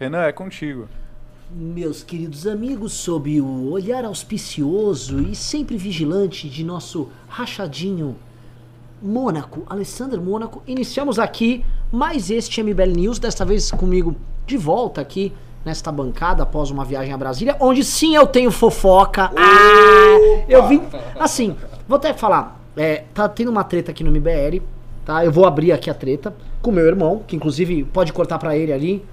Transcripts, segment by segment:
Renan, é contigo. Meus queridos amigos, sob o olhar auspicioso e sempre vigilante de nosso rachadinho Mônaco, Alessandro Mônaco, iniciamos aqui mais este MBL News, desta vez comigo de volta aqui nesta bancada após uma viagem a Brasília, onde sim eu tenho fofoca. Ah, eu vim, assim, vou até falar, é, tá tendo uma treta aqui no MBL, tá? Eu vou abrir aqui a treta com meu irmão, que inclusive pode cortar pra ele ali,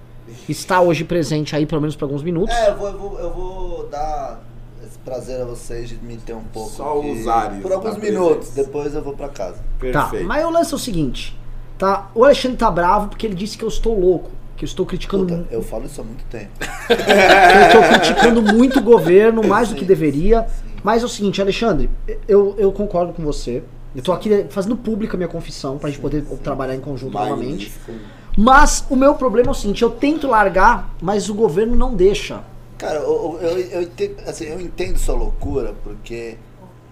está hoje presente aí pelo menos por alguns minutos. É, eu vou, eu vou, eu vou dar esse prazer a vocês de me ter um pouco. Só os ares Por alguns da minutos, presença. depois eu vou pra casa. Tá, Perfeito. mas o lance é o seguinte, tá? O Alexandre tá bravo porque ele disse que eu estou louco, que eu estou criticando, Puta, eu falo isso há muito tempo. eu estou criticando muito o governo, mais do que Sim, deveria. sim. Mas é o seguinte, Alexandre, eu, eu concordo com você. Eu tô aqui fazendo pública a minha confissão pra gente poder trabalhar em conjunto novamente. Magnífico. Mas o meu problema é o seguinte, eu tento largar, mas o governo não deixa. Cara, eu, eu, eu, entendo, assim, eu entendo sua loucura, porque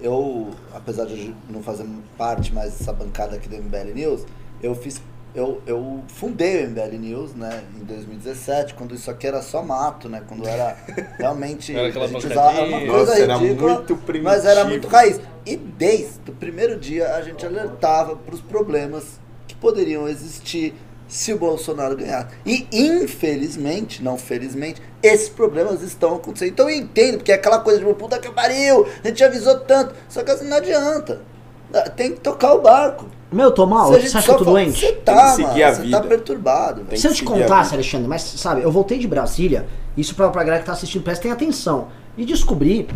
eu, apesar de não fazer parte mais dessa bancada aqui do MBL News, eu fiz. Eu, eu fundei o MBL News, né, em 2017, quando isso aqui era só mato, né? Quando era realmente. Era a gente usava uma coisa Nossa, era ridícula, muito mas era primitivo. muito raiz. E desde o primeiro dia a gente alertava para os problemas que poderiam existir se o Bolsonaro ganhar. E infelizmente, não felizmente, esses problemas estão acontecendo. Então eu entendo, porque é aquela coisa de puta que pariu, a gente avisou tanto. Só que assim, não adianta. Tem que tocar o barco. Meu, eu tô mal? Você acha que eu só tô fala- doente? Você Tem tá, que seguir mano, a você vida. tá perturbado. Tem Se eu que te seguir a contasse. Alexandre, mas sabe, eu voltei de Brasília, isso pra, pra galera que tá assistindo, prestem atenção, e descobri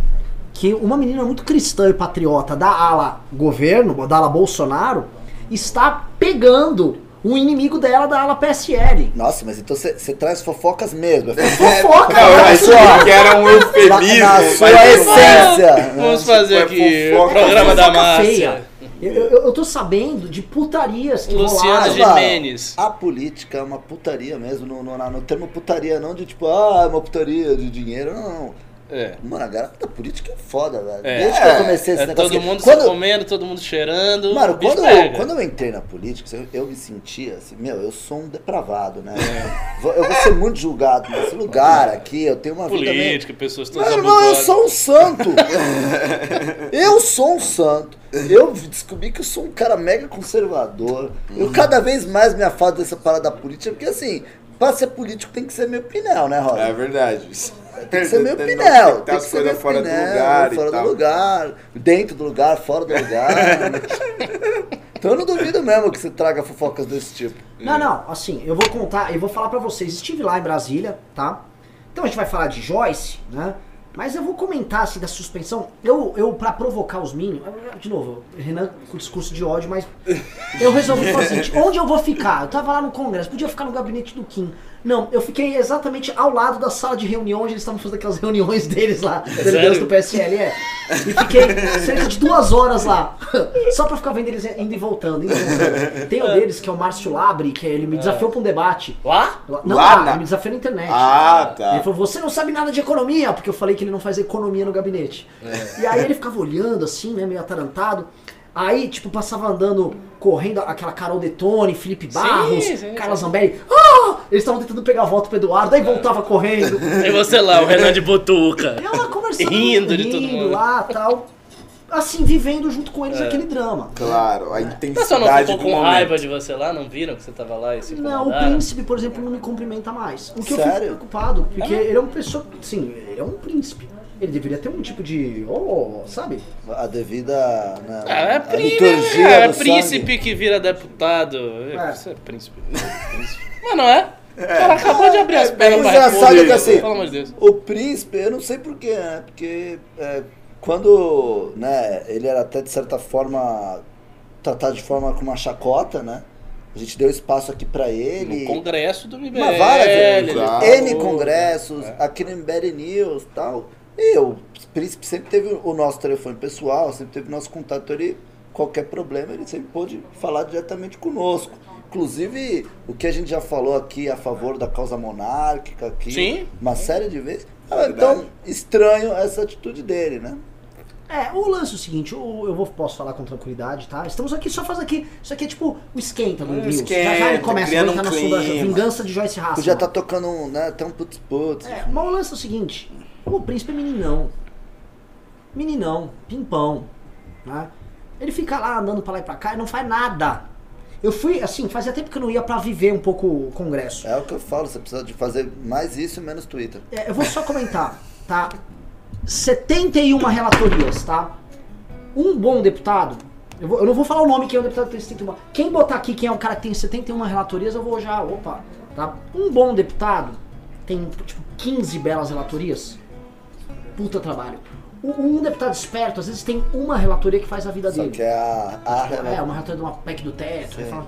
que uma menina muito cristã e patriota da ala governo, da ala Bolsonaro, está pegando um inimigo dela da ala PSL. Nossa, mas então você traz fofocas mesmo. É Fofoca, Não, achei só. que era um eufemismo. Na mas sua é. essência. Vamos fazer Foi aqui o fofoca, programa da massa. feia. Eu, eu, eu tô sabendo de putarias que Luciana rolaram. Jimenez. A política é uma putaria mesmo, no, no, no termo putaria, não de tipo, ah, é uma putaria de dinheiro, não, não. É. Mano, a garota política é foda, velho. É. Desde que eu comecei esse É negócio. todo mundo quando, se comendo, todo mundo cheirando. Mano, quando eu, quando eu entrei na política, eu, eu me sentia assim, meu, eu sou um depravado, né? É. Eu vou ser muito julgado nesse lugar aqui, eu tenho uma vida meio... Política, pessoas todas Meu irmão, eu sou um santo. eu sou um santo. Eu descobri que eu sou um cara mega conservador. Eu cada vez mais me afasto dessa parada política, porque assim, pra ser político tem que ser meio pinel, né, Roda? É verdade. Tem que ser meio Não, pinel. Tem Tem as que ser meio fora do pinel, lugar e Fora do tal. lugar. Dentro do lugar, fora do lugar. então eu não duvido mesmo que você traga fofocas desse tipo. Não, não, assim, eu vou contar, eu vou falar pra vocês. Estive lá em Brasília, tá? Então a gente vai falar de Joyce, né? Mas eu vou comentar assim da suspensão. Eu, eu para provocar os mínimos, de novo, Renan com discurso de ódio, mas eu resolvi fazer o seguinte: onde eu vou ficar? Eu tava lá no Congresso, podia ficar no gabinete do Kim. Não, eu fiquei exatamente ao lado da sala de reunião onde eles estavam fazendo aquelas reuniões deles lá, delegados do PSL, é. E fiquei cerca de duas horas lá, só pra ficar vendo eles indo e voltando, indo e voltando. Tem um deles que é o Márcio Labre, que ele me desafiou pra um debate. Lá? Lá- Não, Lá lá, na- ele me desafiou na internet. Ah, tá. Ele falou, você não sabe nada de economia, porque eu falei que ele não faz economia no gabinete. E aí ele ficava olhando assim, né, meio atarantado. Aí, tipo, passava andando, correndo, aquela Carol Detone, Felipe Barros, sim, sim. Carla Zambelli. Ah! Eles estavam tentando pegar a volta pro Eduardo, aí voltava correndo. E você lá, o Renan de Botuca. E ela conversando, Rindo de todo mundo. lá tal. Assim, vivendo junto com eles aquele drama. Claro, a O pessoal não intensidade ficou do com momento. raiva de você lá? Não viram que você tava lá e se Não, o príncipe, por exemplo, não me cumprimenta mais. O que eu fico Sério? preocupado, porque ele é uma pessoa, sim, ele é um príncipe. Ele deveria ter um tipo de, oh, sabe? A devida. Né, Ah, é, a liturgia é, é príncipe sangue. que vira deputado. É. Isso é príncipe. príncipe. Mas não é? O cara acabou de abrir as É, pernas é engraçado que assim- Pelo amor de Deus. O príncipe, eu não sei porquê, né? Porque é, quando né, ele era até de certa forma tratado de forma com uma chacota, né? A gente deu espaço aqui pra ele. No congresso do MBL. Uma várias ele claro. N congressos, é. aqui no MBL News e tal. E o príncipe sempre teve o nosso telefone pessoal, sempre teve nosso contato. Ele, qualquer problema, ele sempre pôde falar diretamente conosco. Inclusive, o que a gente já falou aqui a favor da causa monárquica, aqui, Sim. uma série de vezes. Ah. Então, estranho essa atitude dele, né? É, o lance é o seguinte, o- eu vou, posso falar com tranquilidade, tá? Estamos aqui, só faz aqui, isso aqui é tipo o esquenta do News. já já esquenta, ele começa, vou entrar um na sua vingança de Joyce Hasselman. Podia estar tocando um, né, até um putz putz. É, mas o lance é o seguinte, o príncipe é meninão. Meninão, pimpão, né? Ele fica lá andando pra lá e pra cá e não faz nada. Eu fui, assim, fazia tempo que eu não ia pra viver um pouco o congresso. É o que eu falo, você precisa de fazer mais isso e menos Twitter. É, eu vou só comentar, tá? 71 relatorias, tá? Um bom deputado, eu, vou- eu não vou falar o nome quem é o deputado que tem 71. Quem botar aqui quem é o cara que tem 71 relatorias, eu vou já, opa, tá? Um bom deputado tem, tipo, 15 belas relatorias. Puta trabalho. Um, um deputado esperto, às vezes, tem uma relatoria que faz a vida Só dele. que é a, a É, uma relatoria de uma PEC do teto. Sim, fala-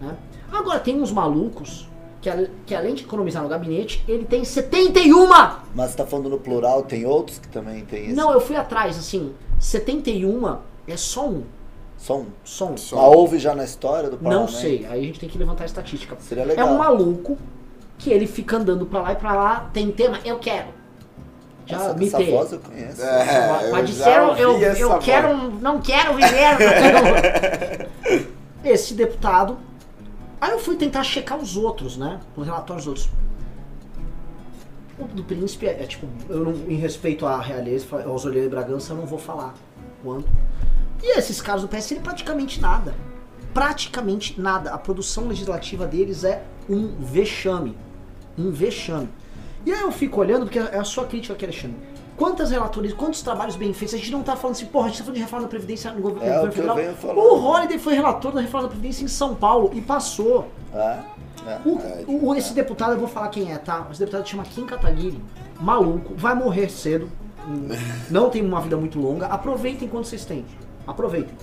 né? Agora, tem uns malucos que, que além de economizar no gabinete, ele tem 71! Mas você tá falando no plural, tem outros que também tem esse? Não, eu fui atrás, assim, 71 é só um. Só um. Só um. Mas houve já na história do Não parlamento? sei, aí a gente tem que levantar a estatística. Seria É legal. um maluco que ele fica andando pra lá e pra lá, tem tema, eu quero. Já Essa, me essa tem. voz eu conheço. É, Pode eu ser, já eu, eu, voz. quero, um- não quero viver. Esse deputado. Aí eu fui tentar checar os outros, né? Os relatórios dos outros. O do príncipe é, é tipo, eu não, em respeito à realeza, aos Olheira e Bragança, eu não vou falar quanto. E esses caras do PSL, praticamente nada. Praticamente nada. A produção legislativa deles é um vexame. Um vexame. E aí eu fico olhando, porque é a sua crítica aqui, Alexandre. Quantas relatorias, quantos trabalhos bem feitos? A gente não tá falando assim, porra, a gente tá falando de reforma da Previdência no governo É que federal. venho falando. O Holliday foi relator da reforma da Previdência em São Paulo e passou. É, é. O, É, o- esse deputado, eu vou falar quem é, tá? Esse deputado chama Kim Kataguiri, maluco, vai morrer cedo, não tem uma vida muito longa. Aproveitem enquanto vocês têm. Aproveitem.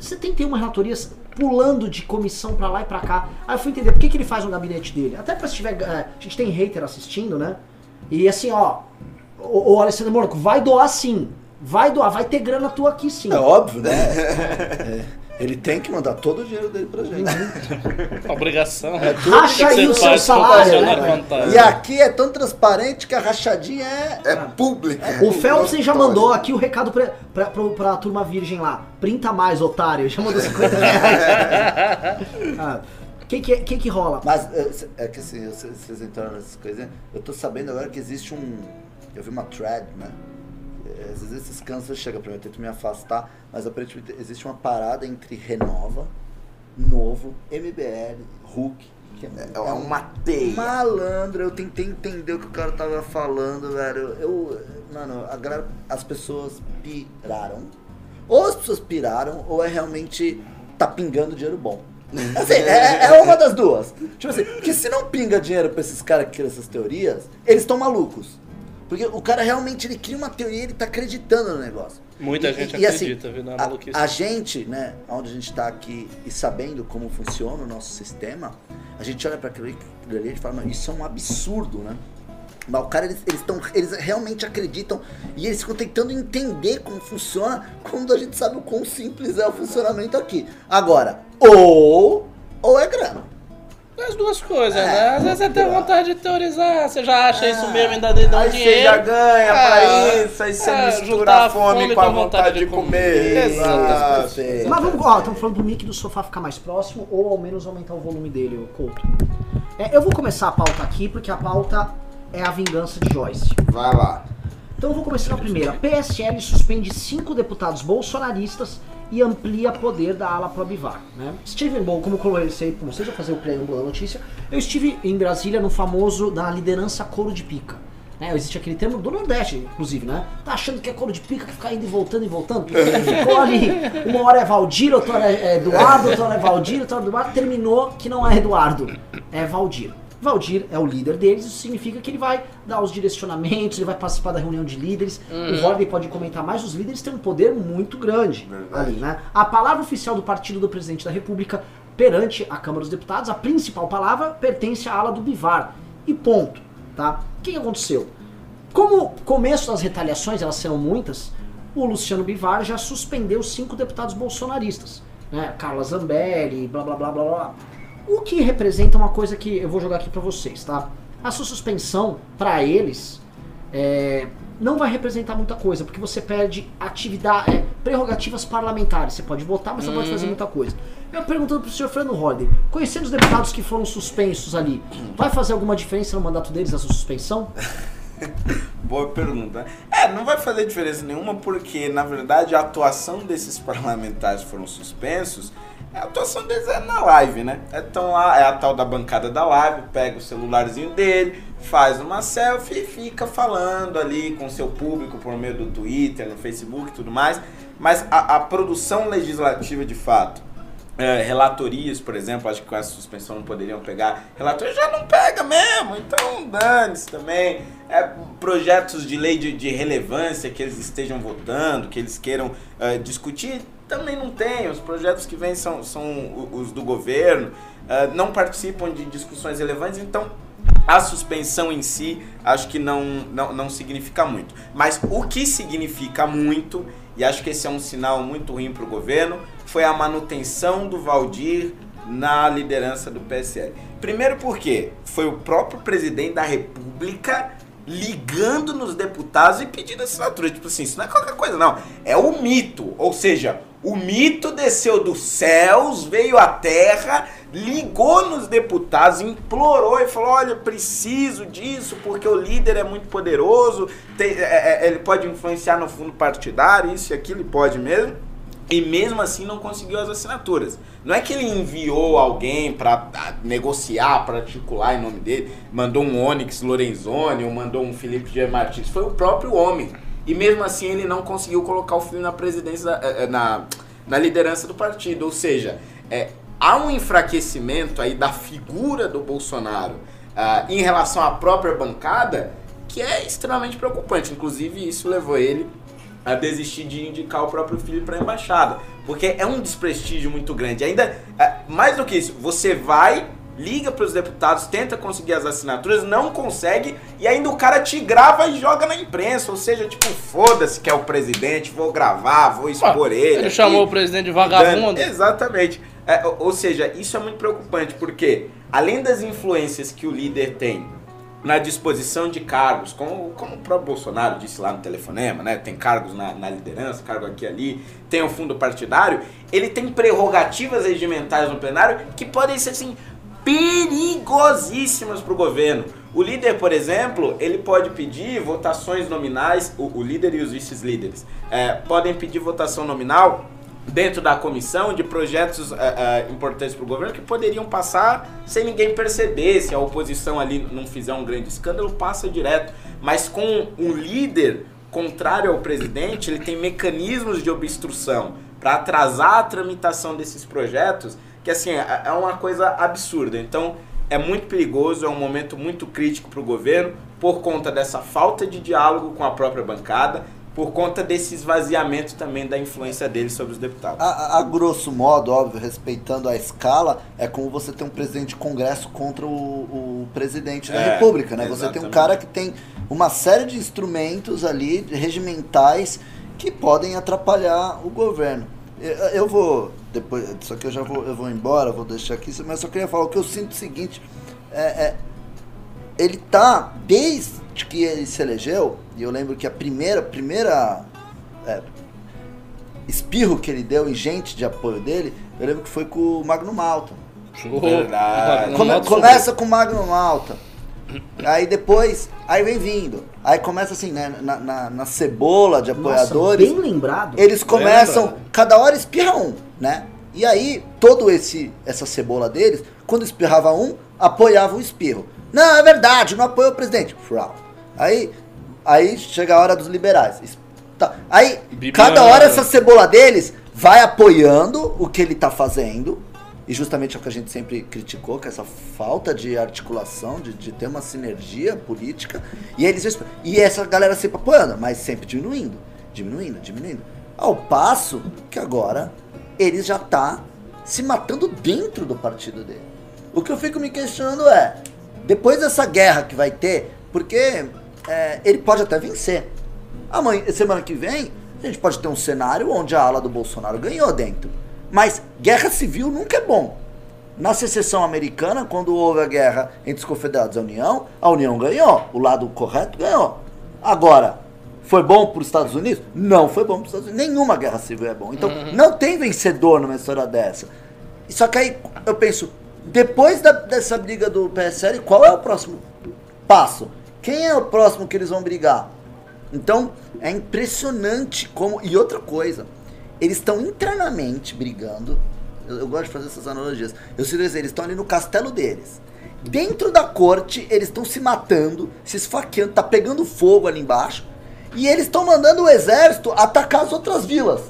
71 relatorias pulando de comissão pra lá e pra cá. Aí eu fui entender por que, que ele faz no gabinete dele. Até pra se tiver. é, a gente tem hater assistindo, né? E assim, ó. O, o Alessandro Mônaco, vai doar sim. Vai doar, vai ter grana tua aqui sim. É óbvio, né? É, ele tem que mandar todo o dinheiro dele pra gente. Obrigação. É tudo Racha que aí o seu salário, né? E aqui é tão transparente que a rachadinha é. É público. O Phelps já mandou aqui o recado pra, pra, pra, pra turma virgem lá. Printa mais, otário. Já mandou 50 reais. ah, que, que, que que rola? Mas é, é que assim, vocês vocês entraram nessas coisas. Eu tô sabendo agora que existe um. Eu vi uma thread, né? É, Às vezes esses cânceres chegam pra mim, eu tento me afastar, mas aparentemente existe uma parada entre Renova, Novo, MBL, Hulk. Que é, É uma teia. Malandro, eu tentei entender o que o cara tava falando, velho. Eu, mano, a galera, as pessoas piraram. Ou as pessoas piraram, ou é realmente tá pingando dinheiro bom. Assim, é, é uma das duas. Tipo assim, porque se não pinga dinheiro pra esses caras que criam essas teorias, eles estão malucos. Porque o cara realmente ele cria uma teoria e ele tá acreditando no negócio. Muita E- gente e, assim, acredita, viu? Na a, maluquice. a gente, né, onde a gente tá aqui e sabendo como funciona o nosso sistema, a gente olha pra aquilo ali e fala, "Mano, isso é um absurdo, né? Mas o cara, eles, eles, tão, eles realmente acreditam e eles ficam tentando entender como funciona quando a gente sabe o quão simples é o funcionamento aqui. Agora, ou, ou é grana. As duas coisas, É, né? Às vezes você tem vontade de teorizar, você já acha É. isso mesmo, ainda dá um Aí dinheiro. você já ganha Ah, pra isso, aí você é, mistura a fome com a vontade de comer. Exato. Perfeito. Mas vamos, ó, estamos falando do mic do sofá ficar mais próximo ou ao menos aumentar o volume dele, o Couto. É, eu vou começar a pauta aqui porque a pauta é a vingança de Joyce. Vai lá. Então eu vou começar na primeira. PSL suspende cinco deputados bolsonaristas e amplia poder da ala pro Bivar. Né? Steven Bol, como eu comecei com vocês, vou fazer o preâmbulo da notícia. Eu estive em Brasília no famoso da liderança couro de pica. Né? Existe aquele termo do Nordeste, inclusive, né? Tá achando que é couro de pica que fica indo e voltando e voltando? Ficou ali, uma hora é Valdir, outra hora é Eduardo, outra hora é Valdir, outra hora é Eduardo, terminou que não é Eduardo, é Valdir. Valdir é o líder deles, isso significa que ele vai dar os direcionamentos, ele vai participar da reunião de líderes. O Holiday pode comentar mais, os líderes têm um poder muito grande Verdade. ali, né? A palavra oficial do partido do presidente da República perante a Câmara dos Deputados, a principal palavra pertence à ala do Bivar. E ponto, tá? O que que aconteceu? Como começo das retaliações, elas serão muitas, o Luciano Bivar já suspendeu cinco deputados bolsonaristas. Né? Carla Zambelli, blá blá blá blá blá. O que representa uma coisa que eu vou jogar aqui pra vocês, tá? A sua suspensão, pra eles, é, não vai representar muita coisa, porque você perde atividade, é, prerrogativas parlamentares. Você pode votar, mas você não pode fazer muita coisa. Eu perguntando pro senhor Fernando Holliday, conhecendo os deputados que foram suspensos ali, vai fazer alguma diferença no mandato deles essa suspensão? Boa pergunta. É, não vai fazer diferença nenhuma porque, na verdade, a atuação desses parlamentares foram suspensos, a atuação deles é na live, né? Então lá é a tal da bancada da live, pega o celularzinho dele, faz uma selfie e fica falando ali com seu público por meio do Twitter, no Facebook e tudo mais. Mas a, a produção legislativa de fato, é, relatorias, por exemplo, acho que com essa suspensão não poderiam pegar. Relatorias já não pega mesmo, então dane-se também. É, projetos de lei de, de, relevância que eles estejam votando, que eles queiram é, discutir, também não tem. Os projetos que vêm são, são os do governo, é, não participam de discussões relevantes, então a suspensão em si acho que não, não, não significa muito. Mas o que significa muito, e acho que esse é um sinal muito ruim para o governo, foi a manutenção do Valdir na liderança do PSL. Primeiro porque foi o próprio presidente da República ligando nos deputados e pedindo assinatura. Tipo assim, isso não é qualquer coisa, não. É o mito. Ou seja, o mito desceu dos céus, veio à terra, ligou nos deputados, implorou e falou: olha, preciso disso, porque o líder é muito poderoso, tem, é, é, ele pode influenciar no fundo partidário, isso e aquilo, ele pode mesmo. E mesmo assim não conseguiu as assinaturas. Não é que ele enviou alguém para negociar, para articular em nome dele, mandou um Onyx Lorenzoni ou mandou um Felipe G. Martins. Foi o próprio homem. E mesmo assim ele não conseguiu colocar o filho na presidência, eh, eh, na, na liderança do partido. Ou seja, é, há um enfraquecimento aí da figura do Bolsonaro uh, em relação à própria bancada que é extremamente preocupante. Inclusive, isso levou ele a desistir de indicar o próprio filho para a embaixada, porque é um desprestígio muito grande. Ainda é, mais do que isso, você vai, liga para os deputados, tenta conseguir as assinaturas, não consegue e ainda o cara te grava e joga na imprensa, ou seja, tipo, foda-se que é o presidente, vou gravar, vou expor ah, ele. Ele aqui, chamou o presidente de vagabundo. Exatamente. É, ou seja, isso é muito preocupante, porque além das influências que o líder tem na disposição de cargos, como, como o próprio Bolsonaro disse lá no telefonema, né? Tem cargos na, na liderança, cargo aqui e ali, tem o fundo partidário, ele tem prerrogativas regimentais no plenário que podem ser assim perigosíssimas para o governo. O líder, por exemplo, ele pode pedir votações nominais, o, o líder e os vice-líderes é, podem pedir votação nominal dentro da comissão de projetos uh, uh, importantes para o governo que poderiam passar sem ninguém perceber. Se a oposição ali não fizer um grande escândalo, passa direto. Mas com um líder contrário ao presidente, ele tem mecanismos de obstrução para atrasar a tramitação desses projetos, que assim é, é uma coisa absurda. Então é muito perigoso, é um momento muito crítico para o governo por conta dessa falta de diálogo com a própria bancada por conta desse esvaziamento também da influência dele sobre os deputados. A, a, grosso modo, óbvio, respeitando a escala, é como você ter um presidente de congresso contra o, o presidente da é, República, né? Exatamente. Você tem um cara que tem uma série de instrumentos ali, regimentais, que podem atrapalhar o governo. Eu, eu vou, depois, só que eu já vou, eu vou embora, vou deixar aqui, mas só queria falar o que eu sinto o seguinte, é, é ele tá, desde que ele se elegeu, e eu lembro que a primeira, primeira é, espirro que ele deu em gente de apoio dele, eu lembro que foi com o Magno Malta. Verdade. Come, começa com o Magno Malta. Aí depois, aí vem vindo. Aí começa assim, né, na, na, na cebola de apoiadores. Nossa, bem lembrado. Eles começam, cada hora espirra um, né? E aí, todo esse essa cebola deles, quando espirrava um, apoiava o espirro. Não, é verdade, não apoia o presidente. Frau. Aí, aí chega a hora dos liberais. Tá. Aí, cada hora essa cebola deles vai apoiando o que ele tá fazendo. E justamente é o que a gente sempre criticou, que é essa falta de articulação, de, de ter uma sinergia política. E eles e essa galera sempre apoiando, mas sempre diminuindo, diminuindo, diminuindo. Ao passo que agora eles já tá se matando dentro do partido dele. O que eu fico me questionando é, depois dessa guerra que vai ter, porque é, ele pode até vencer. Amanhã, semana que vem, a gente pode ter um cenário onde a ala do Bolsonaro ganhou dentro. Mas guerra civil nunca é bom. Na secessão americana, quando houve a guerra entre os confederados e a União, a União ganhou, o lado correto ganhou. Agora, foi bom para os Estados Unidos? Não foi bom para os Estados Unidos. Nenhuma guerra civil é bom. Então, não tem vencedor numa história dessa. Só que aí eu penso, depois da- dessa briga do PSL, qual é o próximo passo? Quem é o próximo que eles vão brigar? Então, é impressionante como. E outra coisa, eles estão internamente brigando. Eu, eu gosto de fazer essas analogias. Eu sei dizer, eles estão ali no castelo deles. Dentro da corte, eles estão se matando, se esfaqueando, tá pegando fogo ali embaixo. E eles estão mandando o exército atacar as outras vilas.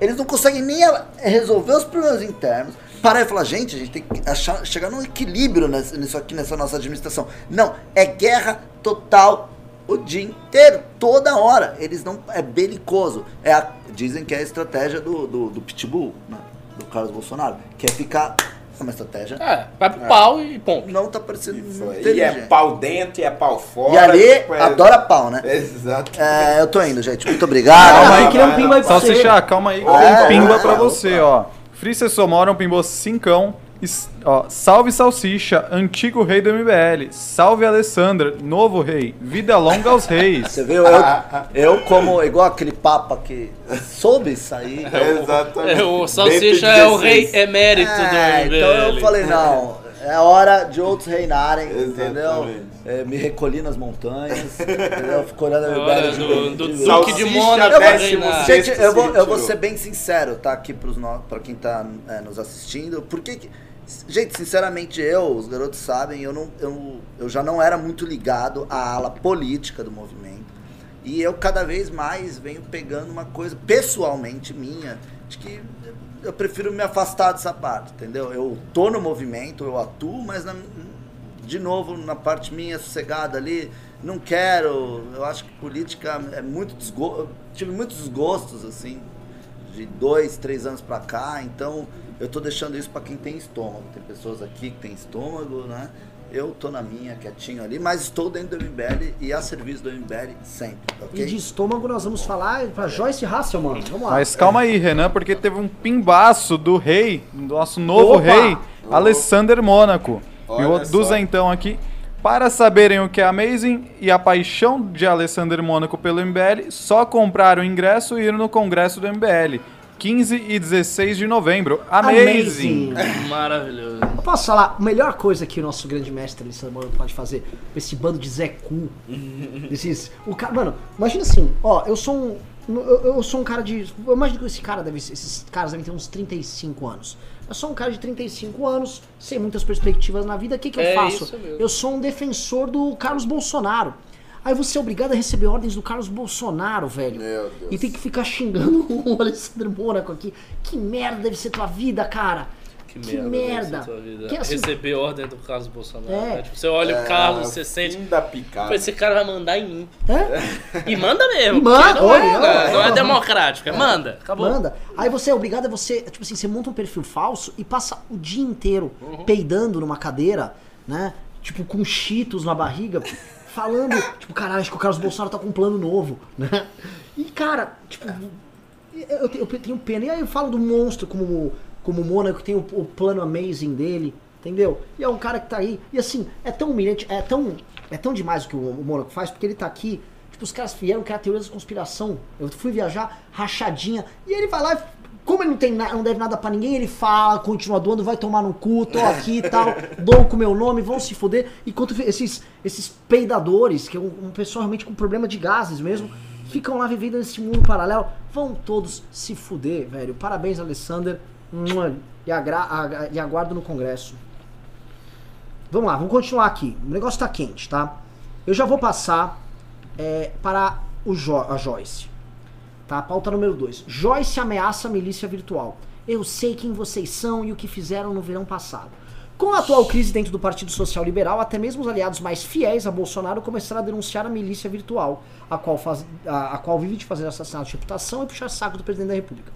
Eles não conseguem nem resolver os problemas internos. Parar e falar, gente, a gente tem que achar, chegar num equilíbrio nessa- nisso aqui, nessa nossa administração. Não, é guerra total o dia inteiro, toda hora. Eles não. É belicoso. É a- dizem que é a estratégia do, do, do Pitbull, né, do Carlos Bolsonaro, que é ficar. É uma estratégia. É, vai pro pau e ponto. Não tá parecendo E é pau dentro e é pau fora. E ali tipo, é- adora pau, né? Exato. É, eu tô indo, gente. Muito obrigado. Calma aí, que um pimba aí pra você. Salsicha, calma aí, que É, tem pimba é, pra você, ó. Free Sessomoram pimbou cincão. Ó, salve Salsicha, antigo rei do MBL. Salve Alessandra, novo rei. Vida longa aos reis. Você viu? Eu, eu como igual aquele papa que soube sair. Exatamente. É, o Salsicha é o 16. rei emérito É, do então eu MBL. falei, não, é hora de outros reinarem, entendeu? É, me recolhi nas montanhas, entendeu? Fico olhando a Olha, MBL de, do- do de- Duque de Mônaco. Gente, eu vou, eu vou ser bem sincero, tá? Aqui pros no, pra quem tá é, nos assistindo. Por que que- Gente, sinceramente, eu, os garotos sabem, eu, não, eu, eu já não era muito ligado à ala política do movimento. E eu cada vez mais venho pegando uma coisa pessoalmente minha, de que eu prefiro me afastar dessa parte, entendeu? Eu tô no movimento, eu atuo, mas na- de novo na parte minha sossegada ali, não quero, eu acho que política é muito desgosto, tive muitos desgostos assim, de dois, três anos pra cá, então eu tô deixando isso pra quem tem estômago, tem pessoas aqui que tem estômago, né? Eu tô na minha, quietinho ali, mas estou dentro do MBL e a serviço do MBL sempre, ok? E de estômago nós vamos falar pra Joyce Hasselman. Vamos lá. Mas calma aí, Renan, porque teve um pimbaço do rei, do nosso novo Opa! rei, Alessander Mônaco. E o só. duzentão aqui. Para saberem o que é Amazing e a paixão de Alessander Mônaco pelo MBL, só comprar o ingresso e ir no congresso do MBL. 15 e 16 de novembro. Amazing! Maravilhoso. Eu posso falar, a melhor coisa que o nosso grande mestre Alessandro pode fazer com esse bando de Zé Cu. O cara, mano, imagina assim, ó, eu sou um. Eu, eu sou um cara de. Eu imagino que esse cara deve, esses caras devem ter uns 35 anos. Eu sou um cara de 35 anos, sem muitas perspectivas na vida. O que, que eu É faço? isso mesmo. Eu sou um defensor do Carlos Bolsonaro. Aí você é obrigado a receber ordens do Carlos Bolsonaro, velho. Meu Deus. E tem que ficar xingando o Alessandro Mônaco aqui. Que merda deve ser tua vida, cara. Que, Que merda. merda. deve ser tua vida. Que assim- Receber ordem do Carlos Bolsonaro. É. né? Tipo, você olha o Carlos, você sente. Da picada. Esse cara vai mandar em mim. É? E manda mesmo. E manda, não, olha, é, não é olha. democrático, é manda. Acabou. Manda. Aí você é obrigado a você, tipo assim, você monta um perfil falso e passa o dia inteiro Uhum. peidando numa cadeira, né? Tipo, com cheetos na barriga, falando, tipo, caralho, acho que o Carlos Bolsonaro tá com um plano novo, né? E, cara, tipo, eu, te- eu tenho pena. E aí eu falo do monstro como, como o Mônaco, tem o, o plano amazing dele, entendeu? E é um cara que tá aí. E assim, é tão humilhante, é tão, é tão demais o que o, o Mônaco faz, porque ele tá aqui. Tipo, os caras vieram criar teorias da conspiração. Eu fui viajar, rachadinha. E ele vai lá. Como ele não, tem não deve nada pra ninguém, ele fala, continua doando, vai tomar no cu, tô aqui e tal, dou com meu nome, vão se foder. Enquanto esses, esses peidadores, que é um, um pessoal realmente com problema de gases mesmo, ficam lá vivendo nesse mundo paralelo, vão todos se fuder, velho. Parabéns, Alessander. E, agra- e aguardo no Congresso. Vamos lá, vamos continuar aqui. O negócio tá quente, tá? Eu já vou passar é, para o jo a Joyce. Tá? Pauta número 2. Joyce ameaça a milícia virtual. Eu sei quem vocês são e o que fizeram no verão passado. Com a atual crise dentro do Partido Social Liberal, até mesmo os aliados mais fiéis a Bolsonaro começaram a denunciar a milícia virtual, a qual, faz, a, a qual vive de fazer assassinato de reputação e puxar saco do presidente da República.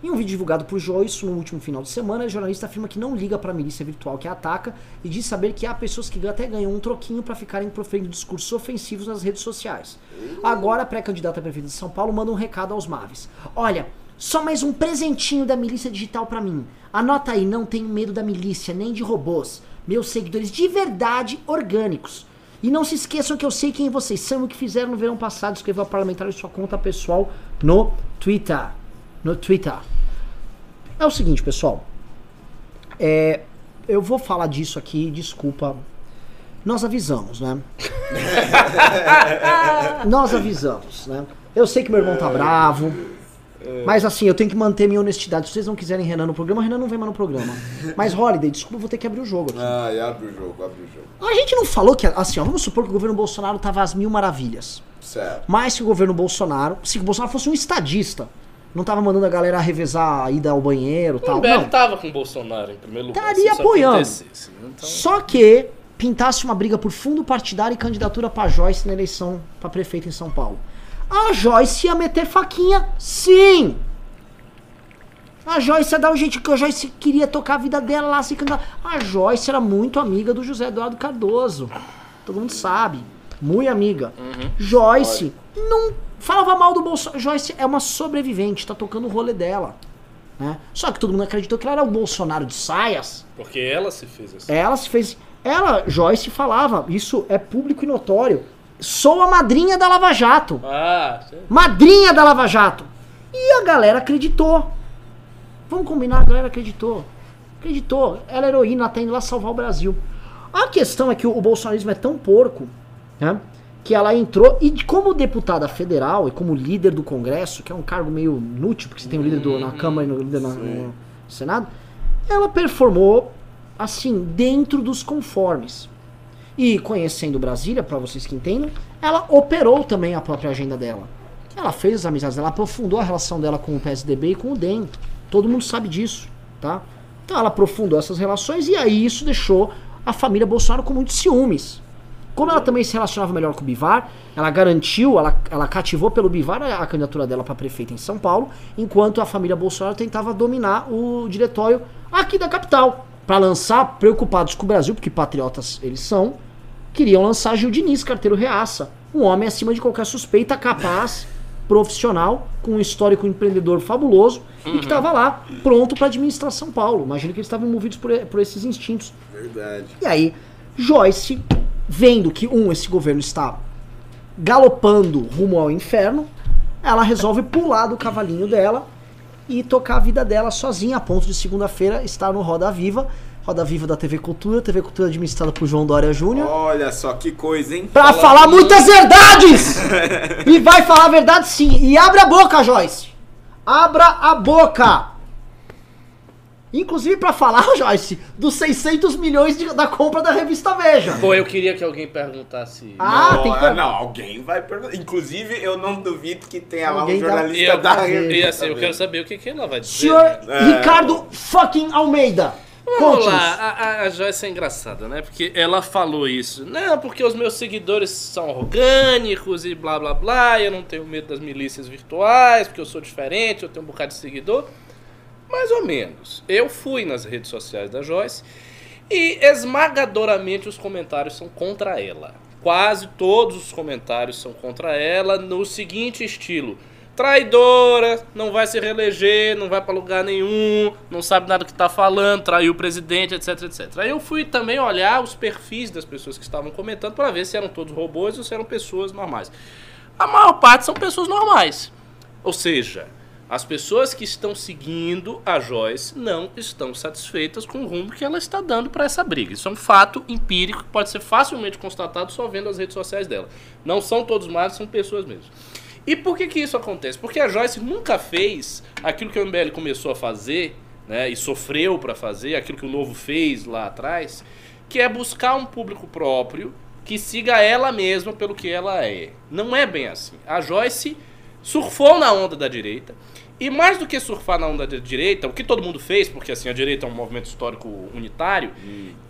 Em um vídeo divulgado por Joyce no último final de semana, a jornalista afirma que não liga para a milícia virtual que a ataca e diz saber que há pessoas que até ganham um troquinho para ficarem proferindo discursos ofensivos nas redes sociais. Agora, a pré-candidata a prefeita de São Paulo manda um recado aos Maves. Olha, só mais um presentinho da milícia digital para mim. Anota aí, não tenho medo da milícia, nem de robôs. Meus seguidores de verdade orgânicos. E não se esqueçam que eu sei quem vocês são e o que fizeram no verão passado. Escreva parlamentar em sua conta pessoal no Twitter. No Twitter. É o seguinte, pessoal. É, eu vou falar disso aqui, desculpa. Nós avisamos, né? Nós avisamos, né? Eu sei que meu irmão tá bravo. Mas assim, eu tenho que manter minha honestidade. Se vocês não quiserem Renan no programa, Renan não vem mais no programa. Mas Holiday, desculpa, eu vou ter que abrir o jogo aqui. Ah, e abre o jogo, abre o jogo. A gente não falou que, assim, ó, vamos supor que o governo Bolsonaro tava às mil maravilhas. Certo. Mas se o governo Bolsonaro, se o Bolsonaro fosse um estadista, não tava mandando a galera revezar a ida ao banheiro e O tal. MBL Não. tava com o Bolsonaro em primeiro lugar. Estaria isso apoiando. né? Então, Só que pintasse uma briga por fundo partidário e candidatura pra Joyce na eleição pra prefeito em São Paulo. A Joyce ia meter faquinha, sim! A Joyce ia dar o jeito que a Joyce queria tocar a vida dela lá, se candidatar. A Joyce era muito amiga do José Eduardo Cardoso. Todo mundo sabe. Muito amiga. Joyce não falava mal do Bolsonaro. Joyce é uma sobrevivente, tá tocando o rolê dela. Né? Só que todo mundo acreditou que ela era o Bolsonaro de saias. Porque ela se fez assim. Ela se fez. Ela, Joyce, falava, isso é público e notório. Sou a madrinha da Lava Jato. Ah, sim. Madrinha da Lava Jato. E a galera acreditou. Vamos combinar, a galera acreditou. Acreditou. Ela é heroína, tá indo lá salvar o Brasil. A questão é que o, o bolsonarismo é tão porco, né? Que ela entrou, e como deputada federal e como líder do Congresso, que é um cargo meio inútil, porque você tem o líder do- na Câmara e o líder na- no Senado, ela performou, assim, dentro dos conformes. E conhecendo Brasília, pra vocês que entendam, ela operou também a própria agenda dela. Ela fez as amizades dela, aprofundou a relação dela com o PSDB e com o DEM. Todo mundo sabe disso, tá? Então ela aprofundou essas relações e aí isso deixou a família Bolsonaro com muitos ciúmes. Como ela também se relacionava melhor com o Bivar, ela garantiu, ela, ela cativou pelo Bivar a, a candidatura dela para prefeita em São Paulo, enquanto a família Bolsonaro tentava dominar o diretório aqui da capital. Para lançar, preocupados com o Brasil, porque patriotas eles são, queriam lançar Gil Diniz, carteiro reaça. Um homem acima de qualquer suspeita, capaz, profissional, com um histórico empreendedor fabuloso e que estava lá, pronto para administrar São Paulo. Imagino que eles estavam movidos por, por esses instintos. Verdade. E aí, Joyce, vendo que, um, esse governo está galopando rumo ao inferno, ela resolve pular do cavalinho dela e tocar a vida dela sozinha, a ponto de segunda-feira estar no Roda Viva, Roda Viva da TV Cultura, TV Cultura administrada por João Dória Júnior. Olha só que coisa, hein? Pra Fala- falar muitas verdades! e vai falar a verdade sim. E abre a boca, Joyce! Abra a boca! Inclusive pra falar, Joyce, dos 600 milhões de- da compra da revista Veja. Pô, eu queria que alguém perguntasse. Ah, não, tem que- não, alguém vai perguntar. Inclusive, eu não duvido que tenha lá um Alguém jornalista eu, da e revista. assim, eu quero saber o que, que ela vai dizer. Senhor né? Ricardo fucking Almeida. Vamos lá, a, a, a Joyce é engraçada, né? Porque ela falou isso. Não, porque os meus seguidores são orgânicos e blá blá blá, e eu não tenho medo das milícias virtuais, porque eu sou diferente, eu tenho um bocado de seguidor. Mais ou menos. Eu fui nas redes sociais da Joyce e esmagadoramente os comentários são contra ela. Quase todos os comentários são contra ela no seguinte estilo: traidora, não vai se reeleger, não vai pra lugar nenhum, não sabe nada do que tá falando, traiu o presidente, etc, etc. Aí eu fui também olhar os perfis das pessoas que estavam comentando para ver se eram todos robôs ou se eram pessoas normais. A maior parte são pessoas normais. Ou seja, as pessoas que estão seguindo a Joyce não estão satisfeitas com o rumo que ela está dando para essa briga. Isso é um fato empírico que pode ser facilmente constatado só vendo as redes sociais dela. Não são todos mais, são pessoas mesmo. E por que, que isso acontece? Porque a Joyce nunca fez aquilo que o MBL começou a fazer, né, e sofreu para fazer, aquilo que o Novo fez lá atrás, que é buscar um público próprio que siga ela mesma pelo que ela é. Não é bem assim. A Joyce surfou na onda da direita. E mais do que surfar na onda da direita, o que todo mundo fez, porque assim a direita é um movimento histórico unitário,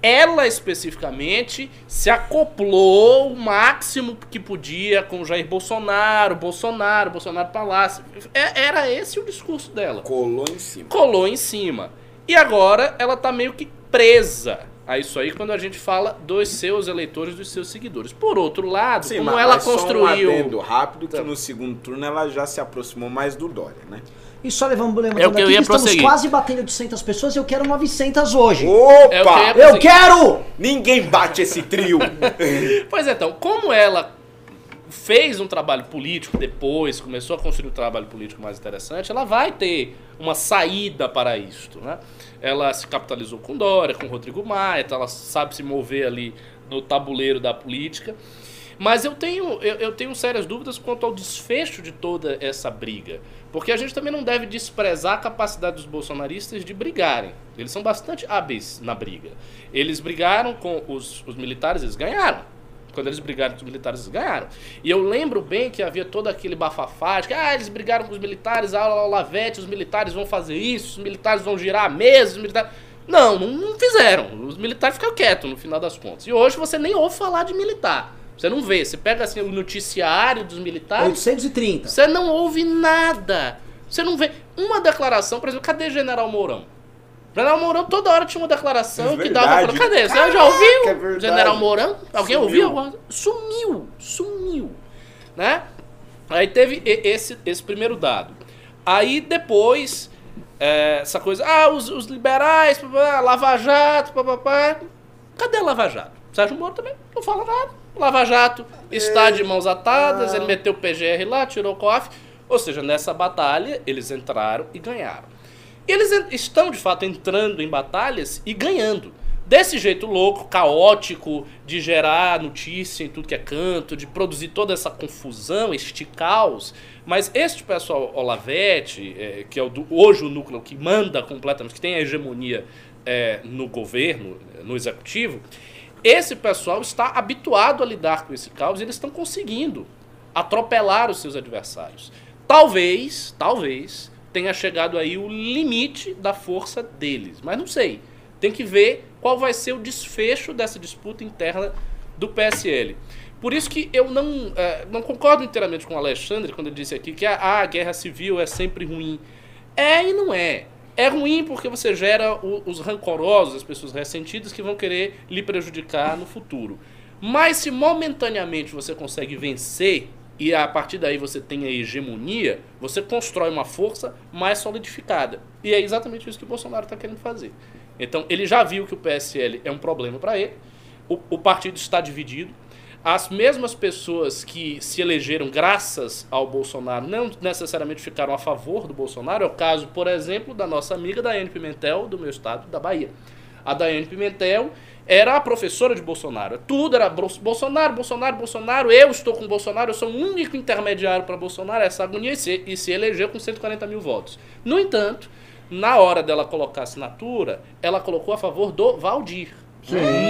ela especificamente se acoplou o máximo que podia com Jair Bolsonaro, Bolsonaro, Bolsonaro Palácio. É- Era esse o discurso dela Colou em cima. colou em cima. E agora ela tá meio que presa a isso aí quando a gente fala dos seus eleitores, dos seus seguidores. Por outro lado, como mas- ela mas só um construiu. rápido que Tá. no segundo turno ela já se aproximou mais do Dória, né? E só levamos levantando É o que eu aqui ia que estamos prosseguir. quase batendo 800 pessoas e eu quero 900 hoje. Opa! É o que eu Eu quero! Ninguém bate esse trio. Pois é, então, como ela fez um trabalho político depois, começou a construir um trabalho político mais interessante, ela vai ter uma saída para isto, né? Ela se capitalizou com Dória, com Rodrigo Maia, então ela sabe se mover ali no tabuleiro da política. Mas eu tenho, eu, eu tenho sérias dúvidas quanto ao desfecho de toda essa briga. Porque a gente também não deve desprezar a capacidade dos bolsonaristas de brigarem. Eles são bastante hábeis na briga. Eles brigaram com os, os militares, eles ganharam. Quando eles brigaram com os militares, eles ganharam. E eu lembro bem que havia todo aquele bafafá de que ah, eles brigaram com os militares, ah, Lavete, os militares vão fazer isso, os militares vão girar a mesa, os militares... Não, não fizeram. Os militares ficaram quietos no final das contas. E hoje você nem ouve falar de militar. Você não vê. Você pega assim o noticiário dos militares, 830. você não ouve nada. Você não vê uma declaração, por exemplo, cadê General Mourão? General Mourão toda hora tinha uma declaração É que dava pra... Cadê? Você já ouviu? é. General Mourão? Alguém Sumiu. ouviu? Sumiu, sumiu, né? Aí teve esse, esse primeiro dado. Aí depois, é, essa coisa, ah, os, os liberais, papapá, Lava Jato, papapá. Cadê a Lava Jato? Sérgio Moro também não fala nada. Lava Jato está de mãos atadas, ele meteu o PGR lá, tirou o cofre. Ou seja, nessa batalha eles entraram e ganharam. Eles estão de fato entrando em batalhas e ganhando. Desse jeito louco, caótico, de gerar notícia em tudo que é canto, de produzir toda essa confusão, este caos. Mas este pessoal Olavete, eh, que é o do- hoje o núcleo que manda completamente, que tem a hegemonia eh, no governo, no executivo, esse pessoal está habituado a lidar com esse caos e eles estão conseguindo atropelar os seus adversários. Talvez, talvez, tenha chegado aí o limite da força deles, mas não sei. Tem que ver qual vai ser o desfecho dessa disputa interna do PSL. Por isso que eu não, eh, não concordo inteiramente com o Alexandre quando ele disse aqui que a, a guerra civil é sempre ruim. É e não é. É ruim porque você gera o- os rancorosos, as pessoas ressentidas que vão querer lhe prejudicar no futuro. Mas se momentaneamente você consegue vencer e a partir daí você tem a hegemonia, você constrói uma força mais solidificada. E é exatamente isso que o Bolsonaro está querendo fazer. Então ele já viu que o PSL é um problema para ele, o, o partido está dividido. As mesmas pessoas que se elegeram graças ao Bolsonaro não necessariamente ficaram a favor do Bolsonaro. É o caso, por exemplo, da nossa amiga Daiane Pimentel, do meu estado, da Bahia. A Daiane Pimentel era a professora de Bolsonaro. Tudo era Bolsonaro, Bolsonaro, Bolsonaro. Eu estou com Bolsonaro, eu sou o único intermediário para Bolsonaro. Essa agonia e se, e se elegeu com 140 mil votos. No entanto, na hora dela colocar assinatura, ela colocou a favor do Valdir.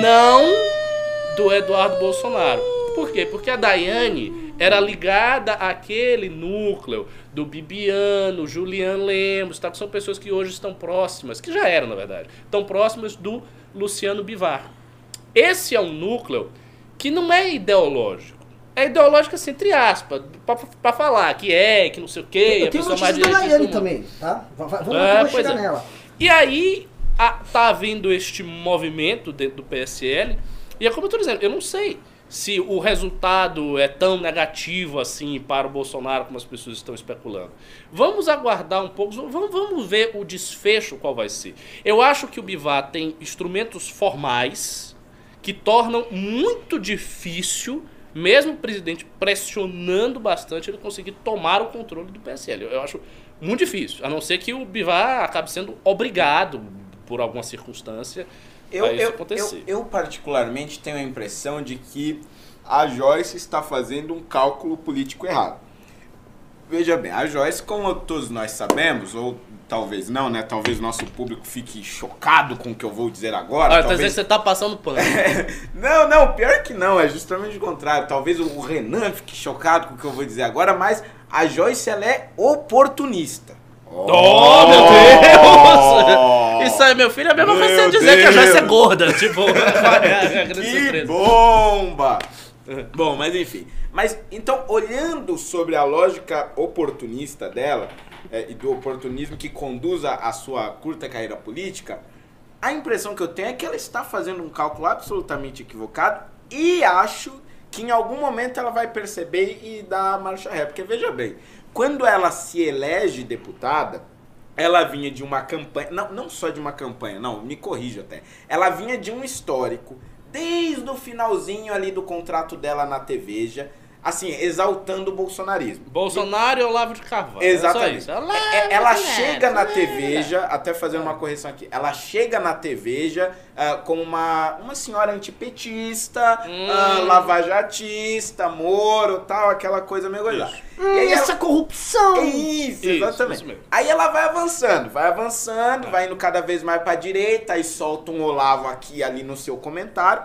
Não do Eduardo Bolsonaro. Por quê? Porque a Daiane era ligada àquele núcleo do Bibiano, Juliano Lemos, tá? que são pessoas que hoje estão próximas, que já eram, na verdade, estão próximas do Luciano Bivar. Esse é um núcleo que não é ideológico. É ideológico, assim, entre aspas, pra, pra falar que é, que não sei o quê. Eu tenho notícias da Daiane também, tá? Va- va- Vamos É, vou chegar é. nela. E aí a- tá havendo este movimento dentro do PSL. E é como eu tô dizendo, eu não sei se o resultado é tão negativo assim para o Bolsonaro como as pessoas estão especulando. Vamos aguardar um pouco, vamos, ver o desfecho qual vai ser. Eu acho que o Bivar tem instrumentos formais que tornam muito difícil, mesmo o presidente pressionando bastante, ele conseguir tomar o controle do PSL. Eu acho muito difícil, a não ser que o Bivar acabe sendo obrigado por alguma circunstância Eu, eu, eu, eu, particularmente, tenho a impressão de que a Joyce está fazendo um cálculo político errado. Veja bem, a Joyce, como todos nós sabemos, ou talvez não, né? Talvez o nosso público fique chocado com o que eu vou dizer agora. Dizendo talvez... você tá passando pano. Não, não, pior que não, é justamente o contrário. Talvez o Renan fique chocado com o que eu vou dizer agora, mas a Joyce, ela é oportunista. Oh, meu Deus! Isso aí, meu filho, é a mesma Meu você dizer que a Joyce é Deus. gorda. Tipo, Que bomba! Bom, mas enfim. Mas então, olhando sobre a lógica oportunista dela é, e do oportunismo que conduz a, a sua curta carreira política, a impressão que eu tenho é que ela está fazendo um cálculo absolutamente equivocado e acho que em algum momento ela vai perceber e dar a marcha ré. Porque veja bem, Quando ela se elege deputada, ela vinha de uma campanha, não, não só de uma campanha, não, me corrija até. Ela vinha de um histórico, desde o finalzinho ali do contrato dela na TVja, assim, exaltando o bolsonarismo. Bolsonaro e Olavo de Carvalho. Exatamente. É isso. É, é, ela chega na TVja, até fazendo uma correção aqui, ela chega na TVja ah, como uma, uma senhora antipetista, Hum. ah, lavajatista, Moro, tal, aquela coisa meio coisa. Isso. E aí ela- essa corrupção! é isso, Isso, exatamente. isso aí ela vai avançando, vai avançando, vai indo cada vez mais pra direita, aí solta um Olavo aqui e ali no seu comentário.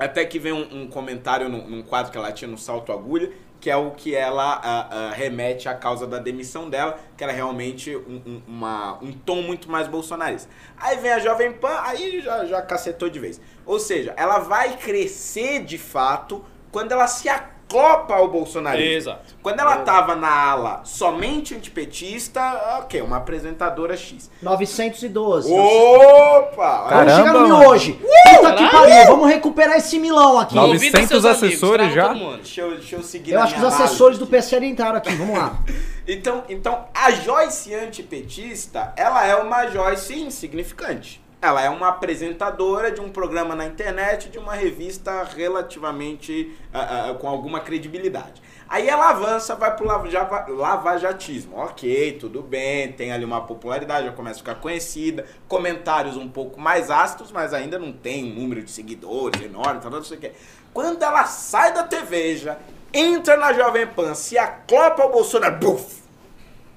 Até que vem um, um comentário num, num quadro que ela tinha no Salto Agulha, que é o que ela ah, ah, remete à causa da demissão dela, que era realmente um, um- uma- um tom muito mais bolsonarista. Aí vem a Jovem Pan, aí já, já cacetou de vez. Ou seja, ela vai crescer de fato quando ela se acopla ao bolsonarismo. Exato. Quando ela tava na ala somente antipetista, ok, uma apresentadora X. 912. Opa! Caramba, Vamos chegar no mano. miojo. Puta que pariu, vamos recuperar esse milão aqui. Nove- Convida 900 seus amigos, assessores trava já? Deixa eu, deixa eu seguir Eu acho que os assessores do aqui. PSL entraram aqui, vamos lá. Então, então, a Joyce antipetista, ela é uma Joyce insignificante. Ela é uma apresentadora de um programa na internet, de uma revista relativamente ah, ah, com alguma credibilidade. Aí ela avança, vai pro lavajatismo. Ok, tudo bem, tem ali uma popularidade, já começa a ficar conhecida, comentários um pouco mais ácidos, mas ainda não tem um número de seguidores enorme, tal, não sei o que. Quando ela sai da TV já, entra na Jovem Pan, se aclopa ao Bolsonaro, buf!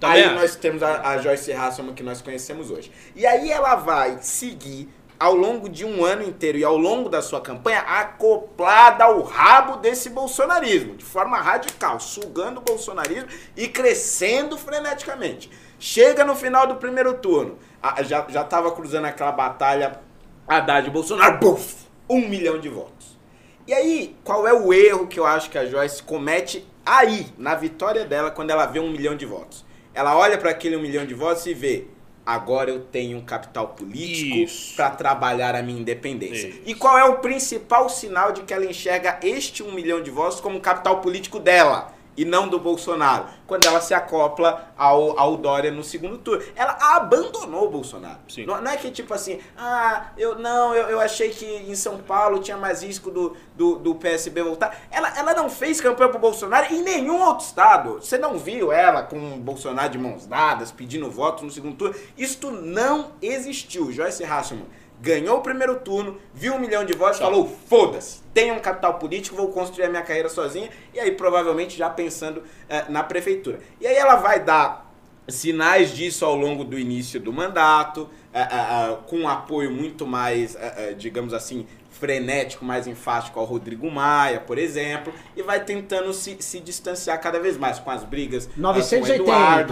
Também aí acho. nós temos a, a Joyce Hasselman que nós conhecemos hoje. E aí ela vai seguir ao longo de um ano inteiro e ao longo da sua campanha acoplada ao rabo desse bolsonarismo, de forma radical, sugando o bolsonarismo e crescendo freneticamente. Chega no final do primeiro turno, já, já tava cruzando aquela batalha Haddad e Bolsonaro, buf, um milhão de votos. E aí, qual é o erro que eu acho que a Joyce comete aí, na vitória dela, quando ela vê um milhão de votos? Ela olha para aquele um milhão de votos e vê, agora eu tenho um capital político para trabalhar a minha independência. Isso. E qual é o principal sinal de que ela enxerga este um milhão de votos como capital político dela? E não do Bolsonaro, quando ela se acopla ao, ao Dória no segundo turno. Ela abandonou o Bolsonaro. Não, não é que tipo assim, ah, eu não, eu, eu achei que em São Paulo tinha mais risco do, do, do PSB voltar. Ela, ela não fez campanha pro Bolsonaro em nenhum outro estado. Você não viu ela com o Bolsonaro de mãos dadas, pedindo voto no segundo turno. Isto não existiu. Joyce Hasselman ganhou o primeiro turno, viu um milhão de votos falou, foda-se, tenho um capital político, vou construir a minha carreira sozinha. E aí, provavelmente, já pensando eh, na prefeitura. E aí ela vai dar sinais disso ao longo do início do mandato, eh, eh, com um apoio muito mais, digamos assim, frenético, mais enfático ao Rodrigo Maia, por exemplo, e vai tentando se, se distanciar cada vez mais com as brigas eh, 980,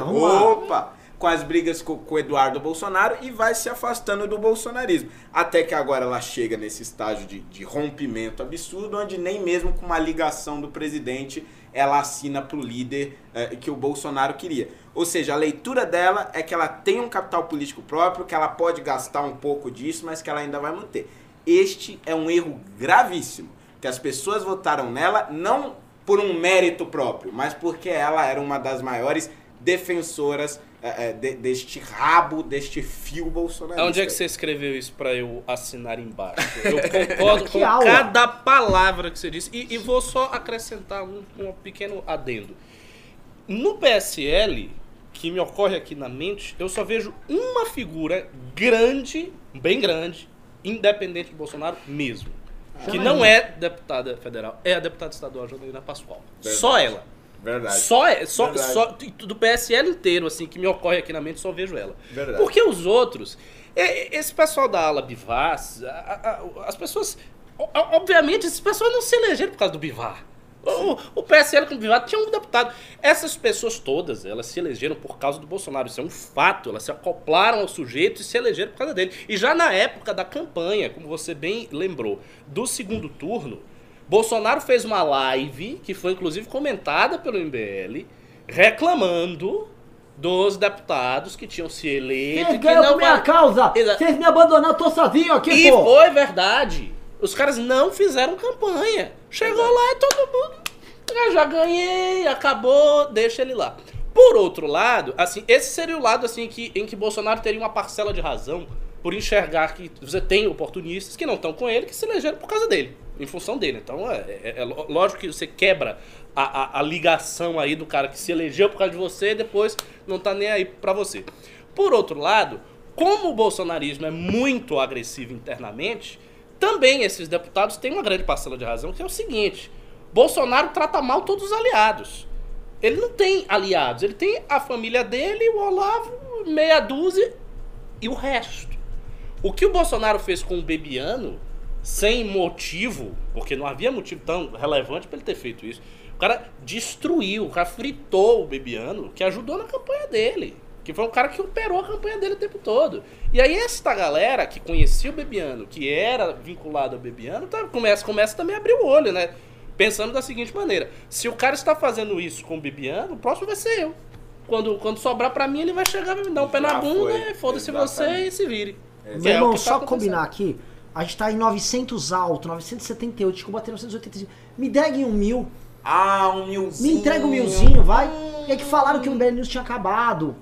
com o Eduardo. Opa! Com as brigas com, com o Eduardo Bolsonaro e vai se afastando do bolsonarismo. Até que agora ela chega nesse estágio de, de rompimento absurdo, onde nem mesmo com uma ligação do presidente ela assina pro líder eh, que o Bolsonaro queria. Ou seja, a leitura dela é que ela tem um capital político próprio, que ela pode gastar um pouco disso, mas que ela ainda vai manter. Este é um erro gravíssimo, que as pessoas votaram nela não por um mérito próprio, mas porque ela era uma das maiores defensoras eh, eh, de- deste rabo, deste fio bolsonarista. Onde é que você escreveu isso pra eu assinar embaixo? Eu concordo Que com aula. cada palavra que você disse. E, e vou só acrescentar um, um pequeno adendo. No PSL, que me ocorre aqui na mente, eu só vejo uma figura grande, bem grande, independente do Bolsonaro mesmo. Que Chama não aí. é deputada federal, é a deputada estadual Janaína Pascoal. Verdade. Só ela. Verdade. Só, é- só, Verdade. só do PSL inteiro, assim, que me ocorre aqui na mente, só vejo ela. Verdade. Porque os outros, é- esse pessoal da ala Bivaz, as pessoas. Obviamente, esses pessoas não se elegeram por causa do Bivar. O, o PSL com o Bivar tinha um deputado. Essas pessoas todas, elas se elegeram por causa do Bolsonaro. Isso é um fato. Elas se acoplaram ao sujeito e se elegeram por causa dele. E já na época da campanha, como você bem lembrou, do segundo turno, Bolsonaro fez uma live, que foi inclusive comentada pelo MBL, reclamando dos deputados que tinham se eleito. Vocês e que ganham não por minha causa! Vocês me abandonaram, eu tô sozinho aqui, E pô! foi verdade. Os caras não fizeram campanha. Chegou lá e todo mundo. "Ah, já ganhei, acabou, deixa ele lá. Por outro lado, assim, esse seria o lado assim que, em que Bolsonaro teria uma parcela de razão por enxergar que você tem oportunistas que não estão com ele, que se elegeram por causa dele, em função dele. Então é, é- é lógico que você quebra a, a- a ligação aí do cara que se elegeu por causa de você e depois não tá nem aí pra você. Por outro lado, como o bolsonarismo é muito agressivo internamente, também esses deputados têm uma grande parcela de razão, que é o seguinte: Bolsonaro trata mal todos os aliados. Ele não tem aliados, ele tem a família dele, o Olavo, meia dúzia e o resto. O que o Bolsonaro fez com o Bebiano, sem motivo, porque não havia motivo tão relevante para ele ter feito isso, o cara destruiu, o cara fritou o Bebiano, que ajudou na campanha dele. Que foi um cara que operou a campanha dele o tempo todo. E aí esta galera que conhecia o Bebiano, que era vinculado ao Bebiano, tá, começa, começa também a abrir o olho, né? Pensando da seguinte maneira: se o cara está fazendo isso com o Bebiano, o próximo vai ser eu. Quando, quando sobrar pra mim, ele vai chegar, vai me dar um pé na Já bunda, e foda-se você e se vire. Meu Que é o irmão, tá só combinar aqui. A gente tá em 900 alto, 978, acho que eu bati 985. Me entreguem um mil. Ah, um Me milzinho. entrega um milzinho, vai. E é que falaram que o MBL News tinha acabado.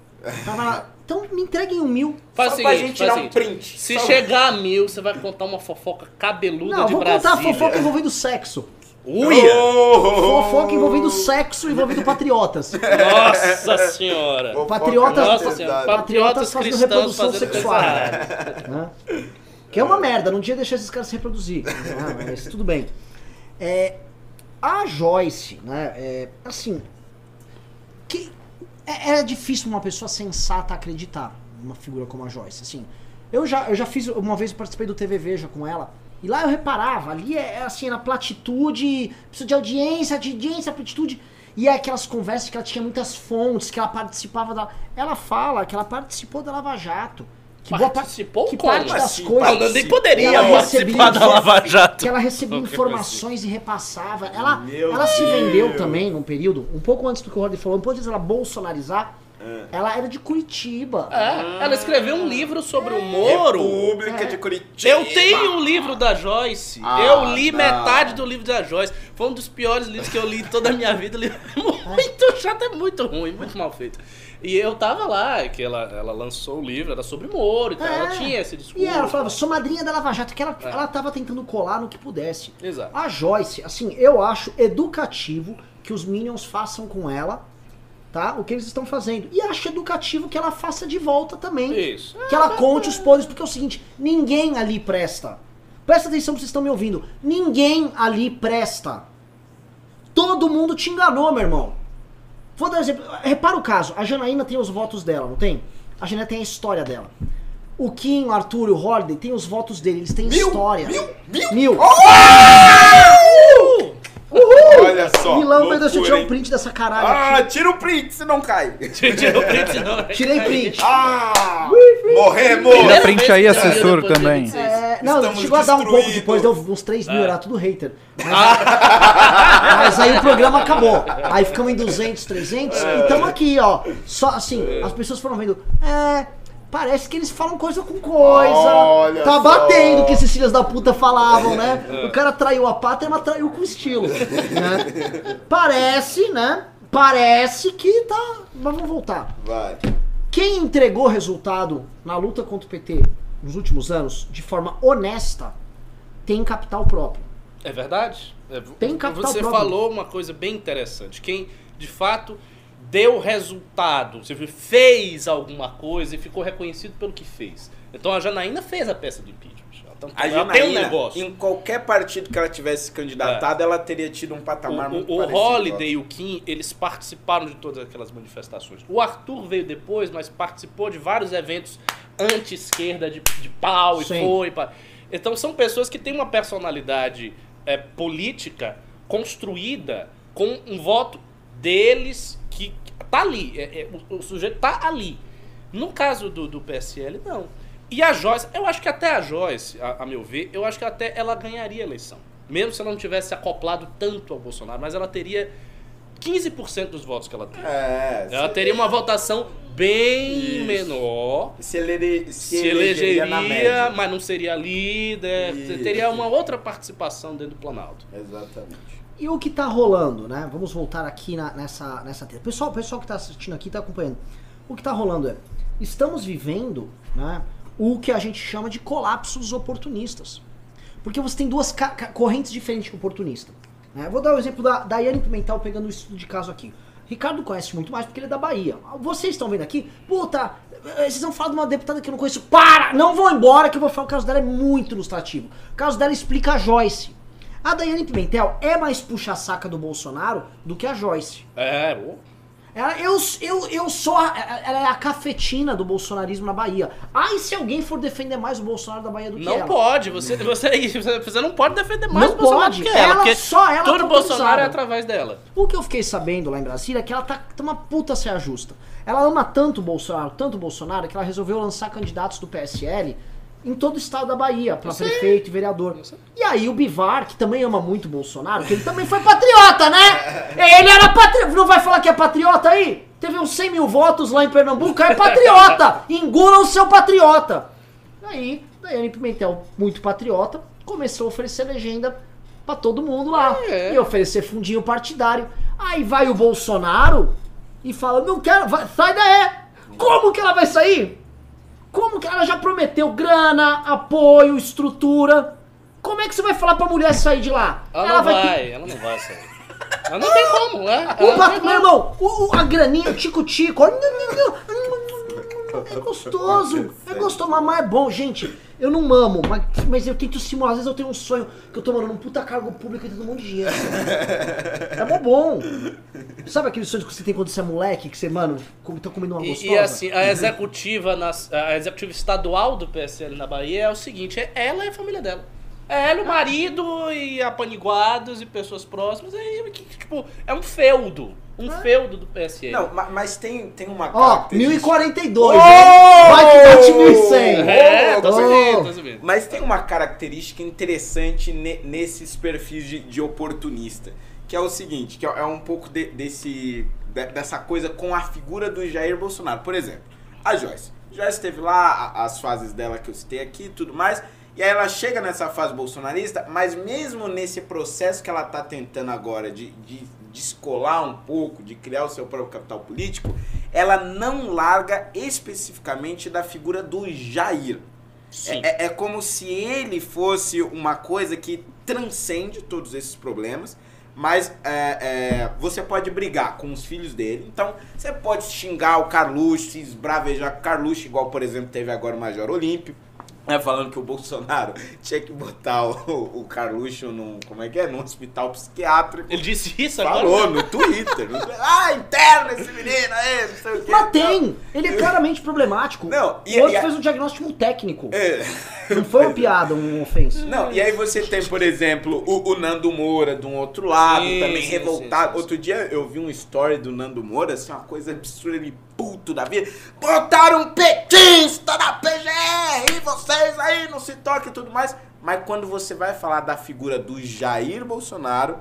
Tava. Então me entreguem um mil. Faz Só o pra seguinte, gente faz tirar o um seguinte. print. Se Só- chegar a mil, você vai contar uma fofoca cabeluda Não, de vou Brasília. contar a fofoca envolvendo sexo. Uia! Oh! Fofoca envolvendo sexo envolvendo patriotas. Nossa senhora! Patriotas- Nossa senhora! Patriotas Patriotas fazendo reprodução fazendo sexual. Né? Que é uma merda, não tinha deixar esses caras se reproduzir. né? Mas tudo bem. É, a Joyce, né? é, assim. Que é, é difícil uma pessoa sensata acreditar numa figura como a Joyce. Assim, eu já, eu já fiz. Uma vez eu participei do TV Veja com ela. E lá eu reparava, ali é, é assim, na platitude, precisa de audiência, de audiência, platitude. E é aquelas conversas que ela tinha muitas fontes, que ela participava da. Ela fala que ela participou da Lava Jato. Que boa par- Participou que como? parte das coisas. Não, nem poderia Ela participar recebia da Lava Jato. que ela recebia informações e repassava. Ela, Meu ela se vendeu também num período, um pouco antes do que o Rodney falou, um pouco antes dela bolsonarizar. Ela era de Curitiba. É, ela escreveu um livro sobre o Moro. República de Curitiba. Eu tenho o livro da Joyce. Ah, eu li não. metade do livro da Joyce. Foi um dos piores livros que eu li em toda a minha vida. Livro é muito chato, é muito ruim, muito mal feito. E eu tava lá, que ela, ela lançou o livro, era sobre Moro e tal. Ela É. tinha esse discurso. E ela falava, sou madrinha da Lava Jato, que ela, ela tava tentando colar no que pudesse. Exato. A Joyce, assim, eu acho educativo que os Minions façam com ela, tá? O que eles estão fazendo. E acho educativo que ela faça de volta também. Isso. Que ela conte os podres, porque é o seguinte, ninguém ali presta. Presta atenção que vocês estão me ouvindo. Ninguém ali presta. Todo mundo te enganou, meu irmão. Vou dar um exemplo. Repara o caso. A Janaína tem os votos dela, não tem? A Janaína tem a história dela. O Kim, o Arthur e o Holiday tem os votos dele. Eles têm história. Mil? Mil. Olha só. Milão, meu Deus, deixa eu loucura, tirar um hein? print dessa caralho Ah, aqui. tira o print, senão cai. Tirou o print, não. Tirei print. Ah! Morremos! Tira print aí, Primeira vez que assessor, também. 26. É, não, Estamos chegou a dar um pouco depois, deu uns 3 mil, era tudo hater. Mas, mas aí o programa acabou. Aí ficamos em 200, 300 e estamos aqui, ó. Só assim, as pessoas foram vendo. É. Parece que eles falam coisa com coisa. Olha tá só. batendo o que esses filhos da puta falavam, né? O cara traiu a pátria, mas traiu com estilo. Né? Parece, né? Parece que tá. Mas vamos voltar. Vai. Quem entregou resultado na luta contra o PT nos últimos anos de forma honesta tem capital próprio. É verdade? É, Tem capital Você próprio. falou uma coisa bem interessante. Quem, de fato, deu resultado, você fez alguma coisa e ficou reconhecido pelo que fez. Então a Janaína fez a peça de impeachment. Então, A ela tem um Janaína, negócio. em qualquer partido que ela tivesse se candidatado, ela teria tido um patamar O, muito o, o. Holiday e o Kim, eles participaram de todas aquelas manifestações. O Arthur veio depois, mas participou de vários eventos anti-esquerda de, de pau e Sim. foi. pá. Então são pessoas que têm uma personalidade é, política construída com um voto deles que tá ali. É- é, o, o sujeito tá ali. No caso do, do PSL, não. E a Joyce, eu acho que até a Joyce, a, a meu ver, eu acho que até ela ganharia a eleição. Mesmo se ela não tivesse acoplado tanto ao Bolsonaro, mas ela teria 15% dos votos que ela tem. É, Ela teria uma votação bem Isso. menor. se, ele, se, Se elegeria na elegeria, média. mas não seria líder. Isso. Teria uma outra participação dentro do Planalto. Exatamente. E o que tá rolando, né? Vamos voltar aqui na- nessa nessa tela. Pessoal, pessoal que tá assistindo aqui tá acompanhando. O que tá rolando é estamos vivendo, né, o que a gente chama de colapsos oportunistas. Porque você tem duas correntes diferentes de oportunista. né? Vou dar o exemplo da Daiane Pimentel pegando o estudo de caso aqui. Ricardo conhece muito mais porque ele é da Bahia. Vocês estão vendo aqui, puta, vocês vão falar de uma deputada que eu não conheço. Para! Não vão embora que eu vou falar. O caso dela é muito ilustrativo. O caso dela explica a Joyce. A Daiane Pimentel é mais puxa-saca do Bolsonaro do que a Joyce. É. Ela, eu, eu, eu sou a, ela é a cafetina do bolsonarismo na Bahia. Ai, se alguém for defender mais o Bolsonaro da Bahia do que Não ela. pode, você, você, você não pode defender mais Não o Bolsonaro pode, do que ela, ela- só ela todo tá Bolsonaro autorizada. é através dela. O que eu fiquei sabendo lá em Brasília é que ela tá, tá uma puta se ajusta. Ela ama tanto o Bolsonaro, tanto o Bolsonaro, que ela resolveu lançar candidatos do PSL em todo o estado da Bahia, pra prefeito e vereador. E aí o Bivar, que também ama muito o Bolsonaro, que ele também foi patriota, né? Ele era patriota. Não vai falar que é patriota aí? Teve uns 100 mil votos lá em Pernambuco, é patriota! Engula o seu patriota! Aí, Daiane Pimentel, muito patriota, começou a oferecer legenda pra todo mundo lá. É. E oferecer fundinho partidário. Aí vai o Bolsonaro e fala: Não quero, vai, sai daí! Como que ela vai sair? Como que ela já prometeu grana, apoio, estrutura? Como é que você vai falar pra mulher sair de lá? Ela, não vai, ter- ela não vai sair. Ela não tem como, né? o Ela meu irmão, o, a graninha, o tico-tico. É gostoso. É gostoso. Mamar é bom, gente. Eu não mamo, mas, mas eu tento simular. Às vezes eu tenho um sonho que eu tô morando num puta cargo público e tendo um monte de dinheiro. É mó bom. Sabe aquele sonho que você tem quando você é moleque, que você, mano, tá comendo uma E, gostosa? e assim, a executiva, nas- a executiva estadual do PSL na Bahia é o seguinte, é ela e a família dela. É ela, o marido e apaniguados e pessoas próximas. É, tipo, é um feudo. Um feudo do PSL. Não, ma- mas tem, tem uma Ó, característica- 1042, Oh! hein? Vai que bate 1100. É, tô Oh. subindo, tô subindo. Mas tem uma característica interessante ne- nesses perfis de, de oportunista, que é o seguinte, que é, é um pouco de- desse, de- dessa coisa com a figura do Jair Bolsonaro. Por exemplo, a Joyce. Joyce teve lá a- as fases dela que eu citei aqui e tudo mais, e aí ela chega nessa fase bolsonarista, mas mesmo nesse processo que ela tá tentando agora de, de descolar um pouco, de criar o seu próprio capital político, ela não larga especificamente da figura do Jair. É, é- é como se ele fosse uma coisa que transcende todos esses problemas, mas é, é, você pode brigar com os filhos dele. Então, você pode xingar o Carluxo, se esbravejar com o Carluxo, igual, por exemplo, teve agora o Major Olímpio. Né, falando que o Bolsonaro tinha que botar o, o Carluxo num, como é que é? Num hospital psiquiátrico. Ele disse isso agora? Falou no Twitter. ah, interna esse menino aí, não sei o quê. Mas tem! Ele é claramente problemático. Não, e- o outro e fez um diagnóstico técnico. É. Não foi uma piada, um ofensa. Não, e aí você tem, por exemplo, o, o Nando Moura de um outro lado, Sim, também sim, revoltado. sim, sim, sim. Outro dia eu vi um story do Nando Moura, assim, uma coisa absurda, ele puto da vida. Botaram um petista na PGR e vocês aí não se toquem e tudo mais. Mas quando você vai falar da figura do Jair Bolsonaro,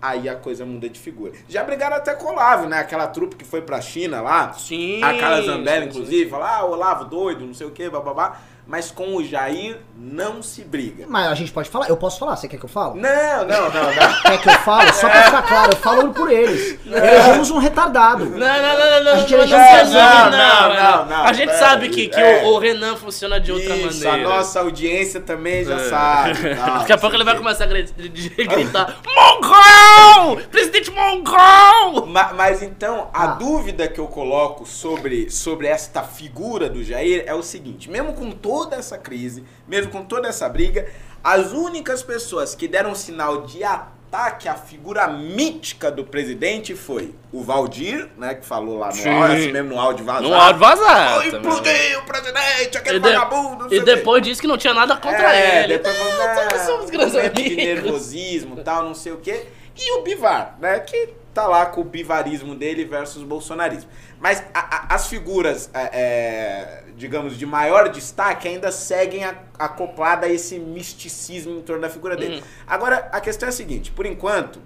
aí a coisa muda de figura. Já brigaram até com o Olavo, né? Aquela trupe que foi pra China lá. Sim. A Carla Zambelli, inclusive, fala, ah, Olavo doido, não sei o que, bababá. Mas com o Jair não se briga. Mas a gente pode falar? Eu posso falar? Você quer que eu fale? Não, não, não, não. Quer que eu fale? Só pra ficar claro, eu falo por eles. Elegemos um retardado. Não, não, não, não, não. A gente não, elegeu não, um não, Renan. não, Não, não, A gente sabe que, que É. o, Renan funciona de outra Isso, maneira. a nossa audiência também já É. sabe. Daqui a não pouco ele vai começar a gritar: Mongol! Presidente Mongol! Ma- Mas, então, a Ah. dúvida que eu coloco sobre, sobre esta figura do Jair é o seguinte: mesmo com toda essa crise, mesmo com toda essa briga, as únicas pessoas que deram sinal de ataque à figura mítica do presidente foi o Valdir, né, que falou lá no Sim. áudio, assim mesmo no áudio vazado. No áudio vazado. Oh, implodiu o presidente, aquele E, de- vagabundo, e depois disse que não tinha nada contra É, ele. Depois falou, Não, não, somos grandes momento de amigos. nervosismo e tal, não sei o quê. E o Bivar, né? Que tá lá com o bivarismo dele versus o bolsonarismo. Mas a- a- as figuras, é, é, digamos, de maior destaque ainda seguem a- acoplada a esse misticismo em torno da figura dele. Hum. Agora, a questão é a seguinte: por enquanto,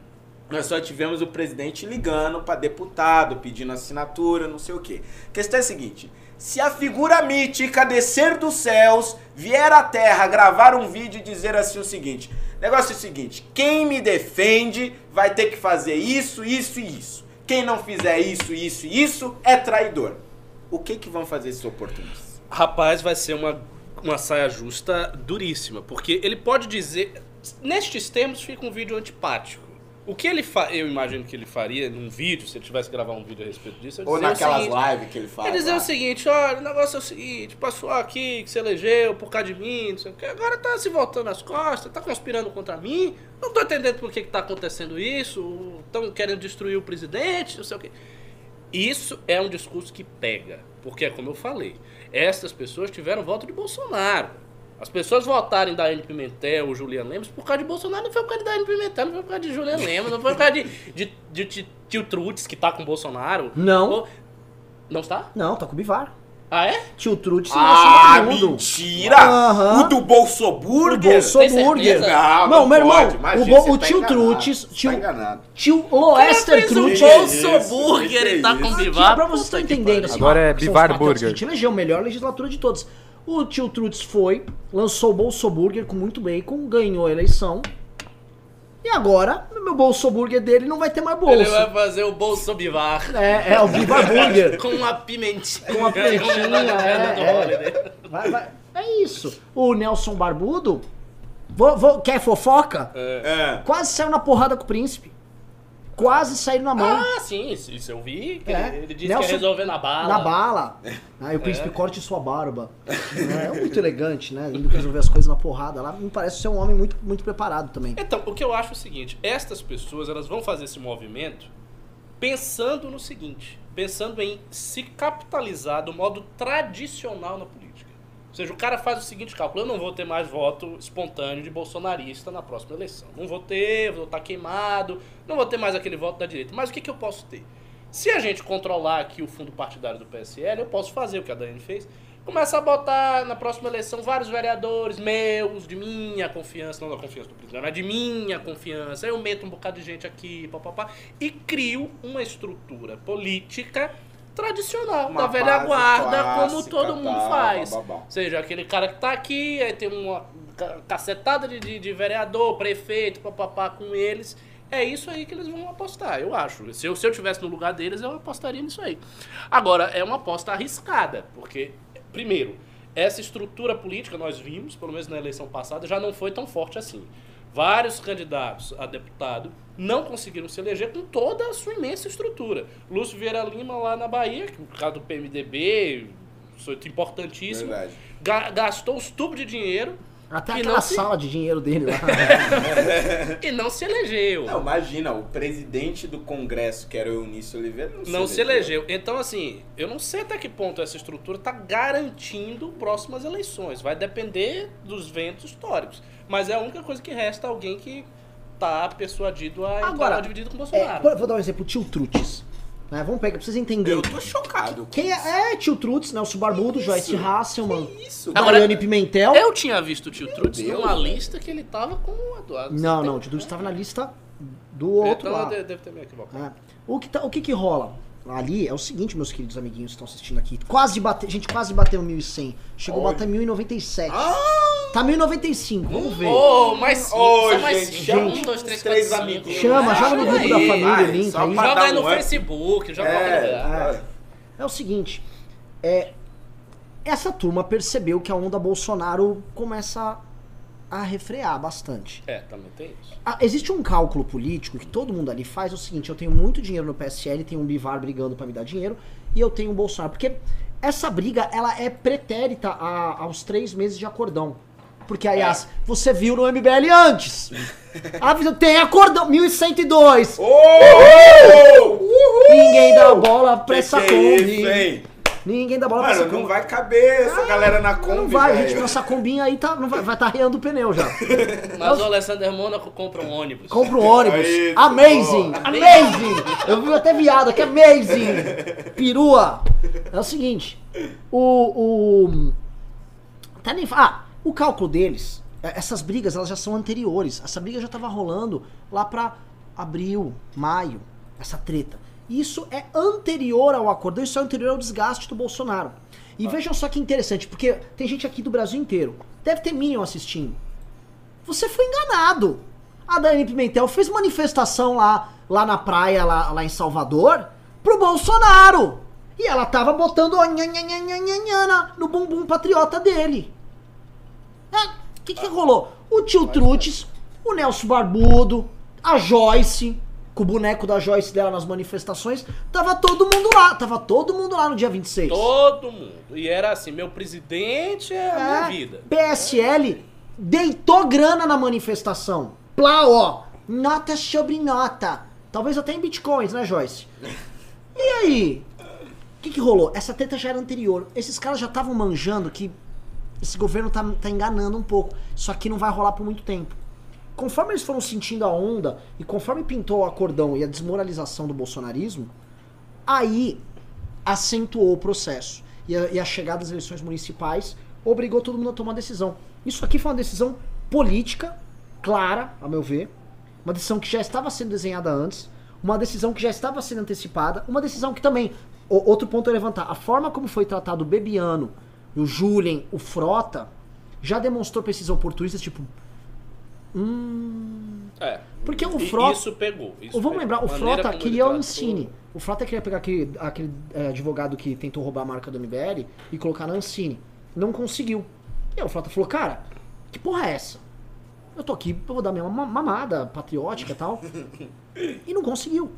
nós só tivemos o presidente ligando para deputado, pedindo assinatura, não sei o quê. A questão é a seguinte: se a figura mítica descer dos céus, vier à terra gravar um vídeo e dizer assim o seguinte: negócio é o seguinte: quem me defende vai ter que fazer isso, isso e isso. Quem não fizer isso, isso e isso é traidor. O que que vão fazer esses oportunistas? Rapaz, vai ser uma, uma saia justa duríssima, porque ele pode dizer. Nestes termos fica um vídeo antipático. O que ele fa... eu imagino que ele faria num vídeo, se ele tivesse que gravar um vídeo a respeito disso, eu Ou naquelas lives que ele fala. Ele dizer lá. o seguinte, olha, o negócio é o seguinte, passou aqui que você elegeu por causa de mim, não sei o que, agora tá se voltando as costas, tá conspirando contra mim, não tô entendendo por que, que tá acontecendo isso, estão querendo destruir o presidente, não sei o que. Isso é um discurso que pega, porque é como eu falei, essas pessoas tiveram voto de Bolsonaro. As pessoas votarem da Anne Pimentel ou Julian Lemos por causa de Bolsonaro, não foi por causa da Anne Pimentel, não foi por causa de Julian Lemos, não foi por causa de, de, de, de tio Trutz, que tá com Bolsonaro. Não. Ou- Não está? Não, tá com o Bivar. Ah, é? Tio Trutz e Ah, Nelson Barbudo. mentira! Aham. O do Bolsoburger? O Bolsoburger. Não, Não, não meu irmão, pode. Imagina, o, bo- o tá tio Trutz, tio, Tá enganado. tio Loester Fez um Trutz. Bolsoburger, ele tá com? Bivar. Pra vocês estão entendendo, assim, Agora é Bivar Burger. que gente elegeu a melhor legislatura de todas. O tio Trutz foi, lançou o Bolsoburger com muito bacon, ganhou a eleição. E agora, no meu Bolsoburger dele não vai ter mais Ele bolso. vai fazer o Bolso Bivar. É, é o Bivar Burger. Com uma pimentinha. Com uma pimentinha, é, é. Vai, vai. É isso. O Nelson Barbudo, vou- vou- quer fofoca? É. Quase saiu na porrada com o príncipe. Quase saiu na mão. Ah, sim, isso isso eu vi. É. Ele, disse Nelson- que ia resolver na bala. Na bala. Aí o É. príncipe corte sua barba. É, é muito elegante, né? Indo resolver as coisas na porrada lá. Me parece ser um homem muito, muito preparado também. Então, o que eu acho é o seguinte: estas pessoas elas vão fazer esse movimento pensando no seguinte, pensando em se capitalizar do modo tradicional na política. Ou seja, o cara faz o seguinte cálculo: eu não vou ter mais voto espontâneo de bolsonarista na próxima eleição. Não vou ter, vou estar queimado, não vou ter mais aquele voto da direita. Mas o que, que eu posso ter? Se a gente controlar aqui o fundo partidário do PSL, eu posso fazer o que a Daiane fez. Começa a botar na próxima eleição vários vereadores meus, de minha confiança, não da confiança do presidente, mas de minha confiança. Eu meto um bocado de gente aqui, papapá, e crio uma estrutura política tradicional, Uma da velha guarda, como clássica, todo mundo tal, faz. Ou seja, aquele cara que tá aqui, aí tem uma ca- cacetada de, de, de vereador, prefeito, papapá com eles. É isso aí que eles vão apostar, eu acho. Se eu, se eu tivesse no lugar deles, eu apostaria nisso aí. Agora, é uma aposta arriscada, porque, primeiro, essa estrutura política, nós vimos, pelo menos na eleição passada, já não foi tão forte assim. Vários candidatos a deputado não conseguiram se eleger com toda a sua imensa estrutura. Lúcio Vieira Lima lá na Bahia, que por causa do PMDB, isso é importantíssimo, Verdade. ga- gastou os tubos de dinheiro Até aquela se- sala de dinheiro dele lá. e não se elegeu. Não, imagina, o presidente do Congresso, que era o Eunício Oliveira, não, Não se elegeu. Então, assim, eu não sei até que ponto essa estrutura está garantindo próximas eleições. Vai depender dos ventos históricos. Mas é a única coisa que resta alguém que tá persuadido a entrar Agora, lá dividido com o É, Bolsonaro. vou vou dar um exemplo, tio Trutz. Né? Vamos pegar, pra vocês entenderem. Eu tô chocado. Quem é, é tio Trutz, Nelson Barbudo, Joyce Hasselman, Isso, Agora- Daiane Pimentel. Eu tinha visto o tio Trutz Deus, numa lista que ele tava com o Eduardo. Não, Você não, o tio Trutz estava na lista do outro então, de- deve ter me equivocado. É. O, que tá- o que que rola? Ali é o seguinte, meus queridos amiguinhos que estão assistindo aqui. Quase bate, gente quase bateu 1.100. Chegou a Olha. bater 1.097. Ah! Tá 1.095, vamos ver. Ô, mais cinco, Ô, só mais gente, cinco. chama um, os dois, três, três quatro, cinco. amigos. Chama, joga no grupo da família, vai, link só aí. Joga aí no. Facebook, joga É, é. É o seguinte, é, essa turma percebeu que a onda Bolsonaro começa a refrear bastante. É, também tem isso. Ah, existe um cálculo político que todo mundo ali faz, é o seguinte, eu tenho muito dinheiro no PSL, tenho um Bivar brigando pra me dar dinheiro, e eu tenho um Bolsonaro. Porque essa briga, ela é pretérita a- aos três meses de acordão. Porque, aliás, você viu no MBL antes. Tem acordão, 1102. Ô! Ninguém dá bola pra Que essa que é isso, hein? Ninguém dá bola pra essa Mano, não vai caber essa galera na Kombi, Não vai, velho. gente, nossa combinha aí tá, não vai estar tá reando o pneu já. Mas o Alessandro Mônaco compra um ônibus. Compra um ônibus. Isso, amazing! boa. Amazing! Eu vi até viado aqui, amazing! Perua! É o seguinte, o. o até nem, ah, o cálculo deles, é, essas brigas elas já são anteriores. Essa briga já tava rolando lá pra abril, maio, essa treta. Isso é anterior ao acordão, isso é anterior ao desgaste do Bolsonaro. E vejam só que interessante, porque tem gente aqui do Brasil inteiro. Deve ter Minion assistindo. Você foi enganado. A Dani Pimentel fez manifestação lá, lá na praia, lá, lá em Salvador, pro Bolsonaro. E ela tava botando ó, nha, nha, nha, nha, nha, nha, na- no bumbum patriota dele. O que, que rolou? O tio Trutes, o Nelson Barbudo, a Joyce, com o boneco da Joyce dela nas manifestações, tava todo mundo lá, tava todo mundo lá no dia 26. Todo mundo. E era assim, meu presidente é a minha É, vida. PSL deitou grana na manifestação. Plá, ó, nota sobre nota. Talvez até em bitcoins, né, Joyce? E aí? O que, que rolou? Essa treta já era anterior. Esses caras já estavam manjando que esse governo tá, tá enganando um pouco. Isso aqui não vai rolar por muito tempo. Conforme eles foram sentindo a onda e conforme pintou o acordão e a desmoralização do bolsonarismo, aí acentuou o processo. E a, e a chegada das eleições municipais obrigou todo mundo a tomar decisão. Isso aqui foi uma decisão política, clara, a meu ver. Uma decisão que já estava sendo desenhada antes. Uma decisão que já estava sendo antecipada. Uma decisão que também. o- outro ponto a levantar. A forma como foi tratado o Bebiano, o Julien, o Frota, já demonstrou pra esses oportunistas, tipo. Hum. É. Porque o Frota. Isso pegou. Isso Vamos pegou. lembrar, o Frota queria o tratou- Ancine. O Frota queria pegar aquele, aquele é, advogado que tentou roubar a marca do MBL e colocar na Ancine. Não conseguiu. E aí o Frota falou, cara, que porra é essa? Eu tô aqui, eu vou dar minha ma- mamada patriótica e tal. e não conseguiu.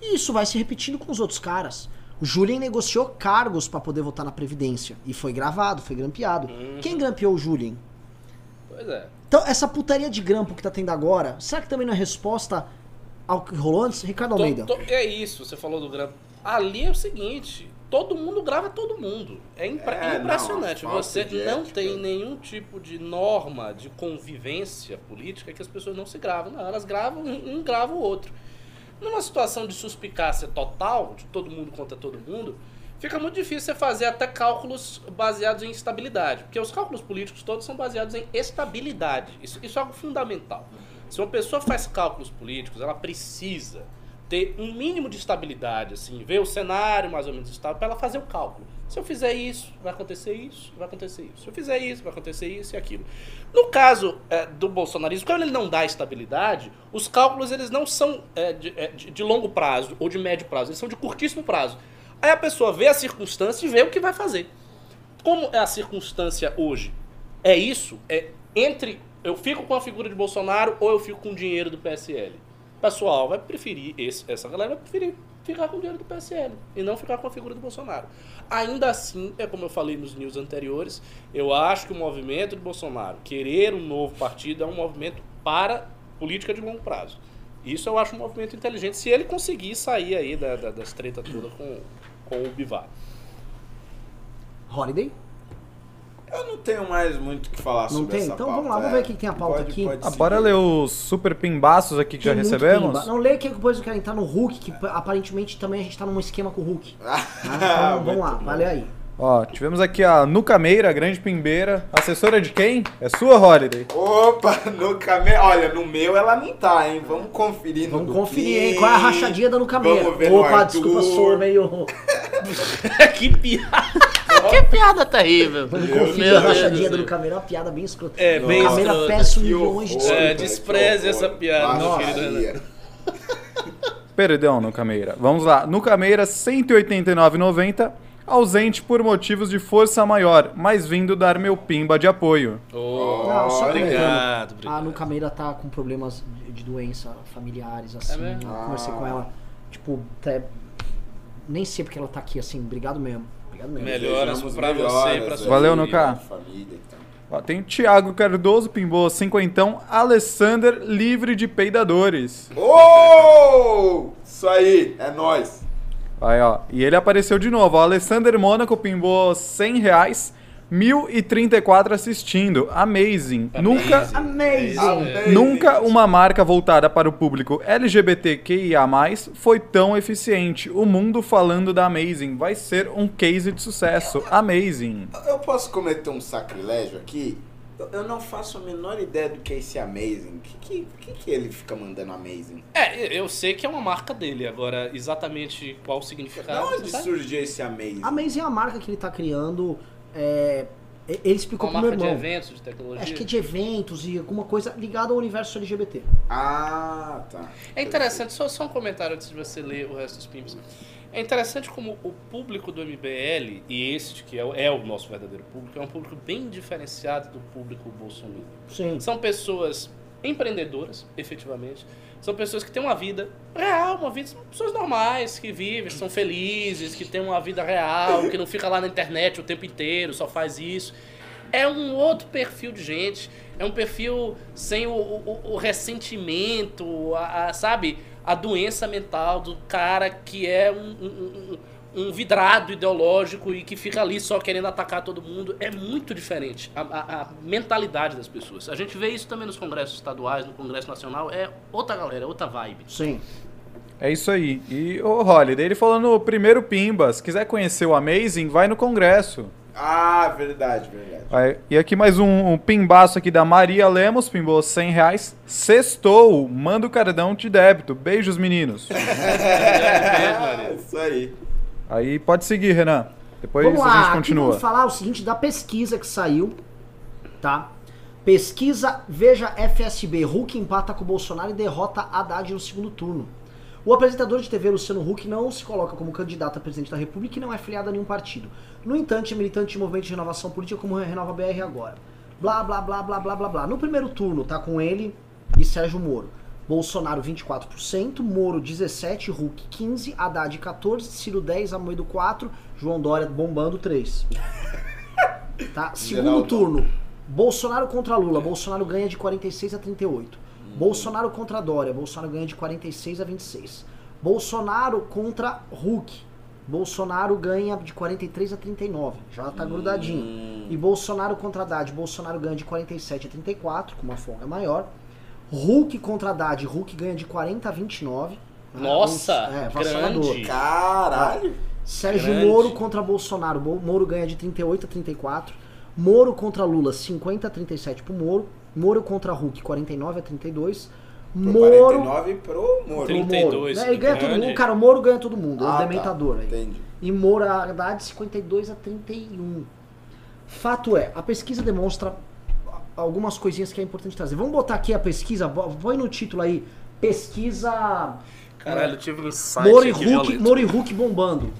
E isso vai se repetindo com os outros caras. O Julien negociou cargos pra poder votar na Previdência. E foi gravado, foi grampeado. Quem grampeou o Julien? Pois é. Então, essa putaria de grampo que tá tendo agora, será que também não é resposta ao que rolou antes? Ricardo Almeida. to- é isso, você falou do grava. Ali é o seguinte, todo mundo grava todo mundo. É, impre- É, não, impressionante. falta você não ética. tem nenhum tipo de norma de convivência política que as pessoas não se gravam. Não, elas gravam, um um grava o outro. Numa situação de suspicácia total, de todo mundo contra todo mundo, fica muito difícil você fazer até cálculos baseados em estabilidade. Porque os cálculos políticos todos são baseados em estabilidade. Isso, isso é algo fundamental. Se uma pessoa faz cálculos políticos, ela precisa ter um mínimo de estabilidade, assim, ver o cenário mais ou menos estável para ela fazer o cálculo. Se eu fizer isso, vai acontecer isso, vai acontecer isso. Se eu fizer isso, vai acontecer isso e aquilo. No caso é, do bolsonarismo, quando ele não dá estabilidade, os cálculos eles não são é, de, é, de- de longo prazo ou de médio prazo, eles são de curtíssimo prazo. Aí a pessoa vê a circunstância e vê o que vai fazer. Como é a circunstância hoje? É isso? É entre eu fico com a figura de Bolsonaro ou eu fico com o dinheiro do PSL? O pessoal vai preferir, esse, essa galera vai preferir ficar com o dinheiro do PSL e não ficar com a figura do Bolsonaro. Ainda assim, é como eu falei nos news anteriores, eu acho que o movimento de Bolsonaro querer um novo partido é um movimento para política de longo prazo. Isso eu acho um movimento inteligente, se ele conseguir sair aí da, da- das tretas todas com, com o Bivar. Holiday? Eu não tenho mais muito o que falar Não sobre tem? essa então pauta. vamos lá, vamos é. ver o que tem a pauta Pode- aqui. pode Ah, bora ler os super pimbaços aqui que já Tem muito recebemos? pimba. Não lê que depois eu quero entrar no Hulk, que aparentemente também a gente tá num esquema com o Hulk. Ah? Então, vamos lá, bom. vale aí. Ó, tivemos aqui a Nuca Meira, grande pimbeira. Assessora de quem? É sua, Holiday. Opa, no came... Olha, no meu ela não tá, hein? Vamos conferir no Vamos conferir, hein? Qual é a rachadinha da Nucameira? Vamos ver Opa, desculpa, sou meio. que piada! que piada terrível! Conferir Deus a rachadinha do. Nucameira, é uma piada bem escrota. É, bem Nucameira escrota. peço Que milhões de É, desculpas. cara, despreze essa piada, meu querido. Perdão, Nuca Meira. Vamos lá. Nuca Meira, 189,90. Ausente por motivos de força maior, mas vindo dar meu pimba de apoio. Oh, Não, só obrigado, obrigado. A Nucameira tá com problemas de- doença familiares, assim. É eu conversei com ela. Tipo, até. Nem sei porque ela tá aqui, assim. Obrigado mesmo. Obrigado mesmo. Melhoras pra melhoras você e pra sua Valeu, Nuca. família e tal. Ó, tem o Thiago Cardoso, pimbou cinquentão. Alessander, livre de peidadores. Ô! Isso aí, é nóis. Aí, ó. E ele apareceu de novo. O Alessander Mônaco pimbou 100 reais. 1034 assistindo. Amazing. Nunca, Amazing! Amazing. nunca uma marca voltada para o público LGBTQIA+, foi tão eficiente. O mundo falando da Amazing vai ser um case de sucesso. Amazing. Eu posso cometer um sacrilégio aqui? Eu- não faço a menor ideia do que é esse Amazing. O que, que, que, que ele fica mandando Amazing? É, eu sei que é uma marca dele, agora exatamente qual o significado. Você onde surgiu esse Amazing? A Amazing é uma marca que ele tá criando. É, Ele explicou Uma pro meu marca de irmão. eventos, de tecnologia. Acho que é de eventos e alguma coisa ligada ao universo LGBT. Ah, tá. É interessante, só, só um comentário antes de você ler o resto dos pimps. É interessante como o público do MBL, e esse que é, o- é o nosso verdadeiro público, é um público bem diferenciado do público bolsonaro. Sim. São pessoas empreendedoras, efetivamente. São pessoas que têm uma vida real, uma vida, são pessoas normais, que vivem, são felizes, que têm uma vida real, que não fica lá na internet o tempo inteiro, só faz isso. É um outro perfil de gente. É um perfil sem o, o- o ressentimento, a, a- sabe? A doença mental do cara que é um, um- um- vidrado ideológico e que fica ali só querendo atacar todo mundo. É muito diferente a, a- a mentalidade das pessoas. A gente vê isso também nos congressos estaduais, no Congresso Nacional. É outra galera, é outra vibe. Sim. É isso aí. E o Holiday, ele falou no primeiro Pimba, se quiser conhecer o Amazing, vai no congresso. Ah, verdade, verdade. Aí, e aqui mais um, um pimbaço aqui da Maria Lemos, pimbou 100 reais. Sextou, manda o cardão de débito. Beijos, meninos. É, isso aí. Aí pode seguir, Renan. Depois vamos a lá, gente continua. vamos falar o seguinte da pesquisa que saiu, tá? Pesquisa Veja FSB, Huck empata com Bolsonaro e derrota Haddad no segundo turno. O apresentador de TV Luciano Huck não se coloca como candidato a presidente da República e não é filiado a nenhum partido. No entanto, é militante de movimento de renovação política como Renova BR agora. Blá, blá, blá, blá, blá, blá, blá. No primeiro turno, tá com ele e Sérgio Moro. Bolsonaro 24%, Moro 17%, Huck 15%, Haddad 14%, Ciro 10%, Amoedo 4%, João Dória bombando 3%. Tá? Segundo Geraldo. turno, Bolsonaro contra Lula, Bolsonaro ganha de 46 a 38. Bolsonaro contra Dória, Bolsonaro ganha de 46 a 26. Bolsonaro contra Huck, Bolsonaro ganha de 43 a 39, já tá grudadinho. E Bolsonaro contra Haddad, Bolsonaro ganha de 47 a 34, com uma folga maior. Huck contra Haddad, Huck ganha de 40 a 29. né? Nossa, é, avassalador. grande. Caralho. Sérgio Grande. Moro contra Bolsonaro. Bo- Moro ganha de 38 a 34. Moro contra Lula, 50 a 37 pro Moro. Moro contra Huck, 49 a 49. Pro Moro 49 pro Moro. pro 32, Moro. Né, ele ganha grande. todo mundo. Cara, o Moro ganha todo mundo. é Ah, um tá. dementador aí. Entendi. E Moro, a Haddad, 52 a 31. Fato é, a pesquisa demonstra algumas coisinhas que é importante trazer. Vamos botar aqui a pesquisa, põe no título aí, pesquisa Caralho, eu tive um insight Moro e aqui Hulk, e Hulk bombando.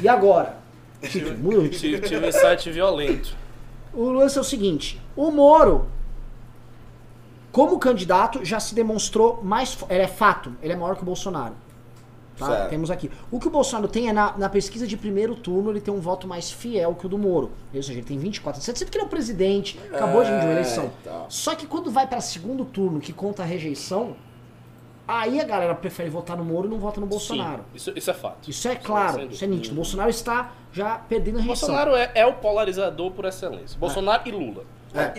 E agora? Título, título. Tive, tive um insight violento. O lance é o seguinte: o Moro, como candidato, já se demonstrou mais. Ele é fato, ele é maior que o Bolsonaro. Tá? Certo. Temos aqui. O que o Bolsonaro tem é na, na pesquisa de primeiro turno, ele tem um voto mais fiel que o do Moro. Ou seja, ele tem 24. Você que ele é o presidente, acabou de vir uma É, eleição. então. Só que quando vai para segundo turno, que conta a rejeição, aí a galera prefere votar no Moro e não vota no Bolsonaro. Sim, isso, isso é fato. Isso é sem claro, dúvida. isso é nítido. Bolsonaro está já perdendo a rejeição. Bolsonaro é, é o polarizador por excelência. Bolsonaro e Lula.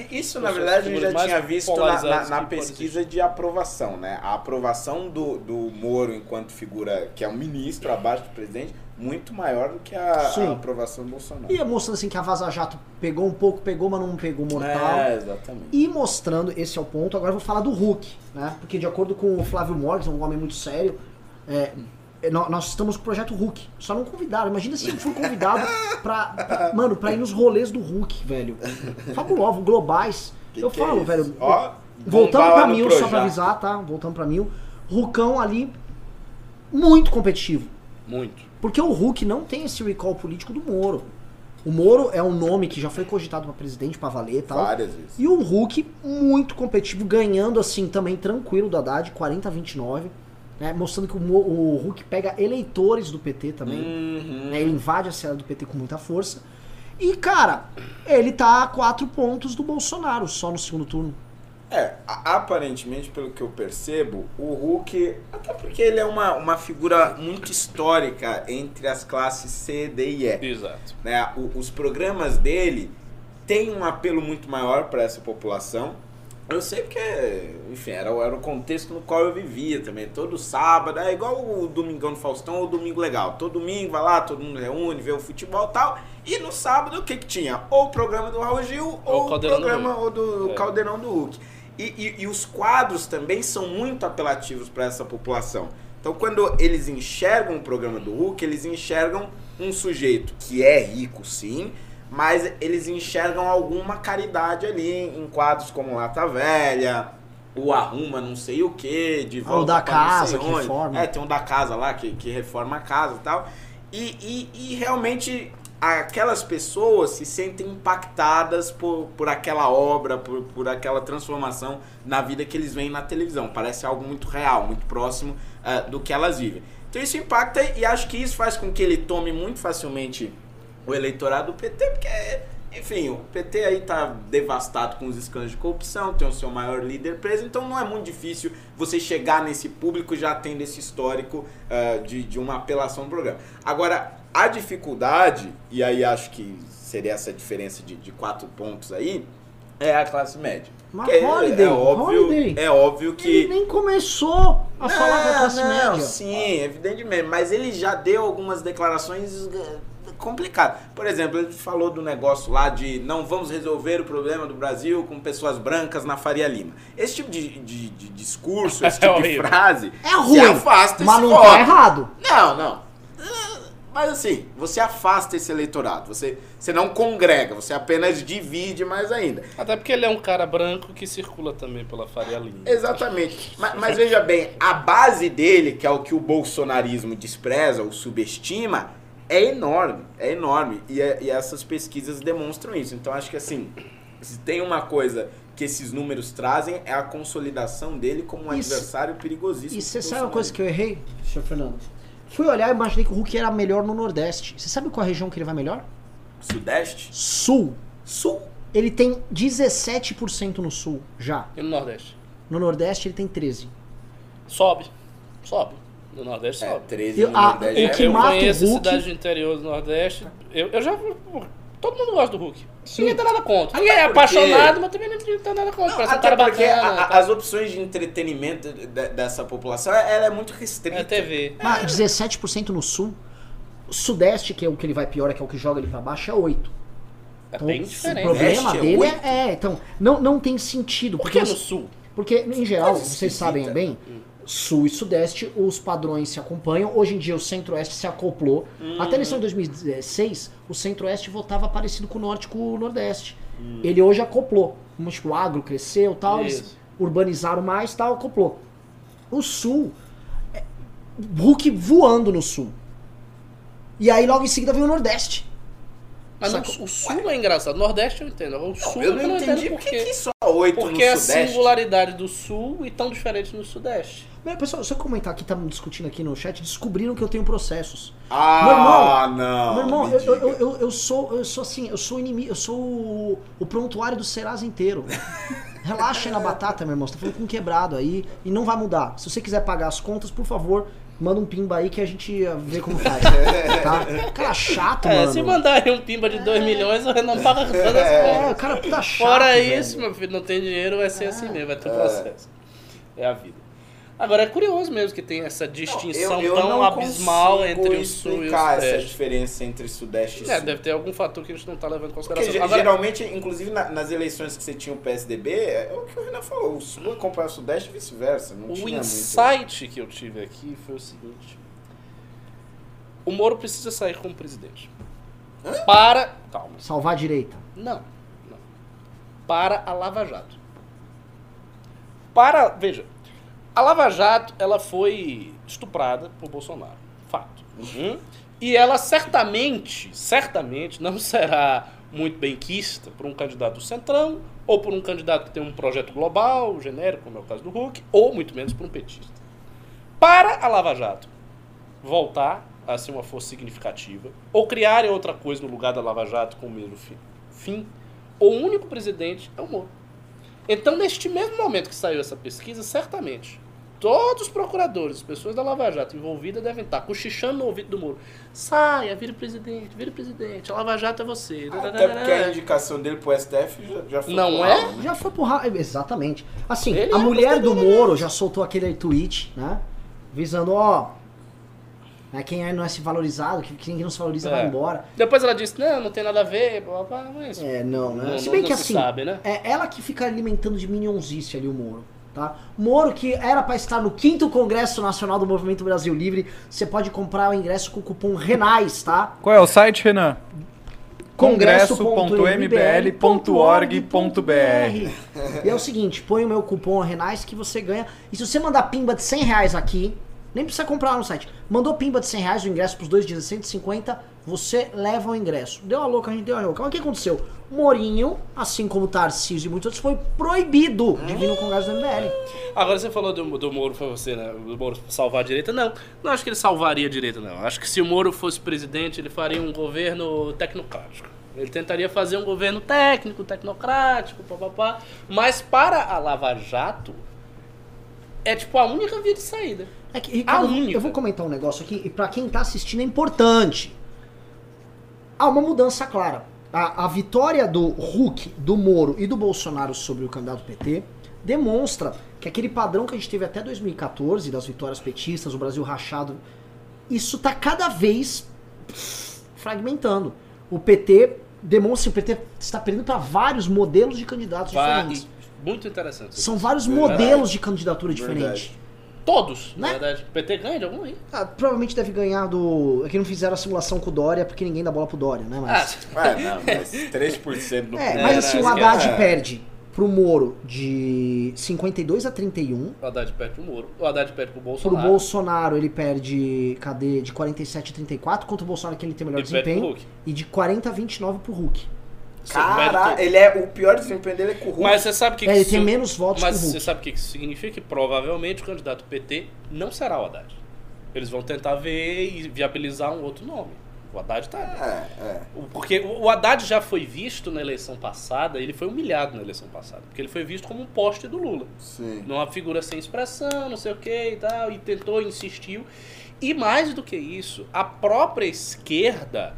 E Isso, na verdade, a gente já tinha visto na, na- na pesquisa de aprovação, né? A aprovação do, do Moro enquanto figura, que é um ministro abaixo do presidente, muito maior do que a, a aprovação do Bolsonaro. E mostrando assim que a Vaza Jato pegou um pouco, pegou, mas não pegou mortal. É, exatamente. E mostrando, esse é o ponto, agora eu vou falar do Hulk, né? Porque de acordo com o Flávio Morgan, um homem muito sério, é, nós estamos com o projeto Hulk. Só não convidaram. Imagina se eu fui convidado pra, pra- Mano, pra ir nos rolês do Hulk, velho. Fabuloso, globais. Que eu que é falo, isso? velho. Ó, Voltando pra mil, só pra avisar, tá? Voltando pra mil. Hulkão ali, muito competitivo. Muito. Porque o Hulk não tem esse recall político do Moro. O Moro é um nome que já foi cogitado pra presidente, pra valer e tal. Várias vezes. E o Hulk muito competitivo, ganhando assim também tranquilo do Haddad, 40 a 29. Né, mostrando que o, o Hulk pega eleitores do PT também. Uhum. né, ele invade a cela do PT com muita força. E, cara, ele tá a quatro pontos do Bolsonaro só no segundo turno. É, aparentemente, pelo que eu percebo, o Hulk, até porque ele é uma, uma figura muito histórica entre as classes C, D e E. Exato. né? O- os programas dele têm um apelo muito maior para essa população. Eu sei porque, enfim, era, o- era o contexto no qual eu vivia também. Todo sábado, é igual o Domingão do Faustão ou o Domingo Legal. Todo domingo vai lá, todo mundo reúne, vê o futebol e tal. E no sábado, o que que tinha? Ou o programa do Raul Gil, Ou o ou o do programa Hulk. ou do É. Caldeirão do Hulk. E, e- e os quadros também são muito apelativos para essa população. Então, quando eles enxergam o programa do Hulk, eles enxergam um sujeito que é rico, sim, mas eles enxergam alguma caridade ali em quadros como Lata Velha, o Arruma não sei o que, de Ah, volta da pra não casa, que reforma. É, tem um da casa lá que, que reforma a casa e tal. E, e, e realmente aquelas pessoas se sentem impactadas por, por aquela obra, por, por aquela transformação na vida que eles veem na televisão. Parece algo muito real, muito próximo ah, do que elas vivem. Então isso impacta e acho que isso faz com que ele tome muito facilmente o eleitorado do PT, porque, enfim, o PT aí tá devastado com os escândalos de corrupção, tem o seu maior líder preso, então não é muito difícil você chegar nesse público já tendo esse histórico ah, de, de uma apelação no programa. Agora, a dificuldade, e aí acho que seria essa diferença de, de quatro pontos aí, é a classe média. Mas Porque Holiday, é óbvio, Holiday. é óbvio que Ele nem começou a falar com a classe não, média. Sim, evidentemente. Mas ele já deu algumas declarações complicadas. Por exemplo, ele falou do negócio lá de não vamos resolver o problema do Brasil com pessoas brancas na Faria Lima. Esse tipo de, de- de discurso, esse É tipo de horrível. frase, É ruim, afasta mas não tá errado. Não, não. Mas assim, você afasta esse eleitorado. Você, você não congrega, você apenas divide mais ainda. Até porque ele é um cara branco que circula também pela Faria Lima. Exatamente. Mas, mas veja bem, a base dele, que é o que o bolsonarismo despreza ou subestima, é enorme. É enorme. E, é- e essas pesquisas demonstram isso. Então acho que assim, se tem uma coisa que esses números trazem, é a consolidação dele como um E adversário perigosíssimo. E você sabe uma coisa que eu errei, senhor Fernando? Fui olhar e imaginei que o Hulk era melhor no Nordeste. Você sabe qual a região que ele vai melhor? Sudeste? Sul. Sul. Ele tem 17% no Sul, já. E no Nordeste? No Nordeste ele tem 13%. Sobe. Sobe. No Nordeste É, sobe. 13 Eu- no ah, Nordeste. o é que eu mata o conheço Hulk- cidades do interior do Nordeste. Eu, eu já. Todo mundo gosta do Hulk. Sim. Ninguém tem nada contra. Ninguém é apaixonado, mas também não tem nada contra. Um Até cara porque bacana. a- a- tá? as opções de entretenimento de- dessa população, ela é muito restrita. É TV. Mas 17% no Sul. O Sudeste, que é o que ele vai pior, é que é o que joga ele pra baixo, é 8%. É Então, bem o diferente. problema Sudeste é dele oito? é, é, Então, não, não tem sentido. Por Porque, que no Sul? porque em geral, vocês sabem bem, Sul e Sudeste, os padrões se acompanham. Hoje em dia, o Centro-Oeste se acoplou. Até a eleição de 2016, o Centro-Oeste votava parecido com o Norte e com o Nordeste. Ele hoje acoplou. Como tipo, o agro cresceu tal, eles Isso. urbanizaram mais tal, acoplou. O Sul, é, Hulk voando no Sul. E aí logo em seguida vem o Nordeste. Mas Sacou? o Sul é engraçado. Nordeste eu entendo. O Sul Eu eu não não entendi entendo por que, só 8 Porque é a singularidade do Sul e tão diferente no Sudeste. Mas, pessoal, se eu comentar aqui, estamos discutindo aqui no chat, descobriram que eu tenho processos. Ah, Meu não. Meu irmão, me eu, eu, eu- eu sou, eu sou assim, eu sou inimigo, eu sou o, o prontuário do Serasa inteiro. Relaxa aí na batata, meu irmão. Você tá falando com um quebrado aí e não vai mudar. Se você quiser pagar as contas, por favor, manda um pimba aí que a gente vê como faz. Tá? Cara chato, É, mano. se mandar aí um pimba de 2 milhões, eu não paga todas as É, contas. o cara puta chato. Fora velho. isso, meu filho, não tem dinheiro, vai ser assim mesmo, vai ter um processo. É a vida. Agora é curioso mesmo que tem essa distinção Eu- eu tão não abismal entre o sul e o explicar essa sudeste. diferença entre Sudeste e É, Sul. deve ter algum fator que a gente não tá levando em Porque consideração. ge- Agora, geralmente, inclusive na- nas eleições que você tinha o PSDB, é o que o Renan falou, o Sul acompanha o Sudeste e vice-versa. Não o tinha muito. insight que eu tive aqui foi o seguinte. O Moro precisa sair como presidente. Para... Calma. Salvar a direita. Não, não. Para a Lava Jato. Para, veja, a Lava Jato, ela foi estuprada por Bolsonaro, fato. Uhum. E ela certamente, certamente não será muito bem quista por um candidato do Centrão, ou por um candidato que tem um projeto global, genérico, como é o caso do Hulk, ou muito menos por um petista. Para a Lava Jato voltar a ser uma força significativa, ou criarem outra coisa no lugar da Lava Jato com o mesmo fi- fim, o único presidente é o Moro. Então, neste mesmo momento que saiu essa pesquisa, certamente, todos os procuradores, as pessoas da Lava Jato envolvidas devem estar cochichando no ouvido do Moro. Saia, vire presidente, vire presidente, a Lava Jato é você. Até porque a indicação dele pro STF já, já foi Não pro é? ralo, né? Já foi pro ralo. Exatamente. Assim, Ele a é mulher do. Moro já soltou aquele tweet, né? Visando, ó. Né, quem é- não é se valorizado, que quem não se valoriza vai É. embora. Depois ela disse, não, não tem nada a ver, blá, blá, blá, mas... É, não, né? Não- se não- bem não que se assim, sabe, né? é ela que fica alimentando de minionzice ali o Moro, tá? Moro que era pra estar no 5 Congresso Nacional do Movimento Brasil Livre, você pode comprar o ingresso com o cupom RENAIS, tá? Qual é o site, Renan? congresso.mbl.org.br. E é o seguinte, põe o meu cupom Renais que você ganha. E se você mandar pimba de 100 reais aqui, nem precisa comprar no site. Mandou pimba de 100 reais, o ingresso pros dois dias é 150, você leva o ingresso. Deu a louca, a gente deu a louca. Mas o que aconteceu? Morinho, assim como Tarcísio e muitos outros, foi proibido de vir no congresso do MBL. Agora você falou do, do Moro, foi você, né? Do Moro salvar a direita. Não, não acho que ele salvaria a direita, não. Acho que se o Moro fosse presidente, ele faria um governo tecnocrático. Ele tentaria fazer um governo técnico, tecnocrático, papapá. Mas para a Lava Jato, é tipo a única via de saída. É que, Ricardo, A eu vou- única. eu vou comentar um negócio aqui, e pra quem tá assistindo é importante. Há uma mudança clara. A, a vitória do Hulk, do Moro e do Bolsonaro sobre o candidato PT demonstra que aquele padrão que a gente teve até 2014, das vitórias petistas, o Brasil rachado, isso tá cada vez fragmentando. O PT demonstra que o PT está perdendo para vários modelos de candidatos Vá- diferentes. Muito interessante. São vários Verdade. modelos de candidatura Verdade. diferentes. Todos, na Né? verdade. O PT ganha de algum aí. Ah, provavelmente deve ganhar do. É que não fizeram a simulação com o Dória porque ninguém dá bola pro Dória, né? Mas, Ah, Ah, não, mas 3% no é, é, mas assim, o Haddad é. perde pro Moro de 52 a 31. o Haddad perde pro Moro. O Haddad perde pro Pro Bolsonaro. Bolsonaro ele perde, cadê? De 47 a 34, contra o Bolsonaro que ele tem melhor E perde pro desempenho. Hulk. E de 40 a 29 pro Hulk. Cara, ele é o pior desempenho dele é com o Hulk. Mas você sabe que É, ele isso- tem menos votos Mas que você sabe o que isso significa? Que provavelmente o candidato PT não será o Haddad. Eles vão tentar ver e viabilizar um outro nome. O Haddad tá. É, é. Porque o o Haddad já foi visto na eleição passada, ele foi humilhado na eleição passada. Porque ele foi visto como um poste do Lula. Sim. Numa figura sem expressão, não sei o que e tal, e tentou, insistiu. E mais do que isso, a própria esquerda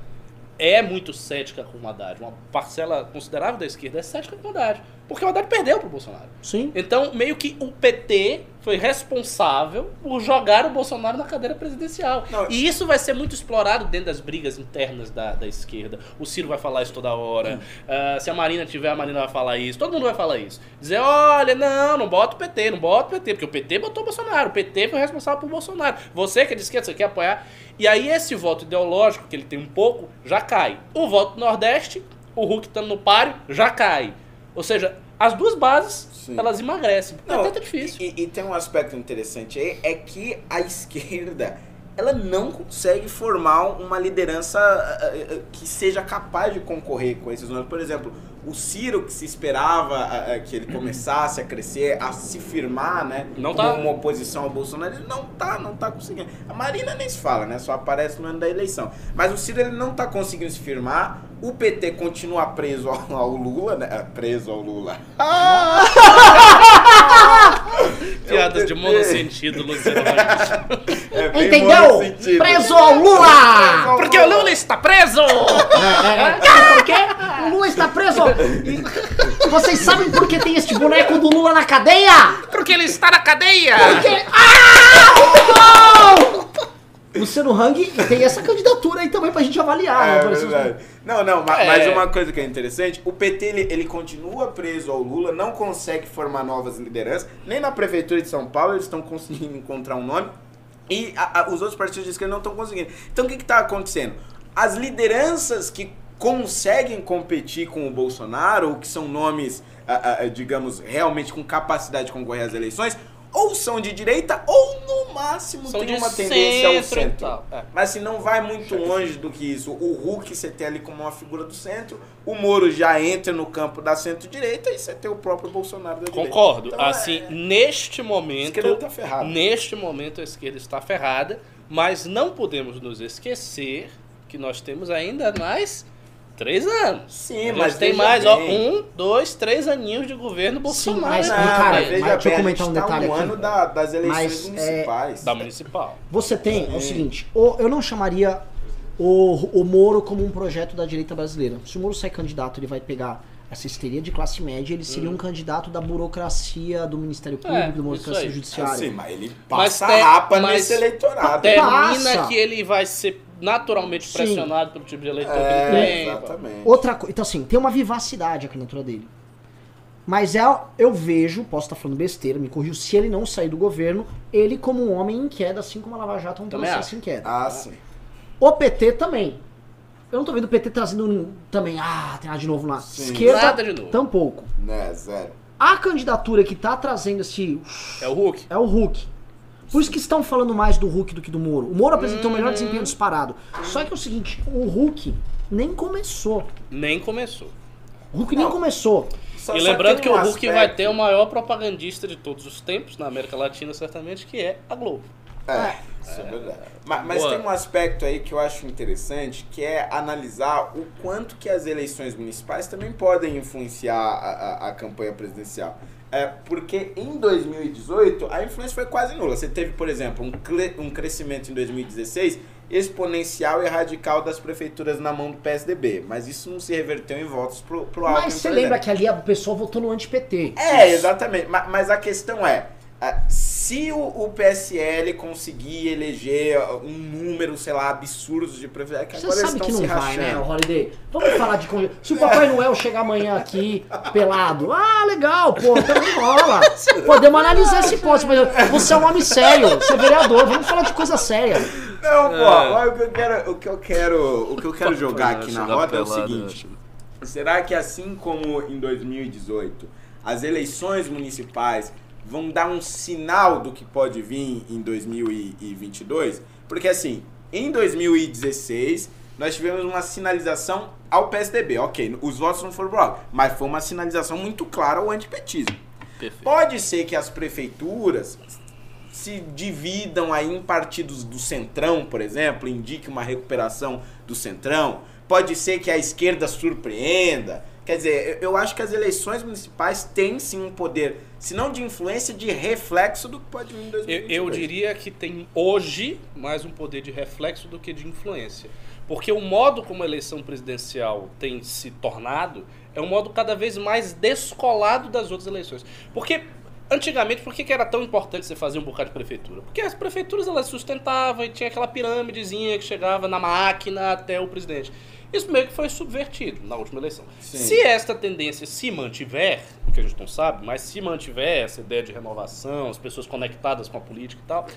é muito cética com o Haddad. Uma parcela considerável da esquerda é cética com o Haddad. Porque o Haddad perdeu pro Bolsonaro. Sim. Então, meio que o PT foi responsável por jogar o Bolsonaro na cadeira presidencial. Não. E isso vai ser muito explorado dentro das brigas internas da, da esquerda. O Ciro vai falar isso toda hora. Ah, se a Marina tiver, a Marina vai falar isso. Todo mundo vai falar isso. Dizer, olha, não, não bota o PT, não bota o PT. Porque o PT botou o Bolsonaro. O PT foi responsável por Bolsonaro. Você que é de esquerda, você quer apoiar. E aí esse voto ideológico, que ele tem um pouco, já cai. O voto do Nordeste, o Hulk estando no páreo, já cai. Ou seja, as duas bases, Sim. elas emagrecem. Não, Até tá difícil. E, e tem um aspecto interessante aí, é que a esquerda, ela não consegue formar uma liderança ah, ah, ah, que seja capaz de concorrer com esses nomes. Por exemplo, o Ciro, que se esperava ah, ah, que ele começasse a crescer, a se firmar, né? Não como tá. uma oposição ao Bolsonaro, ele não tá, não tá conseguindo. A Marina nem se fala, né? Só aparece no ano da eleição. Mas o Ciro, ele não tá conseguindo se firmar. O PT continua preso ao, ao Lula, né? Ah, Preso ao Lula. Piadas de Eu monossentido, Luciano. É Entendeu? monossentido. Preso ao Lula! Porque o Lula está preso! Sabe por quê? O Lula está preso! Vocês sabem por que tem este boneco do Lula na cadeia? Porque ele está na cadeia! Porque. Ah! Não! Luciano Hang tem essa candidatura aí também pra gente avaliar. né? É, Por isso- verdade. Não, não, ma- É. mas uma coisa que é interessante, o PT ele, ele continua preso ao Lula, não consegue formar novas lideranças, nem na prefeitura de São Paulo eles estão conseguindo encontrar um nome, e a- a- os outros partidos de esquerda não estão conseguindo. Então o que está acontecendo? As lideranças que conseguem competir com o Bolsonaro, ou que são nomes, ah, digamos, realmente com capacidade de concorrer às eleições, ou são de direita, ou no máximo São tem de uma tendência ao centro é. Mas assim, não vai muito longe do que isso. O Hulk você tem ali como uma figura do centro, o Moro já entra no campo da centro-direita e você tem o próprio Bolsonaro da direita. Concordo. Então, assim, é- neste a momento. esquerda tá ferrada. Neste momento a esquerda está ferrada, mas não podemos nos esquecer que nós temos ainda mais três anos. Sim, mas tem mais, ó, bem. um, dois, três aninhos de governo Bolsonaro. mas, né? Não, cara, mas mas deixa eu bem, comentar um tá detalhe um aqui. ano da- das eleições Mas, é, municipais. Da municipal. Você tem, é o Sim. seguinte, o- eu não chamaria o, o Moro como um projeto da direita brasileira. Se o Moro sair candidato, ele vai pegar essa histeria de classe média, ele seria um candidato da burocracia do Ministério Público, É, da isso burocracia aí. judiciária. Sim, mas ele Mas passa te- rapa mas nesse eleitorado. Termina Passa. que ele vai ser naturalmente Sim. pressionado pelo tipo de eleitor É, que ele tem. exatamente. Outra coisa, então assim, tem uma vivacidade a candidatura dele. Mas é, eu vejo, posso estar falando besteira, me corrijo, se ele não sair do governo, ele como um homem em queda, assim como a Lava Jato é um Também processo acho. em queda. Ah, sim. O PT também. Eu não tô vendo o PT trazendo um- também, ah, tem nada de novo lá. Sim. Esquerda, Nada de novo. tampouco. Né, zero. A candidatura que tá trazendo esse É o Hulk. é o Hulk. Por isso que estão falando mais do Hulk do que do Moro. O Moro apresentou o melhor desempenho disparado. Só que é o seguinte, o Hulk nem começou. Nem começou. O Hulk nem Não. começou. Só- e só lembrando tem que um o Hulk aspecto- vai ter o maior propagandista de todos os tempos, na América Latina certamente, que é a Globo. É, isso é verdade. Mas, mas tem um aspecto aí que eu acho interessante, que é analisar o quanto que as eleições municipais também podem influenciar a, a- a campanha presidencial. É, porque em 2018 a influência foi quase nula. Você teve, por exemplo, um, um crescimento em 2016 exponencial e radical das prefeituras na mão do PSDB. Mas isso não se reverteu em votos pro, pro Alckmin, Mas você lembra que ali o pessoal votou no anti-PT. É, exatamente. Ma- Mas, a questão é, ah, se o, o PSL conseguir eleger um número, sei lá, absurdo de prefeitos, é que Você agora eles sabe estão que não vai, né, rachando. Holiday? Vamos falar de Se o Papai Noel chegar amanhã aqui pelado, ah, legal, pô, também rola. Podemos analisar esse ponto, mas você é um homem sério, você é vereador, vamos falar de coisa séria. Não, pô, É. mas o que eu quero, o que eu quero, o que eu quero jogar aqui na roda é o seguinte. Será que assim como em 2018, as eleições municipais vão dar um sinal do que pode vir em 2022? Porque assim, em 2016, nós tivemos uma sinalização ao PSDB. Ok, os votos não foram pro mas foi uma sinalização muito clara ao antipetismo. Perfeito. Pode ser que as prefeituras se dividam aí em partidos do centrão, por exemplo, indique uma recuperação do centrão. Pode ser que a esquerda surpreenda. Quer dizer, eu eu acho que as eleições municipais têm sim um poder, se não de influência, de reflexo do que pode vir em Eu, 2022. eu diria que tem hoje mais um poder de reflexo do que de influência. Porque o modo como a eleição presidencial tem se tornado é um modo cada vez mais descolado das outras eleições. Porque antigamente, por que, que era tão importante você fazer um bocado de prefeitura? Porque as prefeituras elas sustentavam e tinha aquela pirâmidezinha que chegava na máquina até o presidente. Isso meio que foi subvertido na última eleição. Sim. Se esta tendência se mantiver, o que a gente não sabe, mas se mantiver essa ideia de renovação, as pessoas conectadas com a política e tal,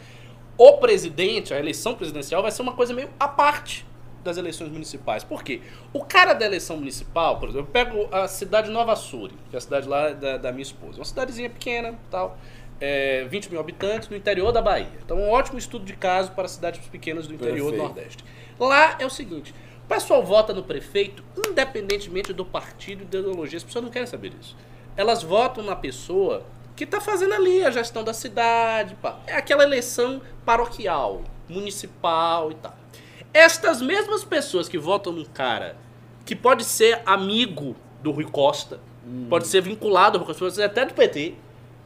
o presidente, a eleição presidencial vai ser uma coisa meio à parte das eleições municipais. Por quê? O cara da eleição municipal, por exemplo, eu pego a cidade de Nova Suri, que é a cidade lá da, da minha esposa. Uma cidadezinha pequena tal. É, 20 mil habitantes no interior da Bahia. Então, um ótimo estudo de caso para cidades pequenas do interior do Perfeito. Nordeste. Lá é o seguinte: o pessoal vota no prefeito independentemente do partido e da ideologia. As pessoas não querem saber disso. Elas votam na pessoa que está fazendo ali a gestão da cidade. pá. É aquela eleição paroquial, municipal e tal. Estas mesmas pessoas que votam num cara que pode ser amigo do Rui Costa, pode ser vinculado ao Rui Costa, até do PT,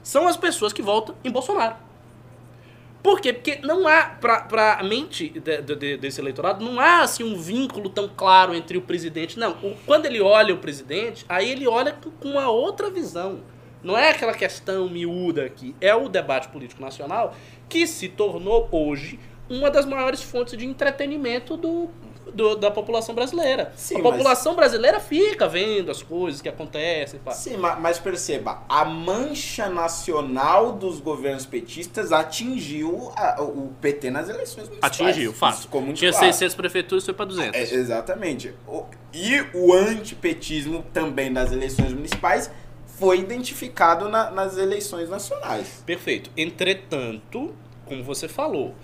são as pessoas que votam em Bolsonaro. Por quê? Porque não há, pra, pra mente de- de- de- desse eleitorado, não há assim um vínculo tão claro entre o presidente. Não, o- quando ele olha o presidente, aí ele olha com- com uma outra visão. Não é aquela questão miúda aqui, é o debate político nacional que se tornou hoje uma das maiores fontes de entretenimento do, do- da população brasileira. Sim, a mas- população brasileira fica vendo as coisas que acontecem. pá. Sim, ma- mas perceba, a mancha nacional dos governos petistas atingiu a- o PT nas eleições municipais. Atingiu, fato. Tinha claro. 600 prefeituras, foi para 200. É, exatamente. O- E o antipetismo também nas eleições municipais foi identificado na- nas eleições nacionais. Perfeito. Entretanto, como você falou,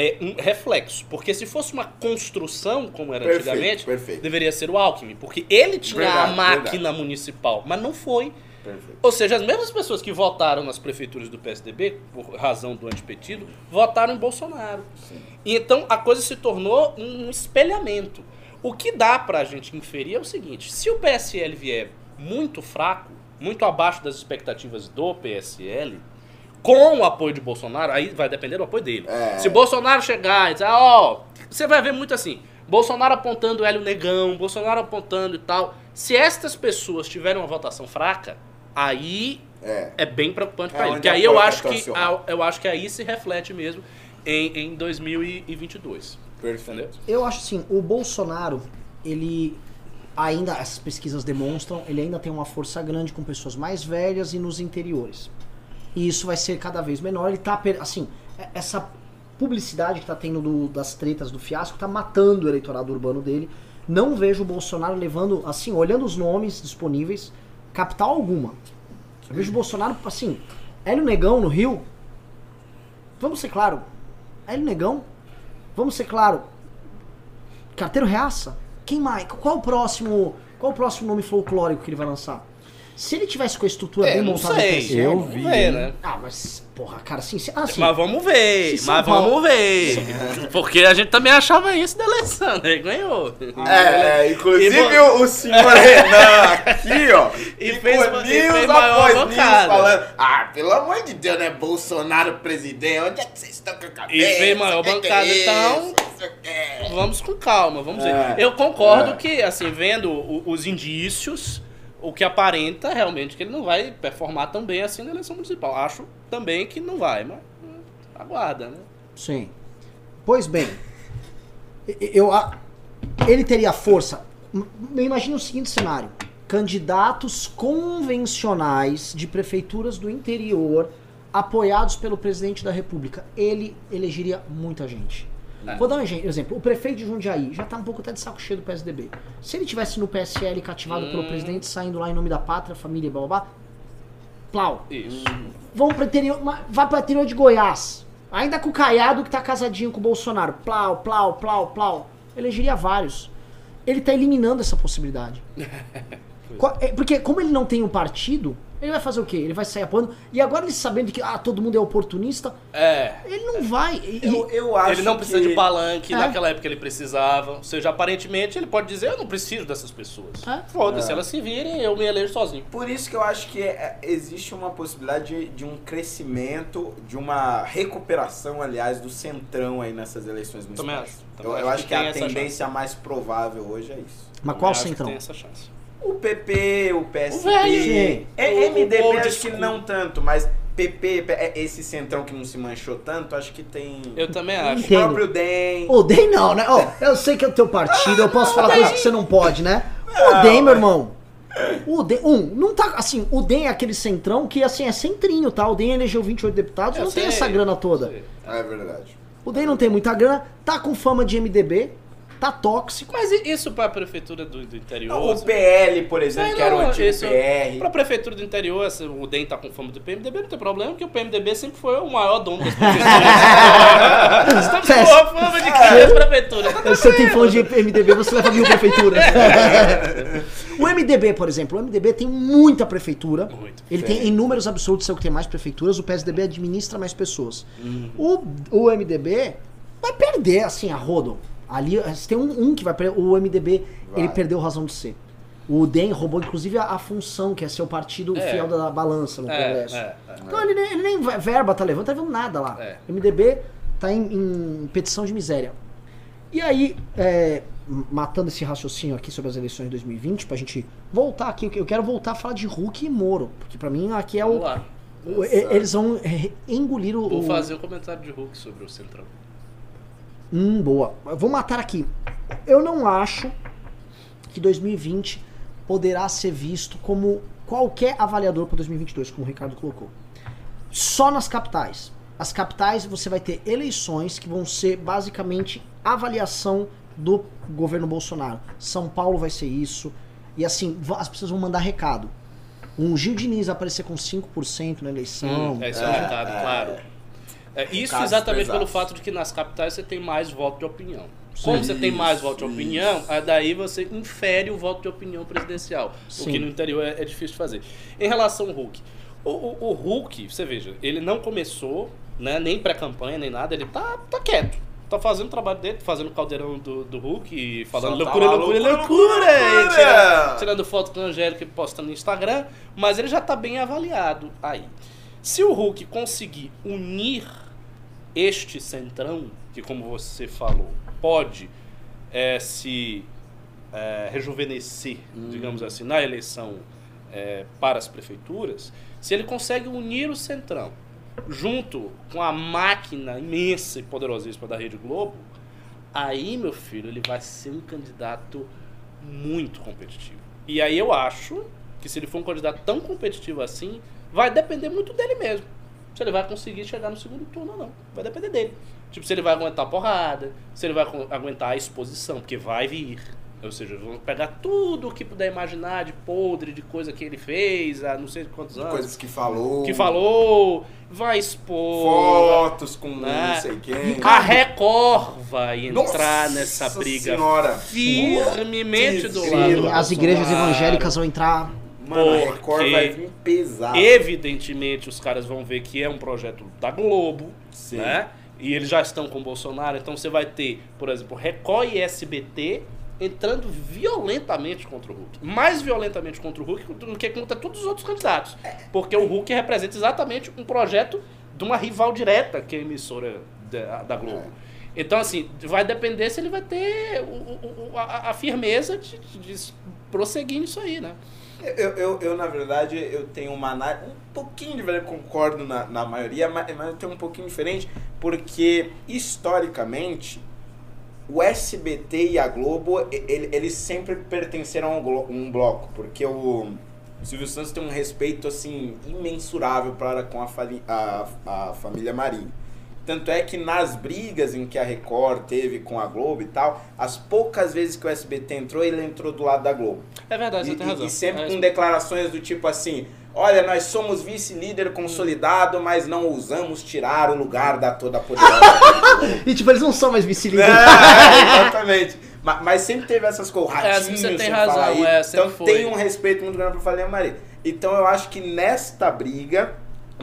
é um reflexo. Porque se fosse uma construção, como era Perfeito, antigamente, perfeito. deveria ser o Alckmin. Porque ele tinha Verdade, a máquina verdade. municipal, mas não foi. Perfeito. Ou seja, as mesmas pessoas que votaram nas prefeituras do PSDB, por razão do antipetismo, votaram em Bolsonaro. E então a coisa se tornou um espelhamento. O que dá pra gente inferir é o seguinte: se o PSL vier muito fraco, muito abaixo das expectativas do PSL, com o apoio de Bolsonaro, aí vai depender do apoio dele. É. Se Bolsonaro chegar e dizer, ó, você vai ver muito assim, Bolsonaro apontando Hélio Negão, Bolsonaro apontando e tal. Se estas pessoas tiverem uma votação fraca, aí É. é bem preocupante É pra ele. Porque aí eu acho, que, estaciona. eu acho que aí se reflete mesmo em, em 2022. Perfeito. Eu acho assim, o Bolsonaro, ele ainda, essas pesquisas demonstram, ele ainda tem uma força grande com pessoas mais velhas e nos interiores. E isso vai ser cada vez menor. Ele tá, assim, é- essa publicidade que tá tendo do- das tretas do fiasco tá matando o eleitorado urbano dele. Não vejo o Bolsonaro levando, assim, olhando os nomes disponíveis, capital alguma. Eu vejo o Bolsonaro, assim, Hélio Negão no Rio. Vamos ser claro. Hélio Negão. Vamos ser claro. Carteiro Reaça. Quem mais? Qual o próximo, qual o próximo nome folclórico que ele vai lançar? Se ele tivesse com a estrutura É, bem não montada no sei. Eu Vamos vi, ver, né? Ah, mas, porra, cara, assim, se- assim Mas vamos ver, Se mas Paulo- vamos ver. Porque a gente também achava isso da eleição, né? Ganhou. É, é, inclusive E, o, o senhor Renan aqui, ó. E fez- e news fez maior após news falando, ah, pelo amor de Deus, né? Bolsonaro presidente, onde é que vocês estão com a cabeça? E fez maior que bancada, é então-? Não quê. Vamos com calma, vamos É. ver. Eu concordo É. que, assim, vendo os indícios, o que aparenta realmente que ele não vai performar tão bem assim na eleição municipal. Acho também que não vai, mas hum, aguarda, né? Sim. Pois bem, eu, ele teria força. Imagina o seguinte cenário: candidatos convencionais de prefeituras do interior apoiados pelo presidente da República. Ele elegeria muita gente. É. Vou dar um exe- exemplo. O prefeito de Jundiaí já tá um pouco até de saco cheio do PSDB. Se ele tivesse no PSL cativado pelo Hum. presidente, saindo lá em nome da pátria, família e blá blá blá, plau. Isso. Vamos pro interior, vai pro interior de Goiás. Ainda com o Caiado que tá casadinho com o Bolsonaro. Plau, plau, plau, plau. Elegeria vários. Ele tá eliminando essa possibilidade. Qua- é, Porque como ele não tem um partido, ele vai fazer o quê? Ele vai sair apoiando. E agora ele sabendo que ah, todo mundo é oportunista, É. ele não vai. E- Eu, eu acho Ele não precisa que... de palanque, É. naquela época ele precisava. Ou seja, aparentemente ele pode dizer, eu não preciso dessas pessoas. É. Foda-se, elas se virem, eu me elejo sozinho. Por isso que eu acho que é- existe uma possibilidade de, de um crescimento, de uma recuperação, aliás, do centrão aí nessas eleições Também municipais. acho. Também Eu, eu acho acho que que, tem a tendência mais provável hoje é isso. Mas Também qual acho que centrão? Tem essa chance. O PP, o PSB. O. É, O- MDB o acho que não tanto, mas PP, é, esse centrão que não se manchou tanto, acho que tem. Eu também o acho. Entendo. próprio DEM. O DEM não, né? Ó, eu sei que é o teu partido, eu posso falar coisas que você não pode, né? O DEM, meu irmão. O DEM, um, não tá, assim, o DEM é aquele centrão que, assim, é centrinho, tá? O DEM elegeu 28 deputados, Eu não tem sei, essa grana toda. sei. É verdade. O DEM não tem muita grana, tá com fama de MDB, tá tóxico. Mas isso pra prefeitura do, do interior? O assim? PL, por exemplo, Não, que era o não, antigo isso- PR. Pra prefeitura do interior, essa- o DEM tá com fama do PMDB, não tem problema, porque o PMDB sempre foi o maior dono das prefeituras. Estamos com a fama de que as prefeituras. Tá Você tem fama de MDB, você leva mil prefeituras. o MDB, por exemplo, o MDB tem muita prefeitura. Muito. Ele tem em números absolutos é o que tem mais prefeituras, o PSDB administra mais pessoas. O, o MDB vai perder, assim, a rodo. Ali tem um, um que vai perder. O MDB, Vai. ele perdeu razão de ser. O DEM roubou, inclusive, a, a função, que é ser o partido É. fiel da balança no É, Congresso. é, é. Então ele, nem- ele nem verba tá levando, tá levando nada lá. É. MDB tá em, em petição de miséria. E aí, é, matando esse raciocínio aqui sobre as eleições de 2020, pra gente voltar aqui, eu que- eu quero voltar a falar de Hulk e Moro, porque pra mim aqui é Vamos o. lá. o- eles vão engolir o. Vou o- fazer um comentário de Hulk sobre o Centrão. Hum, boa. Vou matar aqui. Eu não acho que 2020 poderá ser visto como qualquer avaliador para 2022, como o Ricardo colocou. Só nas capitais. As capitais você vai ter eleições que vão ser basicamente avaliação do governo Bolsonaro. São Paulo vai ser isso. E assim, as pessoas vão mandar recado. Um Gil Diniz aparecer com 5% na eleição. Hum, é isso é, é. claro. É, isso exatamente pelo fato de que nas capitais você tem mais voto de opinião. Como você tem mais Isso, voto de isso. opinião, aí daí você infere o voto de opinião presidencial. O Sim. que no interior é, é difícil de fazer. Em relação ao Hulk. O, o, o Hulk, você veja, ele não começou, né, nem pré-campanha, nem nada, ele tá, tá quieto. Tá fazendo o trabalho dele, fazendo o caldeirão do, do Hulk e falando tá loucura, loucura, loucura, loucura, e loucura. tirando- tirando foto com o Angélica e postando no Instagram, mas ele já tá bem avaliado aí. Se o Hulk conseguir unir este centrão, que como você falou, pode eh, se eh, rejuvenescer, digamos assim, na eleição eh, para as prefeituras, se ele consegue unir o centrão junto com a máquina imensa e poderosíssima da Rede Globo, aí, meu filho, ele vai ser um candidato muito competitivo. E aí eu acho que se ele for um candidato tão competitivo assim, vai depender muito dele mesmo. Se ele vai conseguir chegar no segundo turno ou não. Vai depender dele. Tipo, se ele vai aguentar a porrada, se ele vai agu- aguentar a exposição, porque vai vir. Ou seja, vão pegar tudo o que puder imaginar de podre, de coisa que ele fez há não sei quantos anos. Coisas que falou. que falou, vai expor. Fotos com né? não sei quem. A Record vai entrar Nossa nessa briga Senhora. firmemente do Sim, lado. E do as igrejas evangélicas vão entrar. Mano, a Porque- Record vai vir pesado. Evidentemente, os caras vão ver que é um projeto da Globo, Sim. né? E eles já estão com o Bolsonaro, então você vai ter, por exemplo, Record e SBT entrando violentamente contra o Hulk. Mais violentamente contra o Hulk do que contra todos os outros candidatos. Porque o Hulk representa exatamente um projeto de uma rival direta que é a emissora da, da Globo. Então, assim, vai depender se ele vai ter o- o- a, a firmeza de, de prosseguir nisso aí, né? Eu, eu, eu, na verdade, eu tenho uma análise um pouquinho diferente, concordo na, na maioria, mas, mas eu tenho um pouquinho diferente, porque historicamente o SBT e a Globo, ele- eles sempre pertenceram a um, bloco, porque o Silvio Santos tem um respeito, assim, imensurável para com a, a, a família Marinho. Tanto é que nas brigas em que a Record teve com a Globo e tal, as poucas vezes que o SBT entrou, ele entrou do lado da Globo. É verdade, E, você tem e- razão. e sempre É com declarações do tipo assim: olha, nós somos vice-líder consolidado, mas não ousamos tirar o lugar da toda poderosa. E tipo, eles não são mais vice-líderes. é, exatamente. Ma- Mas, sempre teve essas coisas. É, você tem razão, é, Então foi. tem um respeito muito grande pra Falinha Maria. Então eu acho que nesta briga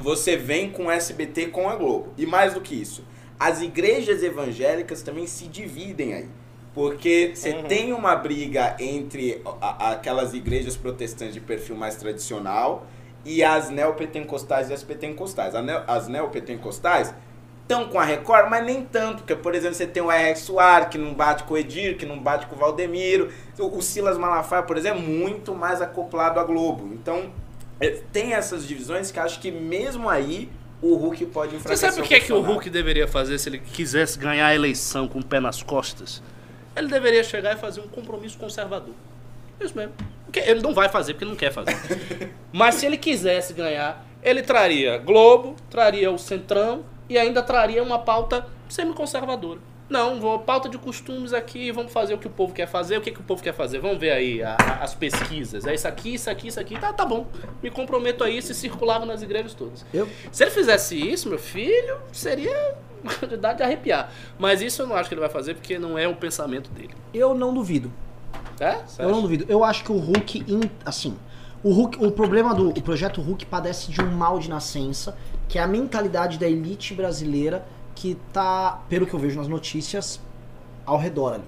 você vem com o SBT com a Globo. E mais do que isso, as igrejas evangélicas também se dividem aí. Porque você Uhum. tem uma briga entre a- aquelas igrejas protestantes de perfil mais tradicional e as neopentecostais e as pentecostais. A neo- As neopentecostais estão com a Record, mas nem tanto, porque, por exemplo, você tem o R.X. Soares, que não bate com o Edir, que não bate com o Valdemiro. O, o Silas Malafaia, por exemplo, é muito mais acoplado à Globo. Então, tem essas divisões que acho que mesmo aí o Hulk pode Você enfraquecer sabe o que é que o. Hulk deveria fazer se ele quisesse ganhar a eleição com o pé nas costas? Ele deveria chegar e fazer um compromisso conservador. Isso mesmo. Ele não vai fazer porque não quer fazer. Mas se ele quisesse ganhar, ele traria Globo, traria o Centrão e ainda traria uma pauta semi-conservadora. Não, vou pauta de costumes aqui, vamos fazer o que o povo quer fazer. O que, que o povo quer fazer? Vamos ver aí a- a- as pesquisas. É isso aqui, isso aqui, isso aqui. Tá, tá bom. Me comprometo a isso e circulava nas igrejas todas. Eu, Se ele fizesse isso, meu filho, seria quantidade de arrepiar. Mas isso eu não acho que ele vai fazer porque não é o pensamento dele. eu não duvido. É? Você Eu não acha? duvido. Eu acho que o Hulk, assim, o Hulk, o problema do o projeto Hulk padece de um mal de nascença, que é a mentalidade da elite brasileira que tá, pelo que eu vejo nas notícias, ao redor ali.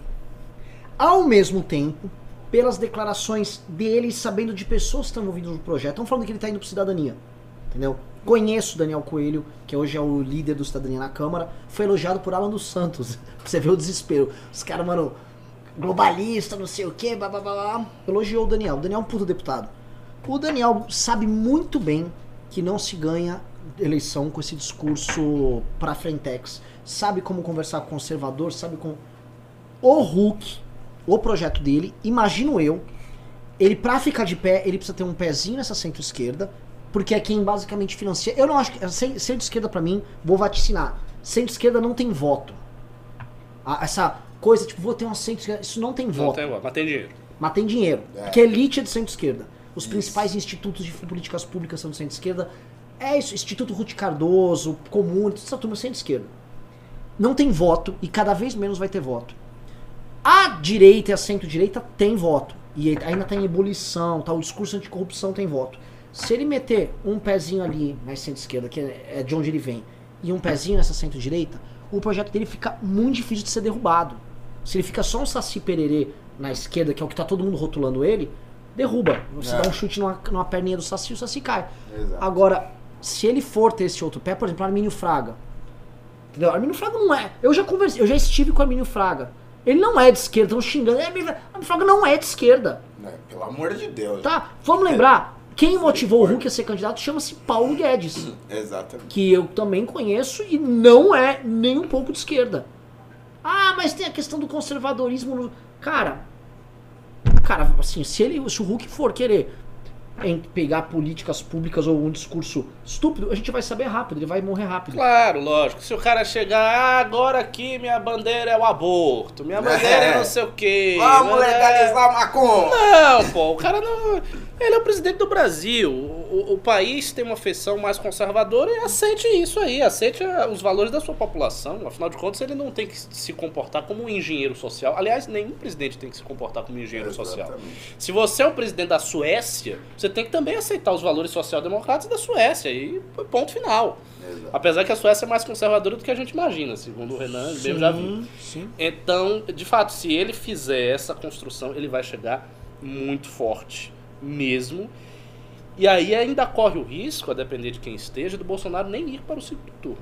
Ao mesmo tempo, pelas declarações dele, sabendo de pessoas que estão envolvidas no projeto, estão falando que ele tá indo pro Cidadania. Entendeu? Conheço Daniel Coelho, que hoje é o líder do Cidadania na Câmara, foi elogiado por Alan dos Santos. Você ver o desespero. Os caras, mano, globalista, não sei o blá blá blá blá. Elogiou o Daniel. O Daniel é um puto deputado. O Daniel sabe muito bem que não se ganha eleição com esse discurso pra frentex. Sabe como conversar com o conservador, sabe como. O Hulk, o projeto dele, imagino eu, ele pra ficar de pé, ele precisa ter um pezinho nessa centro-esquerda, porque é quem basicamente financia. Eu não acho que. cen- Centro-esquerda pra mim, vou vaticinar. Centro-esquerda não tem voto. Essa coisa, tipo, vou ter uma centro-esquerda. Isso não tem Não voto. tem, mas tem dinheiro. Mas tem dinheiro. É. Porque a elite é de centro-esquerda. Os Isso. principais institutos de políticas públicas são de centro-esquerda. É isso, Instituto Ruth Cardoso, Comune, toda essa turma é centro-esquerda. Não tem voto e cada vez menos vai ter voto. A direita e a centro-direita tem voto. E ainda tá em ebulição, tá? o discurso anticorrupção tem voto. Se ele meter um pezinho ali na centro-esquerda, que é de onde ele vem, e um pezinho nessa centro-direita, o projeto dele fica muito difícil de ser derrubado. Se ele fica só um saci pererê na esquerda, que é o que tá todo mundo rotulando ele, derruba. Você É. dá um chute numa, numa perninha do saci, o saci cai. Exato. Agora, se ele for ter esse outro pé, por exemplo, Armínio Fraga. Entendeu? Armínio Fraga não é. Eu já conversei, eu já estive com o Armínio Fraga. Ele não é de esquerda, estão xingando. É, Armínio Fraga não é de esquerda. Né, Pelo amor de Deus. Tá? Vamos lembrar, quem motivou o Hulk a ser candidato chama-se Paulo Guedes. Exatamente. Que eu também conheço e não é nem um pouco de esquerda. Ah, mas tem a questão do conservadorismo. No... Cara, cara, assim, se, ele, se o Hulk for querer em pegar políticas públicas ou um discurso estúpido, a gente vai saber rápido, ele vai morrer rápido. Claro, lógico. Se o cara chegar, ah, agora aqui minha bandeira é o aborto, minha bandeira é, É. não sei o quê. Vamos né? legalizar a maconha! Não, pô, o cara não. Ele é o presidente do Brasil. O, o- país tem uma feição mais conservadora e aceite isso aí, aceite ah, os valores da sua população. Afinal de contas, ele não tem que se comportar como um engenheiro social. Aliás, nenhum presidente tem que se comportar como um engenheiro social. Exatamente. Se você é o presidente da Suécia, você tem que também aceitar os valores social-democratas da Suécia. E ponto final. Exato. Apesar que a Suécia é mais conservadora do que a gente imagina, segundo o Renan, mesmo já viu. Sim. Então, de fato, se ele fizer essa construção, ele vai chegar muito forte mesmo. E aí ainda corre o risco, a depender de quem esteja, do Bolsonaro nem ir para o segundo turno.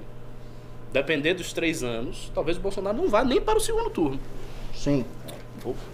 Depender dos três anos, talvez o Bolsonaro não vá nem para o segundo turno. Sim.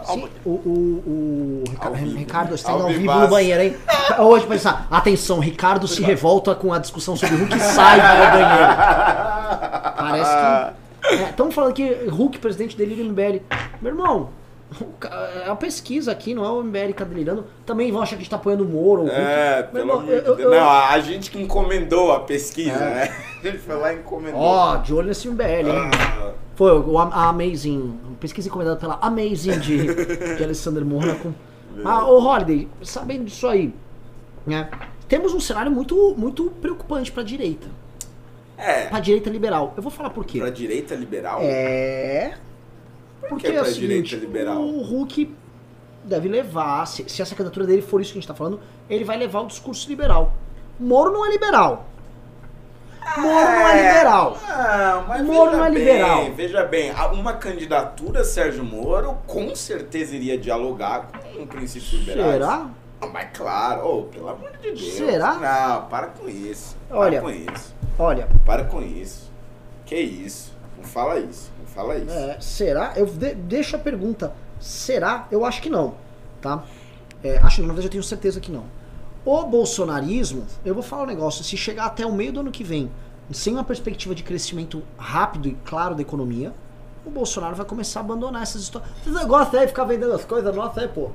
Sim, o, o, o vivo. Ricardo está Ao vivo vivaço. no banheiro, hein? Hoje pensar, atenção, Ricardo se revolta com a discussão sobre Hulk e sai do banheiro. Parece que. Estamos falando que Hulk, presidente dele MBL. Meu irmão, é uma pesquisa aqui, não é o MBL que tá delirando. Também vão achar que a gente tá apoiando o Moro. É, Meu pelo irmão, amor de eu- Deus. eu- Não, a, gente que encomendou a pesquisa, É. né? A gente foi lá e encomendou. Ó, de olho nesse MBL, hein? Ah, Foi o, a Amazing, pesquisa encomendada pela Amazing de, de Alexander Mônaco. Mas, ô Holiday, sabendo disso aí, né? Temos um cenário muito, muito preocupante pra direita. é, Pra direita liberal. Eu vou falar por quê. pra direita liberal? É. Por Porque que é o seguinte, o Hulk deve levar, se, se essa candidatura dele for isso que a gente tá falando, ele vai levar o discurso liberal. Moro não é liberal. Moro não é liberal. Não, mas Moro veja não é bem, liberal. Veja bem, uma candidatura Sérgio Moro com certeza iria dialogar com um princípio liberal. Será? Ah, mas claro, oh, pelo amor de Deus. Será? Não, para com isso. Olha. Para com isso. Olha, Para com isso. Que isso? Não fala isso. Fala isso. É, será? Eu de, deixo a pergunta. Será? Eu acho que não, tá? É, acho na verdade eu tenho certeza que não. O bolsonarismo, eu vou falar um negócio, se chegar até o meio do ano que vem, sem uma perspectiva de crescimento rápido e claro da economia, o Bolsonaro vai começar a abandonar essas histórias. Esse negócio aí, ficar vendendo as coisas, nossa, aí, pô.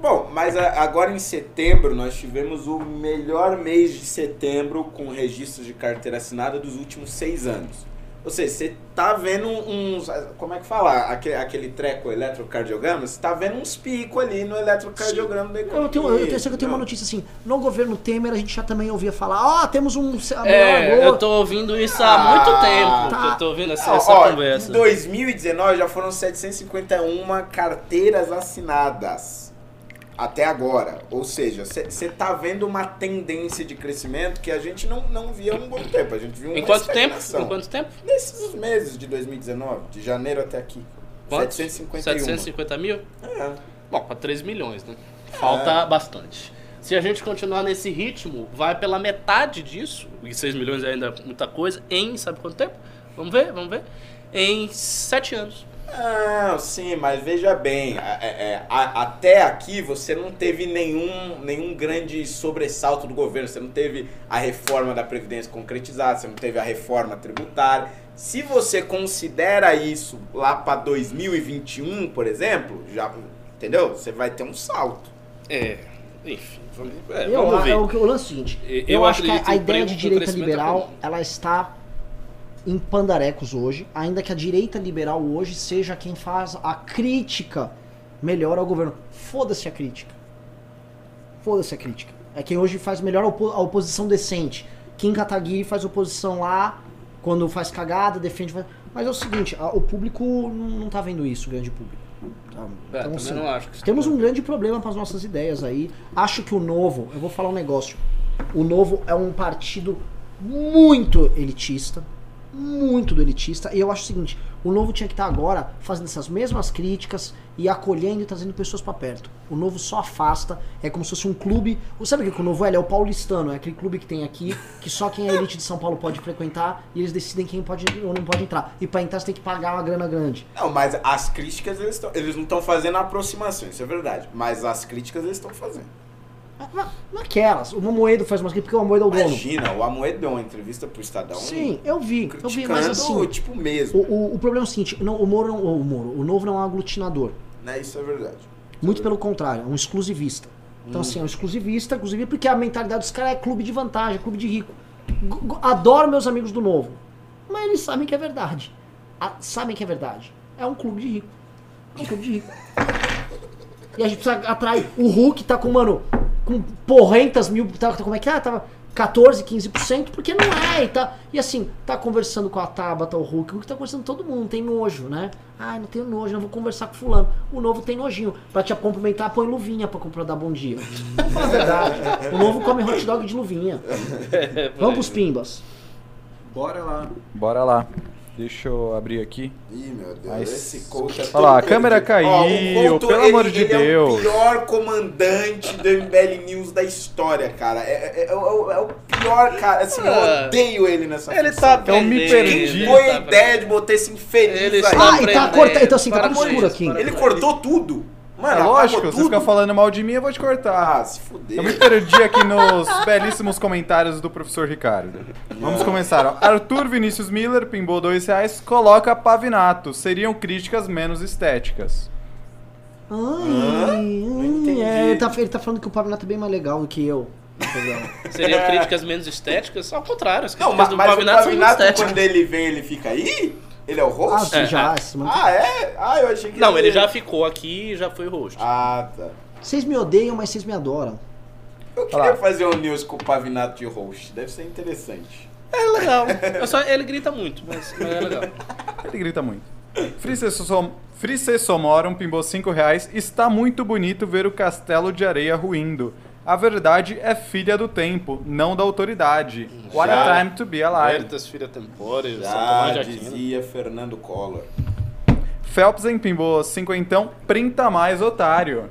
Bom, mas agora em setembro nós tivemos o melhor mês de setembro com registros de carteira assinada dos últimos seis anos. Ou seja, você tá vendo uns. Como é que fala? Aquele, aquele treco eletrocardiograma? Você tá vendo uns picos ali no eletrocardiograma da economia. Eu tenho, eu tenho, eu tenho uma notícia assim, no governo Temer a gente já também ouvia falar, ó, temos um... É, melhor eu tô ouvindo isso há Ah, muito tempo. tá. que Eu tô ouvindo essa, essa ó, conversa. Em 2019 já foram 751 carteiras assinadas. Até agora. Ou seja, você tá vendo uma tendência de crescimento que a gente não, não via há um bom tempo. A gente viu uma Em quanto tempo? Em quanto tempo? Nesses meses de 2019, de janeiro até aqui. Quantos? 751. 750 mil? É. Bom, para 3 milhões, né? Falta bastante. Se a gente continuar nesse ritmo, vai pela metade disso, e 6 milhões é ainda muita coisa, em sabe quanto tempo? Vamos ver, vamos ver. Em 7 anos. Não, sim, mas veja bem, é- é, a- até aqui você não teve nenhum, nenhum grande sobressalto do governo, você não teve a reforma da Previdência concretizada, você não teve a reforma tributária. Se você considera isso lá para 2021, por exemplo, já, entendeu? Você vai ter um salto. É, enfim, vamos, é, Eu, vamos ver. é o, que- o lance é o seguinte, Eu eu, acho que a, a ideia de direita crescimento liberal, ela está em pandarecos hoje, ainda que a direita liberal hoje seja quem faz a crítica melhor ao governo. Foda-se a crítica. Foda-se a crítica. É quem hoje faz melhor a, opo- a oposição decente. Kim Kataguiri faz oposição lá, quando faz cagada, defende... Mas é o seguinte, a- o público não, tá vendo isso, o grande público. Tá? É, também assim, não acho que temos tá- um grande problema com as nossas ideias aí. Acho que o Novo, eu vou falar um negócio. O Novo é um partido muito elitista, muito do elitista. E eu acho o seguinte: o Novo tinha que estar agora fazendo essas mesmas críticas e acolhendo e trazendo pessoas pra perto. O Novo só afasta, é como se fosse um clube. Sabe o que o Novo é? É o paulistano, é aquele clube que tem aqui, que só quem é elite de São Paulo pode frequentar e eles decidem quem pode ou não pode entrar. E pra entrar você tem que pagar uma grana grande. Não, mas as críticas eles, tão, eles não estão fazendo aproximação, isso é verdade. Mas as críticas eles estão fazendo. Na- Naquelas, o Moedo faz umas críticas porque o Moedo é o dono. Imagina, o Amoedo deu uma entrevista pro Estadão. Sim, eu vi, eu vi, mas assim, tipo, mesmo. o, o, o problema é o seguinte, não, o Moro, não, o Moro, o Novo não é um aglutinador. Né? Isso é verdade. Muito pelo contrário, é um exclusivista. Então, assim, é um exclusivista, inclusive porque a mentalidade dos caras é clube de vantagem, clube de rico. Adoro meus amigos do novo. Mas eles sabem que é verdade. Ah, sabem que é verdade. É um clube de rico. É um clube de rico. E a gente precisa atrair. O Hulk tá com, mano, com porrentas mil. Tá, como é que é? Tava 14, 15%, porque não é. E, tá, e assim, tá conversando com a Tabata, o Hulk. O Hulk tá conversando com todo mundo, tem nojo, né? Ah, não tenho nojo, não vou conversar com fulano. O novo tem nojinho. Pra te cumprimentar, põe luvinha pra comprar dar bom dia. Vamos falar a verdade. O novo come hot dog de luvinha. Vamos pros pimbas. Bora lá. Bora lá. Deixa eu abrir aqui. Ih, meu Deus, Mas- esse coach é Olha lá, a câmera perdido. Ó, o caiu, Couto, pelo ele- amor de ele É Deus. o pior comandante do MBL News da história, cara. É, é- é o- é o pior, cara. Assim, eu Ah, odeio ele nessa Ele função. tá Eu me perdi. ele Foi tá a ideia de botar esse infeliz Ele aí. está Ah, e tá cortando, então assim, tá tudo escuro isso, aqui. Ele cortou tudo. Mano, É lógico, você fica falando mal de mim, eu vou te cortar. Ah, se fuder. Eu me perdi aqui nos belíssimos comentários do professor Ricardo. Vamos começar. ó. Arthur Vinícius Miller, pimbou dois reais, coloca Pavinato. Seriam críticas menos estéticas. Ai, ai, é, ele, tá, ele tá falando que o Pavinato é bem mais legal do que eu. Seriam críticas menos estéticas? Ao contrário, as Não, críticas mas, do mas o Pavinato são Pavinato, estéticas. quando ele vem, ele fica aí? Ele é o Ah, host? sim, já. esse mano- Ah, é? Ah, eu achei que Não, ele já ficou aqui e já foi host. Ah, tá. Vocês me odeiam, mas vocês me adoram. Eu Olha queria lá. fazer um news com o Pavinato de host. Deve ser interessante. É legal. Eu só, ele grita muito, mas, mas é legal. Ele grita muito. Frice Somorum pimbou 5 reais. Está muito bonito ver o castelo de areia ruindo. A verdade é filha do tempo, não da autoridade. What Já. a time to be alive. Veritas, Filha Tempore, Já dizia Fernando Collor. Phelps pimbou 5 então. Printa mais, otário.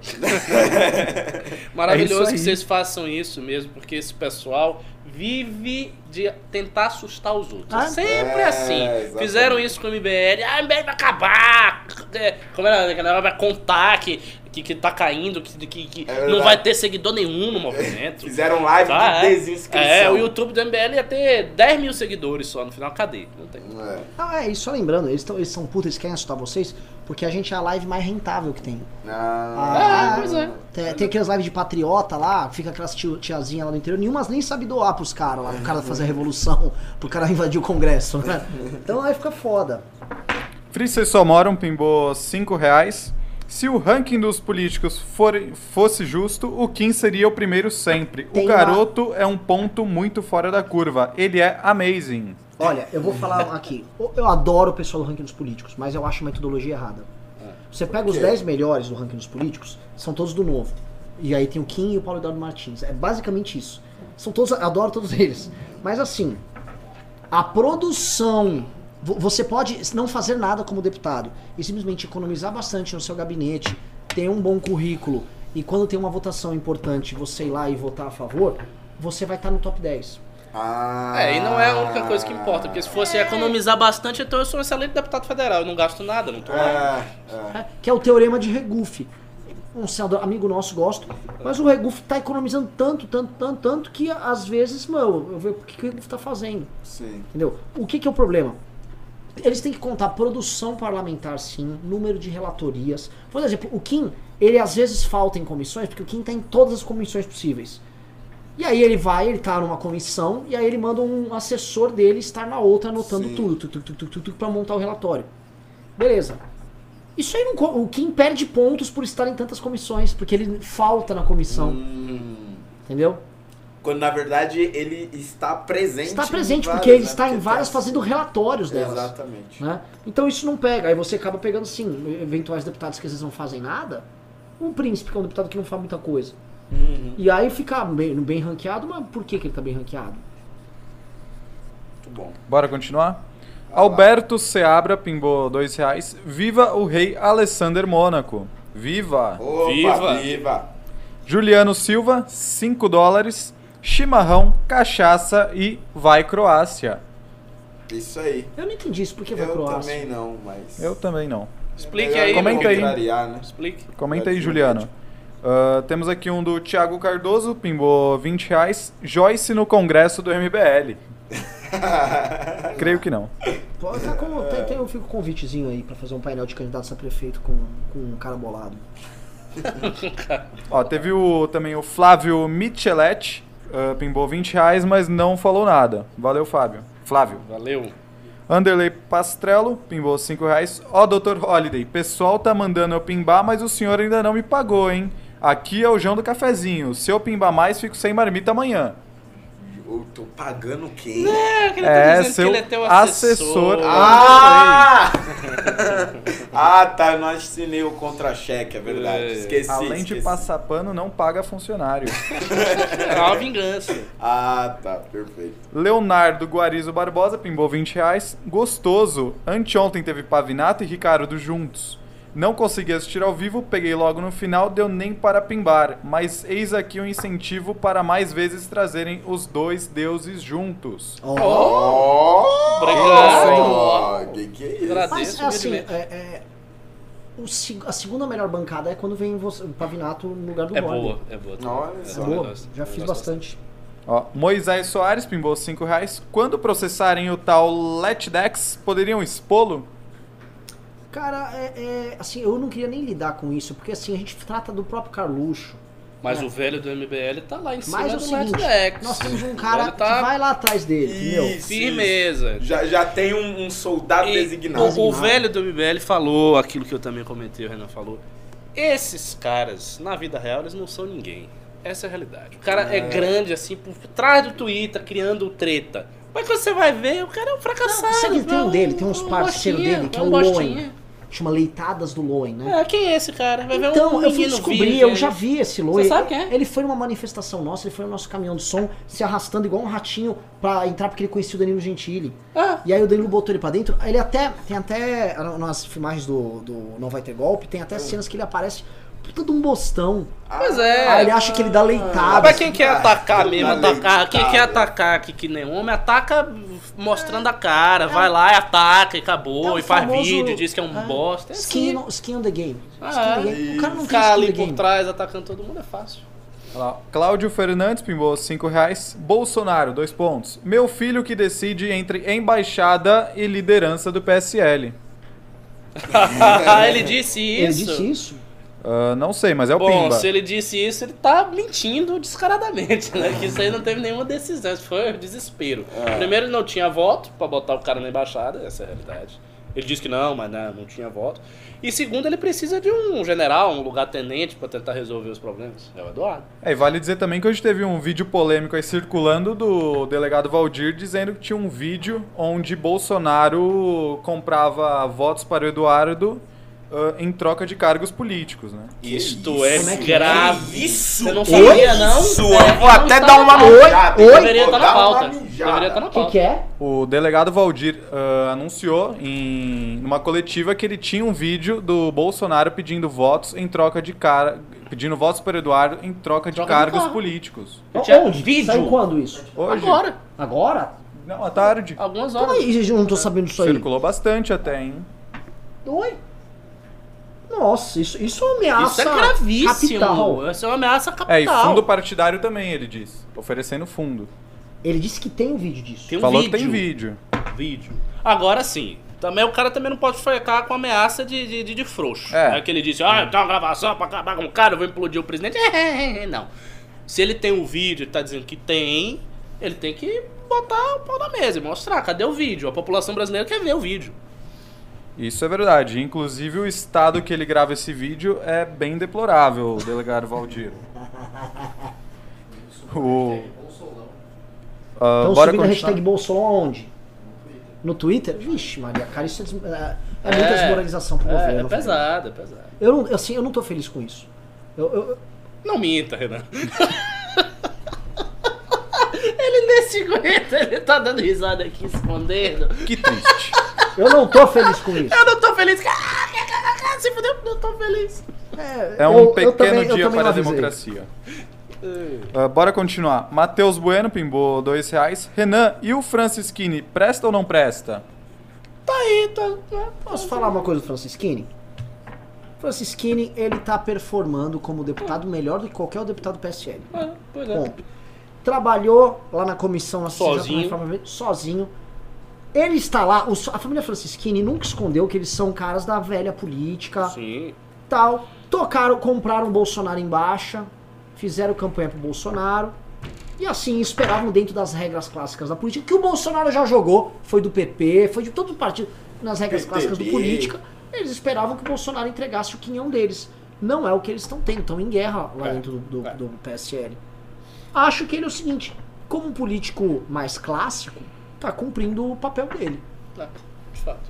Maravilhoso É que vocês façam isso mesmo, porque esse pessoal vive de tentar assustar os outros. Ah, Sempre é, assim. exatamente. Fizeram isso com o MBL. Ah, o MBL vai acabar! É, Como era? Vai contar que, que, que tá caindo, que, que, que É não vai ter seguidor nenhum no movimento. Fizeram live Ah, de é. desinscrição. É, o YouTube do MBL ia ter 10 mil seguidores só no final. Cadê? Não tem. É. Ah, é, e só lembrando, eles, tão, eles são putos, eles querem assustar vocês, porque a gente é a live mais rentável que tem. Ah, Ah, pois é. Tem, tem aquelas lives de patriota lá, fica aquelas tio, tiazinhas lá no interior, nenhumas nem sabe doar pros caras lá, pro cara fazer a revolução, pro cara invadir o Congresso, né? Então aí fica foda. Frice Somorum pimbou 5 reais. Se o ranking dos políticos for, fosse justo, o Kim seria o primeiro sempre. Tem o uma- garoto é um ponto muito fora da curva. Ele é amazing. Olha, eu vou falar aqui. Eu- adoro o pessoal do ranking dos políticos, mas eu acho a metodologia errada. Você pega os quê? 10 melhores do ranking dos políticos, são todos do novo. E aí tem o Kim e o Paulo Eduardo Martins. É basicamente isso. São todos, adoro todos eles. Mas assim, a produção. Vo- Você pode não fazer nada como deputado e simplesmente economizar bastante no seu gabinete, ter um bom currículo e quando tem uma votação importante você ir lá e votar a favor, você vai estar no top 10. Ah. É, e não é a única coisa que importa, porque se fosse economizar bastante, então eu sou um excelente deputado federal, eu não gasto nada, não tô lá. É, é. né? que é o teorema de Regufe. Um senador amigo nosso gosto, mas o Regufe tá economizando tanto, tanto, tanto, tanto que às vezes, meu, eu vejo o que que o Regufe tá fazendo, Sim. entendeu? O que que é o problema? Eles têm que contar produção parlamentar sim, número de relatorias. Por exemplo, o Kim, ele às vezes falta em comissões, porque o Kim tá em todas as comissões possíveis. E aí ele vai, ele tá numa comissão, e aí ele manda um assessor dele estar na outra anotando tudo, tudo, tudo, tudo, tudo, pra montar o relatório. Beleza. Isso aí não. O Kim perde pontos por estar em tantas comissões, porque ele falta na comissão. Hum. Entendeu? Quando na verdade ele está presente. Está em presente, várias, porque ele né? está em Porque várias tem- fazendo relatórios delas. Exatamente. né? Então isso não pega. Aí você acaba pegando, sim, eventuais deputados que às vezes não fazem nada. Um príncipe, que é um deputado que não faz muita coisa. Uhum. E aí fica bem, bem ranqueado, mas por que, que ele tá bem ranqueado? Muito bom. Bora continuar? Alberto Seabra pimbou 2 reais. Viva o rei Alessander Mônaco. Viva! Opa, Viva. viva! Juliano Silva, 5 dólares. Chimarrão, cachaça e vai Croácia. Isso aí. Eu não entendi isso, por que vai Eu Croácia? também não, mas. Eu também não. Explique Melhor aí, Comenta aí. né? Explique. Comenta aí, Juliano. Ah, temos aqui um do Thiago Cardoso, pimbou 20 reais. Joyce no congresso do MBL. Creio que não. Pô, tá com, tem, tem, eu fico com um convitezinho aí pra fazer um painel de candidatos a prefeito com, com um cara bolado. Ó, teve o, também o Flávio Micheletti, uh, pimbou 20 reais, mas não falou nada. Valeu, Fábio. Flávio. Valeu. Anderley Pastrello, pimbou 5 reais. Ó, Dr. Holiday, pessoal tá mandando eu pimbar, mas o senhor ainda não me pagou, hein? Aqui é o João do Cafezinho. Se eu pimbar mais, fico sem marmita amanhã. Eu tô pagando quem? É, que ele É, tá dizendo seu que ele é teu assessor. assessor. Ah! ah, tá. Eu não assinei o contra-cheque, é verdade. É. Esqueci. Além de esqueci. passar pano, não paga funcionário. É uma vingança. Ah, tá. Perfeito. Leonardo Guarizo Barbosa, pimbou 20 reais. Gostoso. Anteontem teve Pavinato e Ricardo juntos. Não consegui assistir ao vivo, peguei logo no final, deu nem para pimbar. Mas eis aqui um incentivo para mais vezes trazerem os dois deuses juntos. Ó. Oh! Obrigado. Que que é isso? Mas Agradeço assim, é, é, o a segunda melhor bancada é quando vem você, o Pavinato no lugar do É Gordon. boa, é boa. Olha É. É boa, gosto. já fiz bastante. Ó, Moisés Soares pimbou 5 reais. Quando processarem o tal Letdex, poderiam expô-lo? Cara, é, é, assim, eu não queria nem lidar com isso, porque assim, a gente trata do próprio Carluxo. Mas É. o velho do MBL tá lá em cima Mas é o do seguinte, nós temos um cara tá que vai lá atrás dele, entendeu? Firmeza. Já, já tem um, um soldado E designado. O, o velho do MBL falou aquilo que eu também comentei, o Renan falou. Esses caras, na vida real, eles não são ninguém. Essa é a realidade. O cara é, grande, assim, por trás do Twitter, criando treta. Mas quando você vai ver, o cara é um fracassado. Não, sabe tem é um dele, tem uns parceiros bostinha, dele, que é um o bostinha. Chama Leitadas do Loen, né? É, quem é esse cara? Vai ver Então, um eu fui descobrir, virgem eu já vi esse Loen. Você sabe quem é? Ele foi numa manifestação nossa, ele foi no nosso caminhão de som, se arrastando igual um ratinho pra entrar porque ele conhecia o Danilo Gentili. Ah, E aí o Danilo botou ele pra dentro. Ele até. Tem até. Nas filmagens do, do Não Vai Ter Golpe, tem até cenas que ele aparece puta de um bostão. pois é. Aí ele acha que ele dá leitada. Ah, mas quem quer Ah, atacar mesmo, atacar, quem quer atacar aqui que nem homem, ataca mostrando a cara, vai lá e ataca e acabou, É e faz famoso- vídeo, diz que é um é, bosta. É Skin, assim. skin on the game. Ah, Skin on the game. O cara não Ficar ali por game. trás atacando todo mundo é fácil. Olha lá. Cláudio Fernandes pimbou 5 reais. Bolsonaro, dois pontos. Meu filho que decide entre embaixada e liderança do PSL. ele disse Ele isso. disse isso? Ah, não sei, mas é o Bom, Pimba. se ele disse isso, ele tá mentindo descaradamente, né? Que isso aí não teve nenhuma decisão, isso foi desespero. Primeiro, ele não tinha voto pra botar o cara na embaixada, essa é a realidade. Ele disse que não, mas não, não tinha voto. E segundo, ele precisa de um general, um lugar tenente pra tentar resolver os problemas. É o Eduardo. É, e vale dizer também que hoje teve um vídeo polêmico aí circulando do delegado Valdir dizendo que tinha um vídeo onde Bolsonaro comprava votos para o Eduardo ah, em troca de cargos políticos, né? Isto é, Como é é? grave. Isso, Você não sabia, não? Isso, É, eu vou não até dar uma pauta. mijada. Oi? Deveria estar Vou na uma pauta. Deveria estar na O que, pauta. que é? O delegado Valdir ah, anunciou em numa coletiva que ele tinha um vídeo do Bolsonaro pedindo votos em troca de cara, pedindo votos para o Eduardo em troca de Troca de cargos cargo. políticos. Eu tinha Onde? vídeo. Saiu quando isso? Hoje? Agora. Agora? Não, à tarde. Algumas Como horas. aí, gente? Eu não tô sabendo disso aí. Circulou bastante até, hein? Oi? Nossa, isso, isso é uma ameaça Isso é gravíssimo. capital. Isso é uma ameaça capital. É, e fundo partidário também, ele disse. Oferecendo fundo. Ele disse que tem um vídeo disso. Tem um Falou vídeo. que tem vídeo. vídeo. Agora sim, também o cara também não pode ficar com ameaça de, de, de, de frouxo. É. É. que ele disse, ah, tem uma gravação pra acabar com o cara, eu vou implodir o presidente. Não. Se ele tem um vídeo e tá dizendo que tem, ele tem que botar o pau na mesa e mostrar. Cadê o vídeo? A população brasileira quer ver o vídeo. Isso é verdade. Inclusive, o estado que ele grava esse vídeo é bem deplorável, o delegado Valdir. O... Ah, Então bora subindo a continuar? hashtag Bolsonaro aonde? No Twitter? Vixe, Maria, cara, isso é, des- é- é muita desmoralização pro é, governo. É pesado, é pesado. Eu não, assim, eu não tô feliz com isso. Eu, eu- Não minta, Renan. ele nem se aguenta, ele tá dando risada aqui, escondendo. Que triste. eu não tô feliz com isso. Eu não tô feliz. Ah, se fudeu, não tô feliz. É um eu- eu pequeno também- eu dia também para a democracia. Ah, bora continuar. Matheus Bueno pimbou dois reais. Renan, e o Francisquini, presta ou não presta? Tá aí, tá. né? Posso falar uma coisa do Francisquini? Francisquini, ele tá performando como deputado melhor do que qualquer deputado do PSL. É, pois é. Ponto. Trabalhou lá na comissão Sozinho. reforma- sozinho. Ele está lá, a família Francisquini nunca escondeu que eles são caras da velha política Sim. tal. tocaram, compraram o Bolsonaro em baixa, fizeram campanha pro Bolsonaro. E assim, esperavam dentro das regras clássicas da política, que o Bolsonaro já jogou, foi do PP, foi de todo o partido, nas regras PTB. clássicas do política. Eles esperavam que o Bolsonaro entregasse o quinhão deles. Não é o que eles estão tendo, estão em guerra lá É, dentro do, do- é. do PSL. Acho que ele é o seguinte, como um político mais clássico, tá cumprindo o papel dele. É, de fato.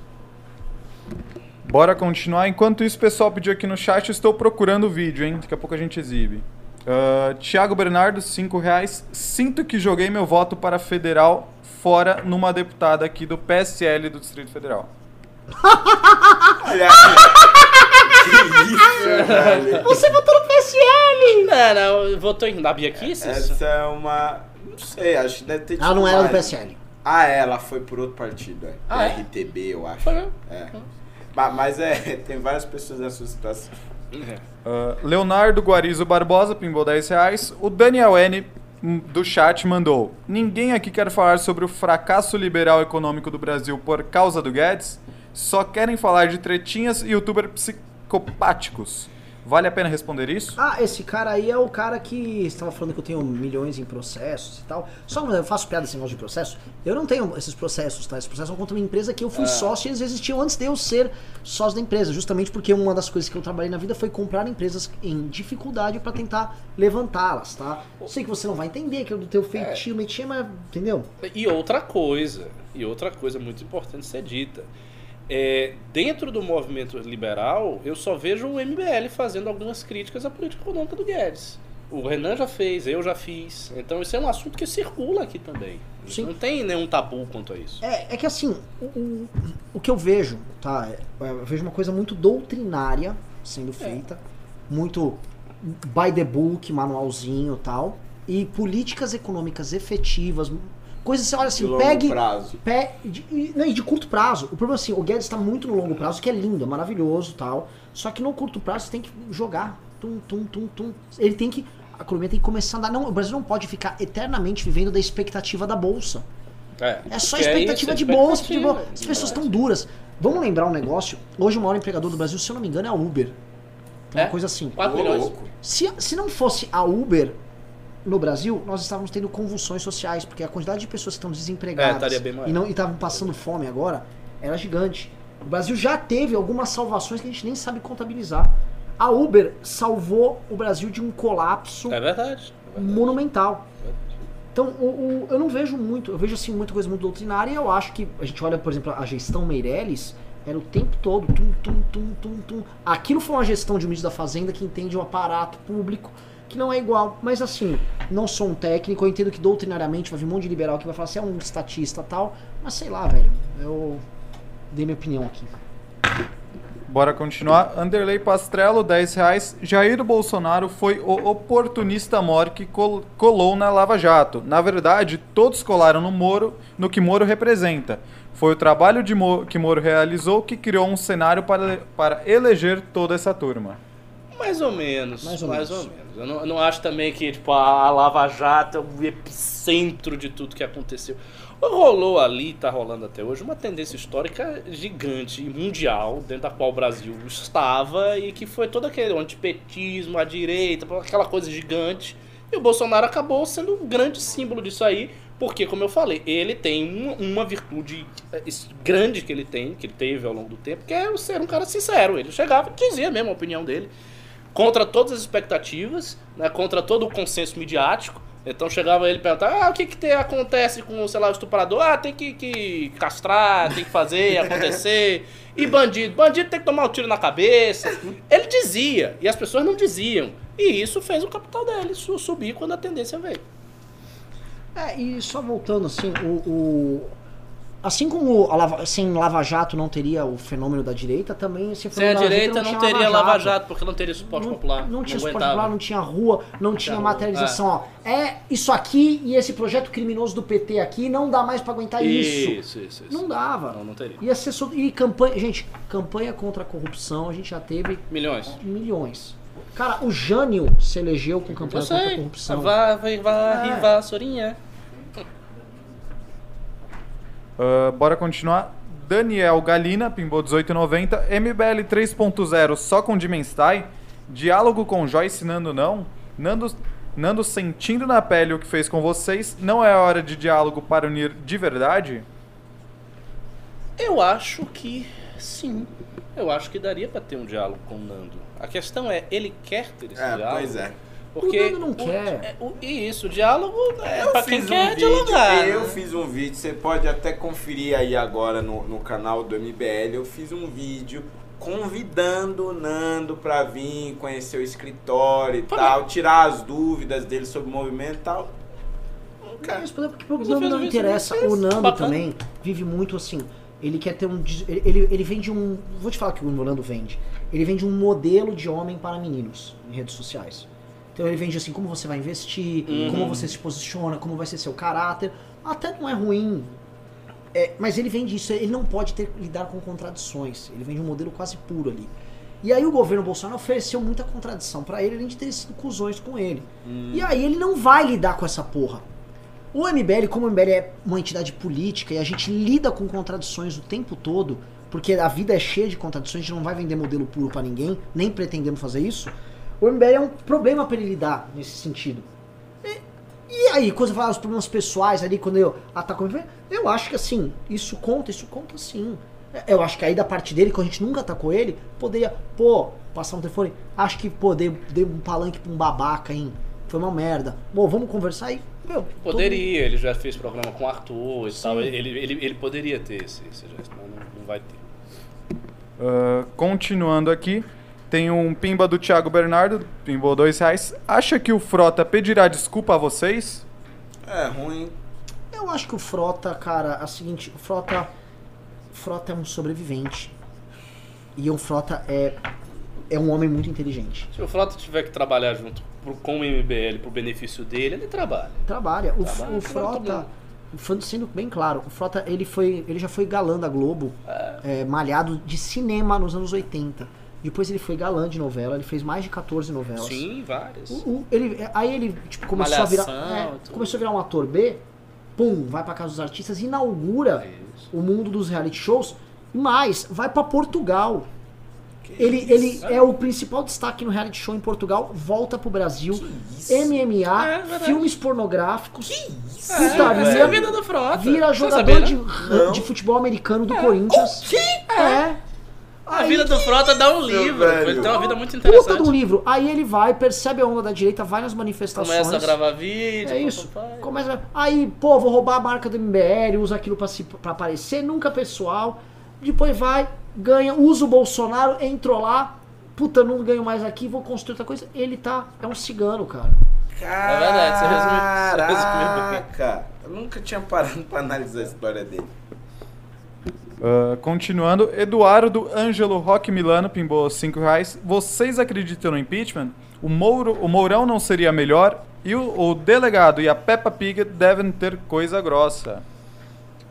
Bora continuar. Enquanto isso, o pessoal pediu aqui no chat, eu estou procurando o vídeo, hein? Daqui a pouco a gente exibe. Ah, Tiago Bernardo, 5 reais. Sinto que joguei meu voto para federal fora numa deputada aqui do PSL do Distrito Federal. Olha. que isso, velho. Você votou no PSL! Não, não, votou em da Bia Kicis? Essa é uma. Não sei, acho que deve ter Ela não era do. PSL. Ah, é, ela foi por outro partido, é. Ah, é? RTB, eu acho. Foi mesmo? É. Ma- Mas é, tem várias pessoas nessa situação. Ah, Leonardo Guarizo Barbosa, pimbou 10 reais. O Daniel N. hum, do chat mandou: Ninguém aqui quer falar sobre o fracasso liberal econômico do Brasil por causa do Guedes. Só querem falar de tretinhas e youtuber psicopáticos. Vale a pena responder isso? Ah, esse cara aí é o cara que estava falando que eu tenho milhões em processos e tal. Só eu faço piada desse negócio de processo. Eu não tenho esses processos, tá? Esses processos são contra uma empresa que eu fui sócio e eles existiam antes de eu ser sócio da empresa. Justamente porque uma das coisas que eu trabalhei na vida foi comprar empresas em dificuldade para tentar levantá-las, tá? Eu sei que você não vai entender que é do teu feitio, metinho, mas entendeu? E outra coisa, e outra coisa muito importante ser dita. É, dentro do movimento liberal, eu só vejo o MBL fazendo algumas críticas à política econômica do Guedes. O Renan já fez, eu já fiz. Então isso é um assunto que circula aqui também. Sim. Não tem nenhum tabu quanto a isso. É, é que assim, o, o, o que eu vejo, tá? é- Eu vejo uma coisa muito doutrinária sendo feita, muito by the book, manualzinho e tal, e políticas econômicas efetivas, coisas assim, olha De assim, longo pegue. prazo. Pe, de, e- não, e de curto prazo. O problema é assim, o Guedes está muito no longo prazo, que é lindo, é maravilhoso e tal. Só que no curto prazo você tem que jogar. Tum, tum, tum, tum. Ele tem que. A economia tem que começar a andar. Não, o Brasil não pode ficar eternamente vivendo da expectativa da Bolsa. É só porque é expectativa isso, de bolsa, de expectativa. bolsa. As pessoas estão duras. Vamos lembrar um negócio. Hoje o maior empregador do Brasil, se eu não me engano, é a Uber. Uma É? coisa assim. 4 Ô, milhões. louco. Se, se não fosse a Uber no Brasil, nós estávamos tendo convulsões sociais, porque a quantidade de pessoas que estão É, desempregadas maior. e não estavam passando fome agora era gigante. O Brasil já teve algumas salvações que a gente nem sabe contabilizar. A Uber salvou o Brasil de um colapso É verdade. é verdade. monumental. Então, o, o- eu não vejo muito, eu vejo assim muita coisa muito doutrinária e eu acho que a gente olha, por exemplo, a gestão Meirelles era o tempo todo tum, tum, tum, tum, tum. Aquilo foi uma gestão de um ministro da Fazenda que entende o aparato público, que não é igual. Mas assim, não sou um técnico, eu entendo que doutrinariamente vai vir um monte de liberal que vai falar assim, é um estatista tal, mas sei lá, velho, eu dei minha opinião aqui. Bora continuar. Anderley Pastrello, 10 reais. Jair Bolsonaro foi o oportunista mor que col- colou na Lava Jato. Na verdade, todos colaram no Moro, no que Moro representa. Foi o trabalho de que Moro realizou que criou um cenário para, para eleger toda essa turma. Mais ou menos. Mais Mais ou ou, menos. menos. Eu não, eu não acho também que tipo, a, Lava Jato é o epicentro de tudo que aconteceu. Rolou ali, tá rolando até hoje, uma tendência histórica gigante e mundial, dentro da qual o Brasil estava, e que foi todo aquele antipetismo, a direita, aquela coisa gigante. E o Bolsonaro acabou sendo um grande símbolo disso aí, porque, como eu falei, ele tem uma, virtude eh, grande que ele tem, que ele teve ao longo do tempo, que é o ser um cara sincero. Ele chegava e dizia mesmo a opinião dele contra todas as expectativas, né, contra todo o consenso midiático. Então chegava ele e perguntava, ah, o que que te- acontece com, sei lá, o estuprador? Ah, tem que, que castrar, tem que fazer, acontecer. E bandido? Bandido tem que tomar um tiro na cabeça. Ele dizia, e as pessoas não diziam. E isso fez o capital dele su- subir quando a tendência veio. É, e só voltando assim, o, o- assim como a Lava, sem Lava Jato não teria o fenômeno da direita, também esse Sem a fenômeno direita não tinha teria Lava Jato, porque não teria suporte não, popular. Não tinha suporte popular, não tinha rua, não tinha rua, materialização. Ó, é isso aqui e esse projeto criminoso do PT aqui não dá mais pra aguentar isso. Isso, isso, isso. Não dava. Não, não teria. Ia ser e campanha, gente, campanha contra a corrupção, a gente já teve Milhões. milhões. Cara, o Jânio se elegeu com campanha contra a corrupção. Vai, vai, vai, É. vassourinha. Ah, bora continuar. Daniel Galina, pimbou 18,90. MBL 3.0 só com Dimenstein. Diálogo com Joyce Nando não? Nando, Nando sentindo na pele o que fez com vocês, não é hora de diálogo para unir de verdade? Eu acho que sim. Eu acho que daria pra ter um diálogo com o Nando. A questão é, ele quer ter esse É, diálogo? pois é. Porque O Nando não quer. é, o- e isso, o diálogo é Eu pra quem fiz quer um vídeo, dialogar. Eu né? fiz um vídeo, você pode até conferir aí agora no, no canal do MBL. Eu fiz um vídeo convidando o Nando pra vir conhecer o escritório e tal, tirar as dúvidas dele sobre o movimento e tal. Não quer. Mas, porque Mas Nando eu não interessa. O Nando bacana. também vive muito assim. Ele quer ter um. ele, ele vende um. Vou te falar que o Nando vende. Ele vende um modelo de homem para meninos em redes sociais. Então ele vende assim como você vai investir, Uhum. como você se posiciona, como vai ser seu caráter. Até não é ruim. É, mas ele vende isso, ele não pode ter lidar com contradições. Ele vende um modelo quase puro ali. E aí o governo Bolsonaro ofereceu muita contradição pra ele, além de ter sido cuzões com ele. E aí ele não vai lidar com essa porra. O MBL, como o MBL é uma entidade política e a gente lida com contradições o tempo todo, porque a vida é cheia de contradições, a gente não vai vender modelo puro pra ninguém, nem pretendemos fazer isso. O MBL é um problema pra ele lidar nesse sentido. E, e aí, quando você fala os problemas pessoais ali, quando eu ataco o MBL, eu acho que assim, isso conta, isso conta sim. Eu acho que aí da parte dele, quando a gente nunca atacou ele, poderia, pô, passar um telefone, acho que, pô, dei, dei um palanque pra um babaca, hein? Foi uma merda. Bom, vamos conversar aí. Meu, todo- Poderia, ele já fez programa com o Arthur e tal. Ele, ele, ele poderia ter esse, esse gesto, mas não, não vai ter. Ah, continuando aqui, tem um pimba do Thiago Bernardo, pimbou dois reais. Acha que o Frota pedirá desculpa a vocês? É ruim. Eu acho que o Frota, cara, é o seguinte, o Frota. o Frota é um sobrevivente. E o Frota é. É um homem muito inteligente. Se o Frota tiver que trabalhar junto pro, com o MBL pro benefício dele, ele trabalha. Trabalha. O, Trabalha, o trabalha Frota. falando- Sendo bem claro, o Frota ele foi. ele já foi galã da Globo, é, malhado de cinema nos anos 80. Depois ele foi galã de novela, ele fez mais de 14 novelas. Sim, várias. O- o- ele, aí ele tipo, começou a virar. Malhação, é, começou a virar um ator B, pum, vai pra casa dos artistas, inaugura Isso. o mundo dos reality shows. E mais, vai pra Portugal. Ele, ele é o principal destaque no reality show em Portugal, volta pro Brasil. MMA, É, filmes pornográficos, É, putaria, essa é Frota. vira Tá jogador de, de futebol americano do Corinthians. É. A Aí- vida do Frota dá um livro. velho. Ele tem uma vida muito Puta interessante. de um livro. Aí ele vai, percebe a onda da direita, vai nas manifestações. Começa a gravar vídeo. É isso. papai. Começa. Aí, pô, vou roubar a marca do MBL, usa aquilo pra, se, pra aparecer, nunca pessoal. Depois vai, ganha, usa o Bolsonaro, entrou lá. Puta, não ganho mais aqui, vou construir outra coisa. Ele tá. É um cigano, cara. É verdade, você resumiu- você resumiu. Caraca, eu nunca tinha parado pra analisar a história dele. Ah, continuando, Eduardo Ângelo Roque Milano pimbou 5 reais. Vocês acreditam no impeachment? O, Mouro, o Mourão não seria melhor? E o, o delegado e a Peppa Pig devem ter coisa grossa.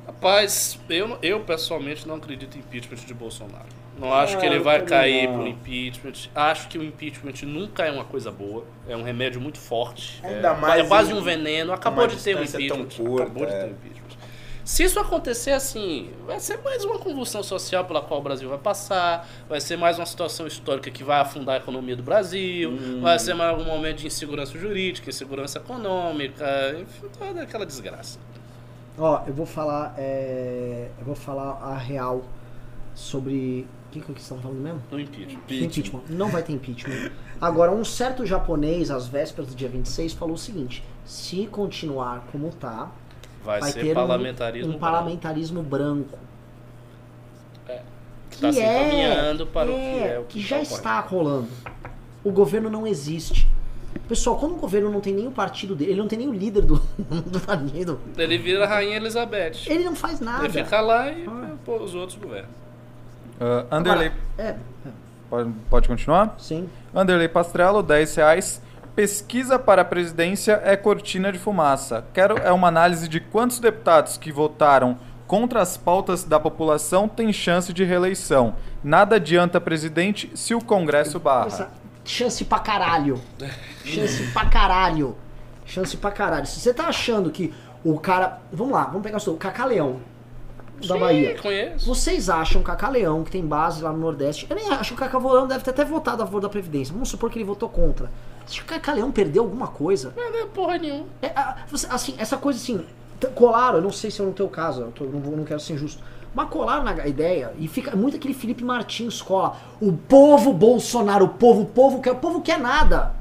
Rapaz, eu, eu pessoalmente não acredito em impeachment de Bolsonaro. Não acho Ah, que ele eu vai cair não. por impeachment. Acho que o impeachment nunca é uma coisa boa. É um remédio muito forte. Ainda é, mais é quase em um veneno. Acabou de ter um impeachment. curta, acabou de é. ter um impeachment. Se isso acontecer assim, vai ser mais uma convulsão social pela qual o Brasil vai passar, vai ser mais uma situação histórica que vai afundar a economia do Brasil, Hum. vai ser mais um momento de insegurança jurídica, insegurança econômica, enfim, toda aquela desgraça. Ó, eu vou falar. é, eu vou falar a real sobre. O que, estão falando mesmo? No impeachment. Impeachment. Não vai ter impeachment. Agora, um certo japonês, às vésperas do dia 26, falou o seguinte: se continuar como tá, Vai, vai ser ter um- parlamentarismo. um, branco, parlamentarismo branco. que está se encaminhando para o que é o que que já ocorre. está rolando. O governo não existe. Pessoal, quando o governo não tem nem o partido dele, ele não tem nem o líder do, do partido, Ele vira a Rainha Elizabeth. ele não faz nada. Ele fica lá e pô, os outros governam. Ah, Anderley, É, é, pode, pode continuar? sim. Anderley Pastrello, 10 reais. Pesquisa para a presidência é cortina de fumaça. Quero é uma análise de quantos deputados que votaram contra as pautas da população têm chance de reeleição. Nada adianta presidente se o Congresso barra. Essa chance pra caralho. Chance pra caralho. Chance pra caralho. Se você tá achando que o cara. Vamos lá, vamos pegar o seu. Cacá Leão. da Bahia. conheço. Vocês acham que Cacá Leão, que tem base lá no Nordeste, eu nem acho que o Cacá Leão deve ter até votado a favor da Previdência. Vamos supor que ele votou contra. Acha que o Cacá Leão perdeu alguma coisa? Não é porra nenhuma. É, a- você- assim, essa coisa assim, colaram, eu não sei se é no teu caso, eu tô- não, vou- não quero ser injusto, mas colaram na ideia e fica muito aquele Felipe Martins cola. O povo Bolsonaro, o povo, o povo quer, o povo quer nada.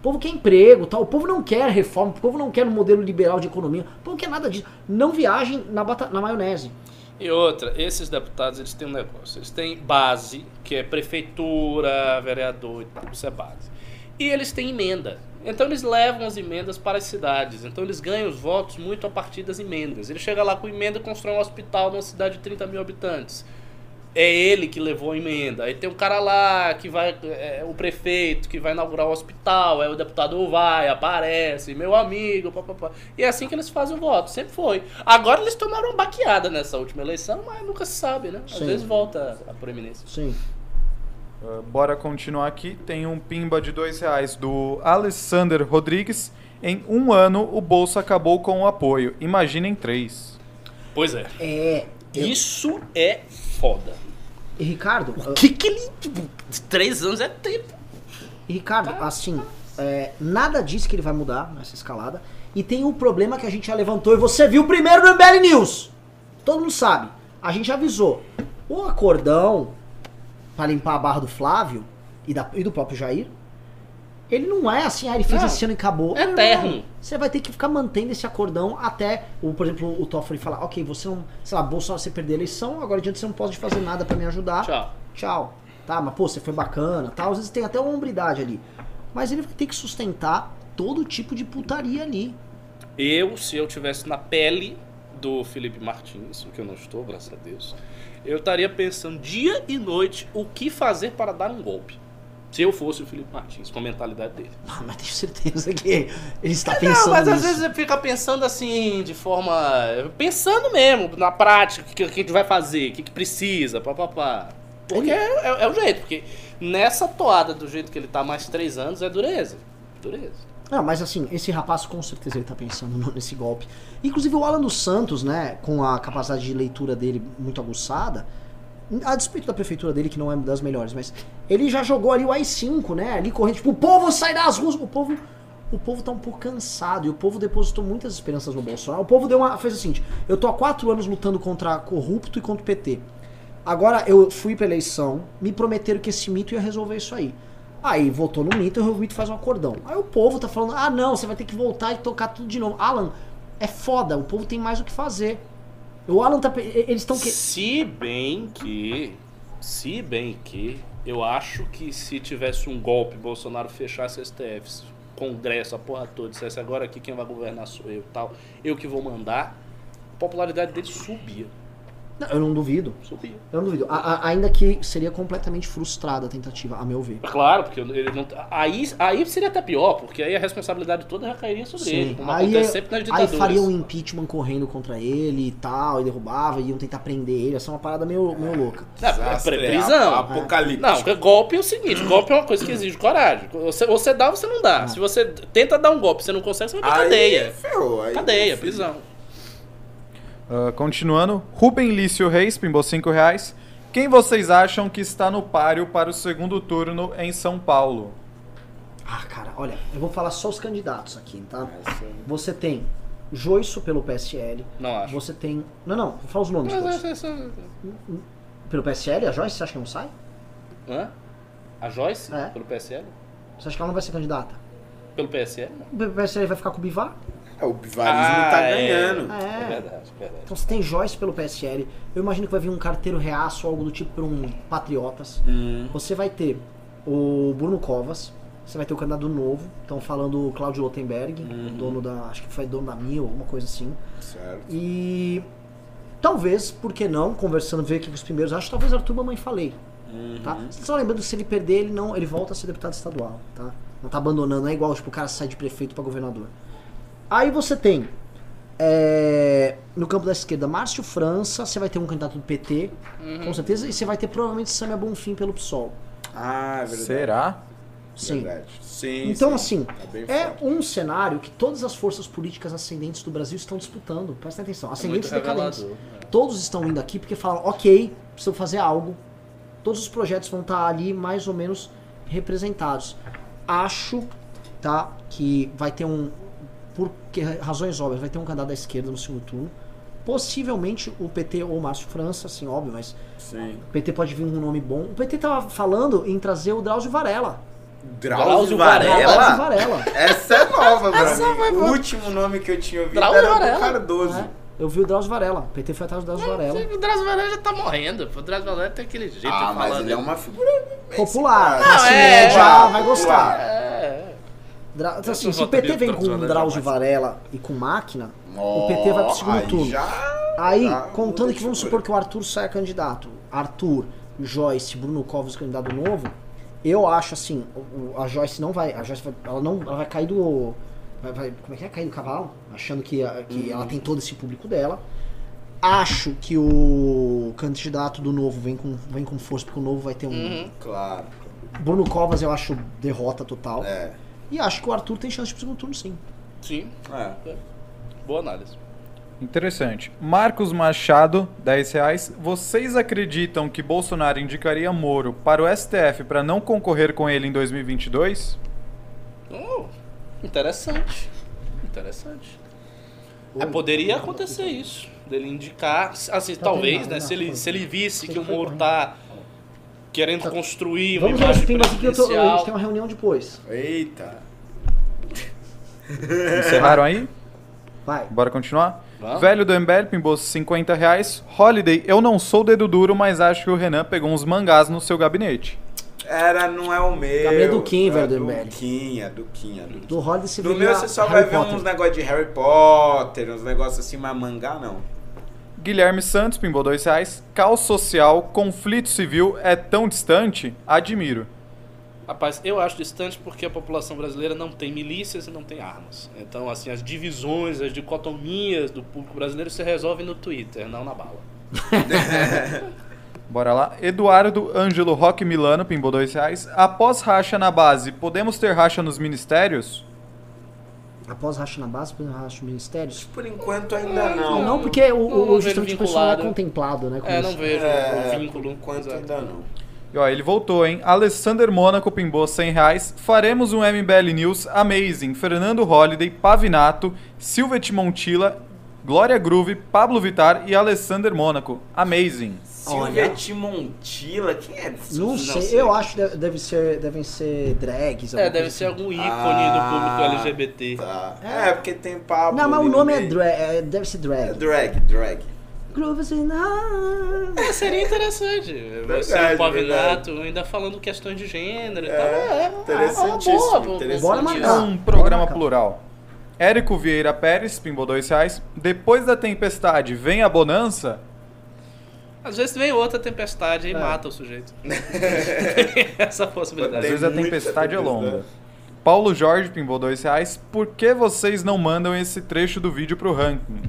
O povo quer emprego, tal. o povo não quer reforma, o povo não quer um modelo liberal de economia, o povo quer nada disso. Não viajem na, bata- na maionese. E outra, esses deputados, eles têm um negócio. Eles têm base, que é prefeitura, vereador e tal. Isso é base. E eles têm emenda. Então eles levam as emendas para as cidades. Então eles ganham os votos muito a partir das emendas. Ele chega lá com emenda e constrói um hospital numa cidade de 30 mil habitantes. É ele que levou a emenda. Aí tem um cara lá que vai. É, o prefeito que vai inaugurar o hospital. Aí o deputado vai, aparece, meu amigo, papapá. E é assim que eles fazem o voto. Sempre foi. Agora eles tomaram uma baqueada nessa última eleição, mas nunca se sabe, né? Às Sim. vezes volta a proeminência. Sim. Uh, bora continuar aqui. Tem um pimba de dois reais do Alessander Rodrigues. Em um ano, o bolso acabou com o apoio. Imaginem três. Pois é. É. eu- Isso é foda. E Ricardo, O que que ele. Tipo, três anos é tempo. E, Ricardo, assim, é, nada diz que ele vai mudar nessa escalada. E tem um problema que a gente já levantou e você viu primeiro no MBL News. Todo mundo sabe. A gente avisou. O acordão pra limpar a barra do Flávio e, da- e do próprio Jair, ele não é assim, ah, ele fez Não. esse ano e acabou. É eterno. Você vai ter que ficar mantendo esse acordão até, o, por exemplo, o Toffoli falar, ok, você não, sei lá, Bolsonaro, você perdeu a eleição, agora adiante você não pode fazer nada pra me ajudar Tchau. tchau. Tá, mas pô, você foi bacana, tal. Às vezes tem até uma hombridade ali. Mas ele vai ter que sustentar todo tipo de putaria ali. Eu, se eu tivesse na pele do Felipe Martins, o que eu não estou, graças a Deus, eu estaria pensando dia e noite o que fazer para dar um golpe. Se eu fosse o Felipe Martins, com a mentalidade dele. Ah, mas tenho certeza que ele está pensando Não, mas às nisso. vezes você fica pensando assim, de forma. Pensando mesmo, na prática, o que, que a gente vai fazer, o que, que precisa, papapá. Porque é, é- é o jeito, porque nessa toada do jeito que ele tá há mais três anos é dureza. Dureza. Não, mas assim, esse rapaz com certeza ele tá pensando nesse golpe. Inclusive o Alan dos Santos, né, com a capacidade de leitura dele muito aguçada, a despeito da prefeitura dele, que não é das melhores, mas ele já jogou ali o AI-5, né, ali correndo, tipo, o povo sai das ruas, o povo... O povo tá um pouco cansado e o povo depositou muitas esperanças no Bolsonaro. O povo deu uma, fez o seguinte: eu tô há quatro anos lutando contra corrupto e contra o PT. Agora eu fui pra eleição, me prometeram que esse mito ia resolver isso aí. Aí votou no mito e o mito faz um acordão. Aí o povo tá falando: ah, não, você vai ter que voltar e tocar tudo de novo. Alan, é foda, o povo tem mais o que fazer. O Alan tá. Eles estão que. Se bem que. Se bem que. Eu acho que se tivesse um golpe, Bolsonaro fechasse STF, Congresso, a porra toda, dissesse agora aqui quem vai governar sou eu tal, eu que vou mandar, a popularidade dele subia. Não, eu não duvido. Subia. Eu não duvido. A- a- ainda que seria completamente frustrada a tentativa, a meu ver. Claro, porque ele não. Aí, aí seria até pior, porque aí a responsabilidade toda recairia sobre ele, como Aí, acontece sempre nas aí ditaduras. faria um impeachment correndo contra ele e tal, e derrubava, e iam tentar prender ele. Essa é uma parada meio, meio louca. Não, é prisão. ap- Apocalipse. Não, golpe é o seguinte, golpe é uma coisa que exige coragem. Você, você dá ou você não dá. Se você tenta dar um golpe e você não consegue, você vai pra Aí cadeia. ferrou. Aí Cadeia, prisão. Uh, continuando, Rubem Lício Reis, pimbou 5 reais. Quem vocês acham que está no páreo para o segundo turno em São Paulo? Ah, cara, olha, eu vou falar só os candidatos aqui, tá? Você tem Joiço pelo PSL. Não acho. Você tem. Não, não, vou falar os nomes. Mas Pelo PSL, a Joyce, você acha que não sai? Hã? A Joyce? É. Pelo PSL? Você acha que ela não vai ser candidata? Pelo PSL? não. O PSL vai ficar com o Bivar? É, o bivarismo Ah, tá é. ganhando. É É. verdade, verdade. Então você tem Joyce pelo PSL. Eu imagino que vai vir um carteiro reaço ou algo do tipo por um Patriotas. Hum. Você vai ter o Bruno Covas. Você vai ter o candidato novo. Estão falando o Claudio Lotenberg, dono da. Acho que foi dono da Mil, alguma coisa assim. Certo. E talvez, por que não, conversando, ver o que os primeiros acham, talvez Arthur Mamãe falei. Tá? Só lembrando que se ele perder, ele não. Ele volta a ser deputado estadual, tá? Não tá abandonando, não é igual, tipo, o cara sai de prefeito pra governador. Aí você tem. é, no campo da esquerda, Márcio França, você vai ter um candidato do PT, com certeza, e você vai ter provavelmente Samia Bonfim pelo PSOL. Ah, é verdade. Será? Sim. Verdade. Sim, Então, sim. assim, é forte. um cenário que todas as forças políticas ascendentes do Brasil estão disputando. Presta atenção. É Ascendentes e decadentes. revelador. é. Todos estão indo aqui porque falam, ok, preciso fazer algo. Todos os projetos vão estar ali mais ou menos representados. Acho, tá, que vai ter um, por que- razões óbvias, vai ter um candidato da esquerda no segundo turno. Possivelmente o PT ou o Márcio França, assim, óbvio, mas Sim. o PT pode vir com um nome bom. O PT tava falando em trazer o Drauzio Varela. Drauzio Drauzio Varela? Varela. Essa é nova, pra Essa mim. vai- O último nome que eu tinha ouvido Drauzio era Varela. do Cardoso. É, eu vi o Drauzio Varela. O PT foi atrás do Drauzio Varela. O Drauzio Varela já tá morrendo. O Drauzio Varela tem aquele jeito Ah, de mas falar. ele é uma figura... Popular. Não, classe é, média popular, vai gostar. É, é. Dra- Eu assim, se o PT vem com um Drauzio Varela e com máquina, o PT vai pro segundo aí turno. Já... Aí, já contando muda que vamos supor que o Arthur saia candidato, Arthur, Joyce, Bruno Covas candidato novo, eu acho assim, a Joyce não vai, a Joyce vai, ela não, ela vai cair do, vai, vai- como é que é, cair do cavalo, achando que, a- que ela tem todo esse público dela. Acho que o candidato do novo vem com, vem com força, porque o novo vai ter um. Uhum. Claro. Bruno Covas eu acho derrota total. É. E acho que o Arthur tem chance de segundo turno, sim. Sim, É. boa análise. Interessante. Marcos Machado, 10 reais. Vocês acreditam que Bolsonaro indicaria Moro para o STF para não concorrer com ele em 2022? Oh, interessante. Interessante. É, poderia acontecer isso. Dele indicar, assim, talvez, terminado, né? né? Se ele, se ele visse que o Moro tá querendo construir uma Vamos imagem aqui eu tô, a gente presidencial. tem uma reunião depois. Eita. Encerraram aí? Vai. Bora continuar? Vamos. Velho do MBL, pimbou 50 reais. Holiday, eu não sou dedo duro, mas acho que o Renan pegou uns mangás no seu gabinete. Era, não é o meu. Gabriel Duquim, é velho, do do MBL. Duquinha, Duquinha, Duquinha. Do Holiday se Do meu você só vai ver uns negócios de Harry Potter, uns negócios assim, mas mangá não. Guilherme Santos, pimbou 2 reais. Caos social, conflito civil é tão distante? Admiro. Rapaz, eu acho distante porque a população brasileira não tem milícias e não tem armas. Então, assim, as divisões, as dicotomias do público brasileiro se resolvem no Twitter, não na bala. Bora lá. Eduardo Ângelo Roque Milano, pimbou 2 reais. Após racha na base, podemos ter racha nos ministérios? Após racha na base, depois racha no ministérios? Por enquanto ainda não. Não, porque o, não o, vejo justamente o pessoal é contemplado, né? com É, não isso. vejo É, o vínculo. por enquanto ainda não. E ó, ele voltou, hein? Alessander Mônaco pimbou 100 reais. Faremos um MBL News Amazing. Fernando Holliday, Pavinato, Silvet Montilla, Glória Groove, Pablo Vittar e Alessander Mônaco. Amazing. Silvia Timontila, quem é? Não, Não sei, sei. eu acho que deve, ser, devem ser drags. É, alguma deve ser assim. algum ícone Ah, do público LGBT. Tá. É, porque tem Pablo. Não, mas o nome é drag, é, deve ser É drag. drag, the- É, seria interessante. Você, Verdade, o Pavinato, ainda falando questões de gênero e tal. É, interessantíssimo, é uma boa, interessantíssimo. Bora É marcar. um programa plural. Érico Vieira Pérez, pimbou 2 reais. Depois da tempestade, vem a bonança? Às vezes vem outra tempestade e É. mata o sujeito. Essa Às possibilidade. Tem vezes a muita tempestade é tempestade. longa. Paulo Jorge pimbou 2 reais. Por que vocês não mandam esse trecho do vídeo pro ranking?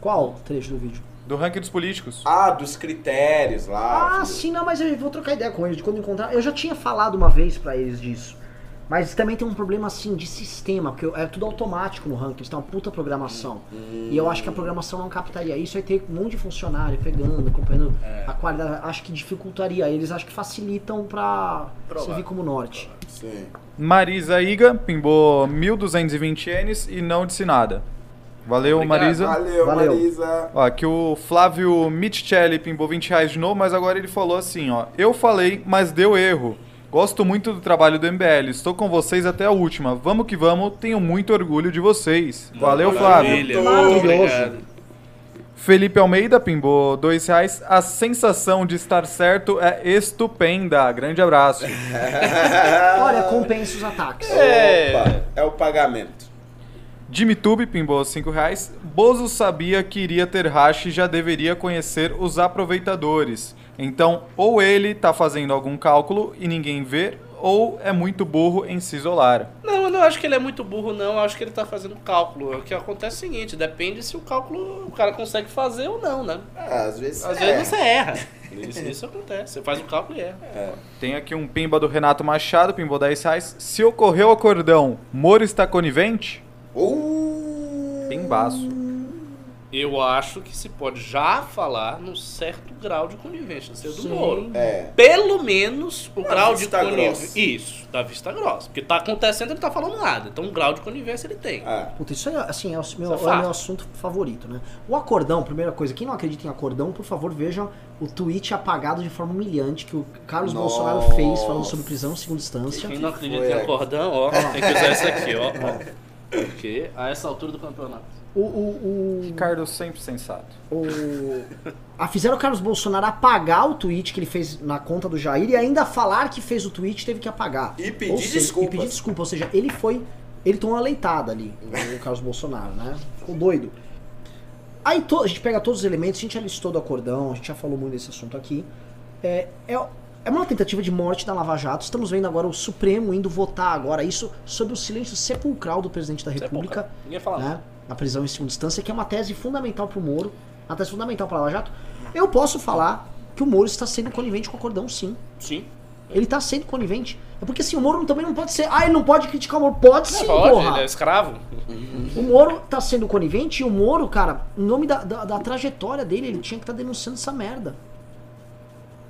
Qual trecho do vídeo? Do ranking dos políticos. Ah, dos critérios lá. Ah, que- sim, não, mas eu vou trocar ideia com eles de quando encontrar. Eu já tinha falado uma vez pra eles disso. Mas também tem um problema assim de sistema, porque é tudo automático no ranking, isso tem uma puta programação. E eu acho que a programação não captaria isso, aí ter um monte de funcionário pegando, acompanhando a qualidade, acho que dificultaria. Eles acho que facilitam pra Provável. servir como norte. Sim. Marisa Iga pimbou 1.220 ienes e não disse nada. Valeu, Obrigado. Marisa. Valeu, Valeu. Marisa. Ó, aqui o Flávio Mitchelli pimbou 20 reais de novo, mas agora ele falou assim, ó. Eu falei, mas deu erro. Gosto muito do trabalho do MBL. Estou com vocês até a última. Vamos que vamos. Tenho muito orgulho de vocês. Valeu, Flávio. Maravilhoso. Felipe Almeida pimbou 2 reais. A sensação de estar certo é estupenda. Grande abraço. Olha, compensa os ataques. É. Opa, é o pagamento. Jimmy Tube pimbou 5 reais. Bozo sabia que iria ter hash e já deveria conhecer os aproveitadores. Então, ou ele tá fazendo algum cálculo e ninguém vê, ou é muito burro em se isolar. Não, eu não acho que ele é muito burro, não. Eu acho que ele tá fazendo cálculo. O que acontece é o seguinte: depende se o cálculo o cara consegue fazer ou não, né? Ah, às vezes Às é. vezes você erra. Isso, isso acontece. Você faz o cálculo e é. Tem aqui um pimba do Renato Machado, pimbou 10 reais. Se ocorreu acordão, Moro está conivente? Uh, Pimbaço. Eu acho que se pode já falar num certo grau de conivência do Sim. Moro. é. Pelo menos o grau de conivência. Isso, da vista grossa. Porque tá acontecendo ele tá falando nada. Então um grau de conivência ele tem. é. Puta, isso é, assim, é o meu, é é o meu assunto favorito, né? O acordão, primeira coisa, quem não acredita em acordão, por favor, vejam o tweet apagado de forma humilhante que o Carlos Nossa. Bolsonaro fez falando sobre prisão em segunda instância. Quem não acredita foi em acordão, ó, tem que usar isso aqui, ó. ó. Porque a essa altura do campeonato. O, o, o, Ricardo sempre sensato. o- Ah, fizeram o Carlos Bolsonaro apagar o tweet que ele fez na conta do Jair e ainda falar que fez o tweet teve que apagar. E pedir seja, desculpas. E pedir desculpa, ou seja, ele foi. Ele tomou uma leitada ali, o Carlos Bolsonaro, né? Ficou doido. Aí to- a gente pega todos os elementos, a gente já listou do acordão, a gente já falou muito desse assunto aqui. É, é, é uma tentativa de morte da Lava Jato. Estamos vendo agora o Supremo indo votar agora isso sobre o silêncio sepulcral do presidente da República. Ninguém fala né, na prisão em segunda instância, que é uma tese fundamental para o Moro, uma tese fundamental para a Lava Jato. Eu posso falar que o Moro está sendo conivente com o acordão, sim. Sim. Ele está sendo conivente. É porque assim, o Moro também não pode ser. Ah, ele não pode criticar o Moro. Pode Não sim, pode, porra. ele é escravo. O Moro tá sendo conivente e o Moro, cara, em nome da, da, da trajetória dele, ele tinha que estar denunciando essa merda.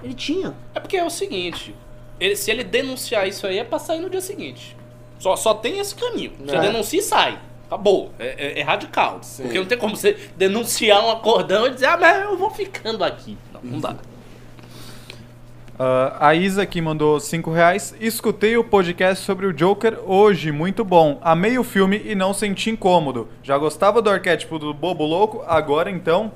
Ele tinha. É porque é o seguinte, ele- se ele denunciar isso aí é pra sair no dia seguinte. Só, só tem esse caminho. Você É. denuncia e sai. Acabou. É, é- é radical. Sim. Porque não tem como você denunciar um acordão e dizer, ah, mas eu vou ficando aqui. Não, não dá. Ah, a Isa aqui mandou 5 reais. Escutei o podcast sobre o Joker hoje, muito bom. Amei o filme e não senti incômodo. Já gostava do arquétipo do bobo louco, agora então,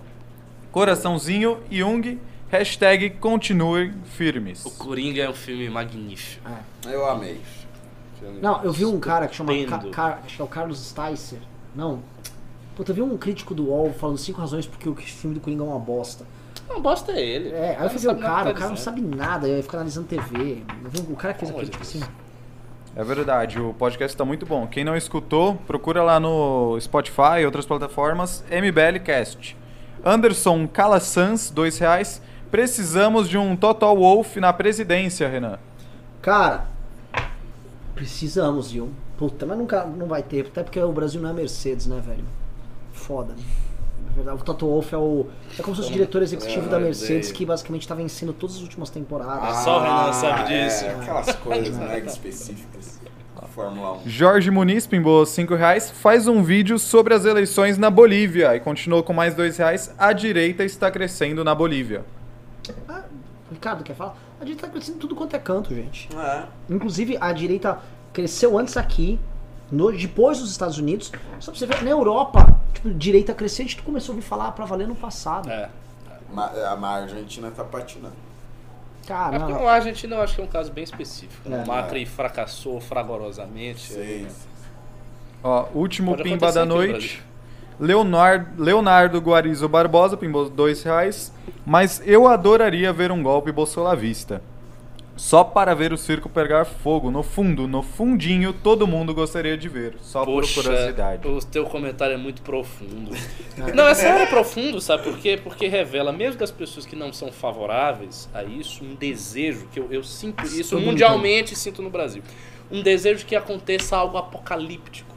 coraçãozinho, Jung, hashtag continuem firmes. O Coringa é um filme magnífico. Eu amei. Não, eu vi um cara que chama. Ca. Car- acho que é o Carlos Sticer. Não. Puta, eu vi um crítico do UOL falando cinco razões porque o filme do Coringa é uma bosta. Não, bosta é ele. É, aí eu Ele fui ver sabe o cara, o cara não sabe nada, aí fica analisando TV. Eu vi o cara que fez a crítica de assim. É verdade, o podcast tá muito bom. Quem não escutou, procura lá no Spotify e outras plataformas, MBL Cast. Anderson Calassans, 2 reais. Precisamos de um Total Wolf na presidência, Renan. Cara, precisamos, viu? Puta, mas nunca não vai ter, até porque o Brasil não é Mercedes, né, velho? Foda. Na verdade, o Toto Wolff é o. É como se fosse o diretor executivo É, da Mercedes sei. que basicamente tá vencendo todas as últimas temporadas. Só o Renan sabe disso. É, aquelas coisas mega específicas da Fórmula 1. Jorge Muniz pimbou 5 reais. Faz um vídeo sobre as eleições na Bolívia. E continuou com mais 2 reais. A direita está crescendo na Bolívia. Ah, Ricardo, quer falar? A direita tá crescendo em tudo quanto é canto, gente. É. Inclusive, a direita cresceu antes aqui, no- depois dos Estados Unidos. Só pra você ver, na Europa, tipo, direita crescente, tu começou a ouvir falar pra valer no passado. É. A a Argentina tá patinando. Cara, É porque não, o Argentina eu acho que é um caso bem específico. É. O Macri fracassou fragorosamente. Sei. Ó, último Pode pimba da noite. Leonardo, Leonardo Guarizo Barbosa pimbou 2 reais. Mas eu adoraria ver um golpe bolsolavista. Só para ver o circo pegar fogo. No fundo, no fundinho, todo mundo gostaria de ver. Só Poxa, por curiosidade. o teu comentário é muito profundo. Não, é sério, é profundo, sabe por quê? Porque revela, mesmo das pessoas que não são favoráveis a isso, um desejo, que eu, eu sinto isso mundialmente e sinto no Brasil. Um desejo que aconteça algo apocalíptico.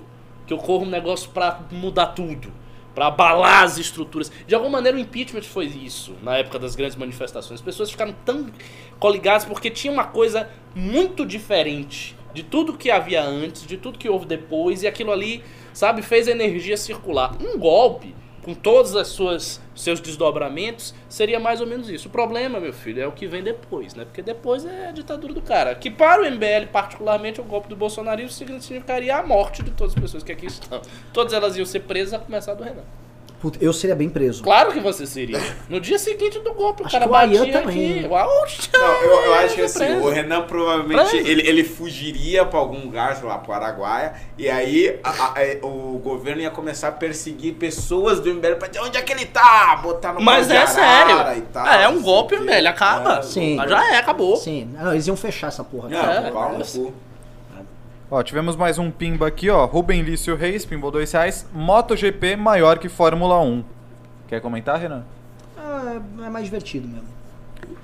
Que ocorra um negócio pra mudar tudo. Pra abalar as estruturas. De alguma maneira o impeachment foi isso, na época das grandes manifestações. As pessoas ficaram tão coligadas porque tinha uma coisa muito diferente de tudo que havia antes, de tudo que houve depois, e aquilo ali, sabe, fez a energia circular. Um golpe, com todos as suas seus desdobramentos, seria mais ou menos isso. O problema, meu filho, é o que vem depois, né? Porque depois é a ditadura do cara. Que para o MBL, particularmente, o golpe do bolsonarismo significaria a morte de todas as pessoas que aqui estão. Todas elas iam ser presas, a começar do Renan. Puta, eu seria bem preso. Claro que você seria. No dia seguinte do golpe, o Acho cara o Ayan batia também. aqui. Oxa, Não, eu, eu acho que assim, preso. o Renan provavelmente Preso. ele, ele fugiria pra algum lugar, sei lá, pro Araguaia, e aí a- a- a- o governo ia começar a perseguir pessoas do MBL pra dizer onde é que ele tá, botar no Mas é sério. e tal, é não um golpe, o velho. Acaba. É, Sim. Mas Já é, acabou. Sim, não, eles iam fechar essa porra. Não, É, no é. Ó, tivemos mais um pimba aqui, ó. Rubem Lício Reis, pimbou 2 reais. MotoGP maior que Fórmula 1. Quer comentar, Renan? Ah, é, é mais divertido mesmo.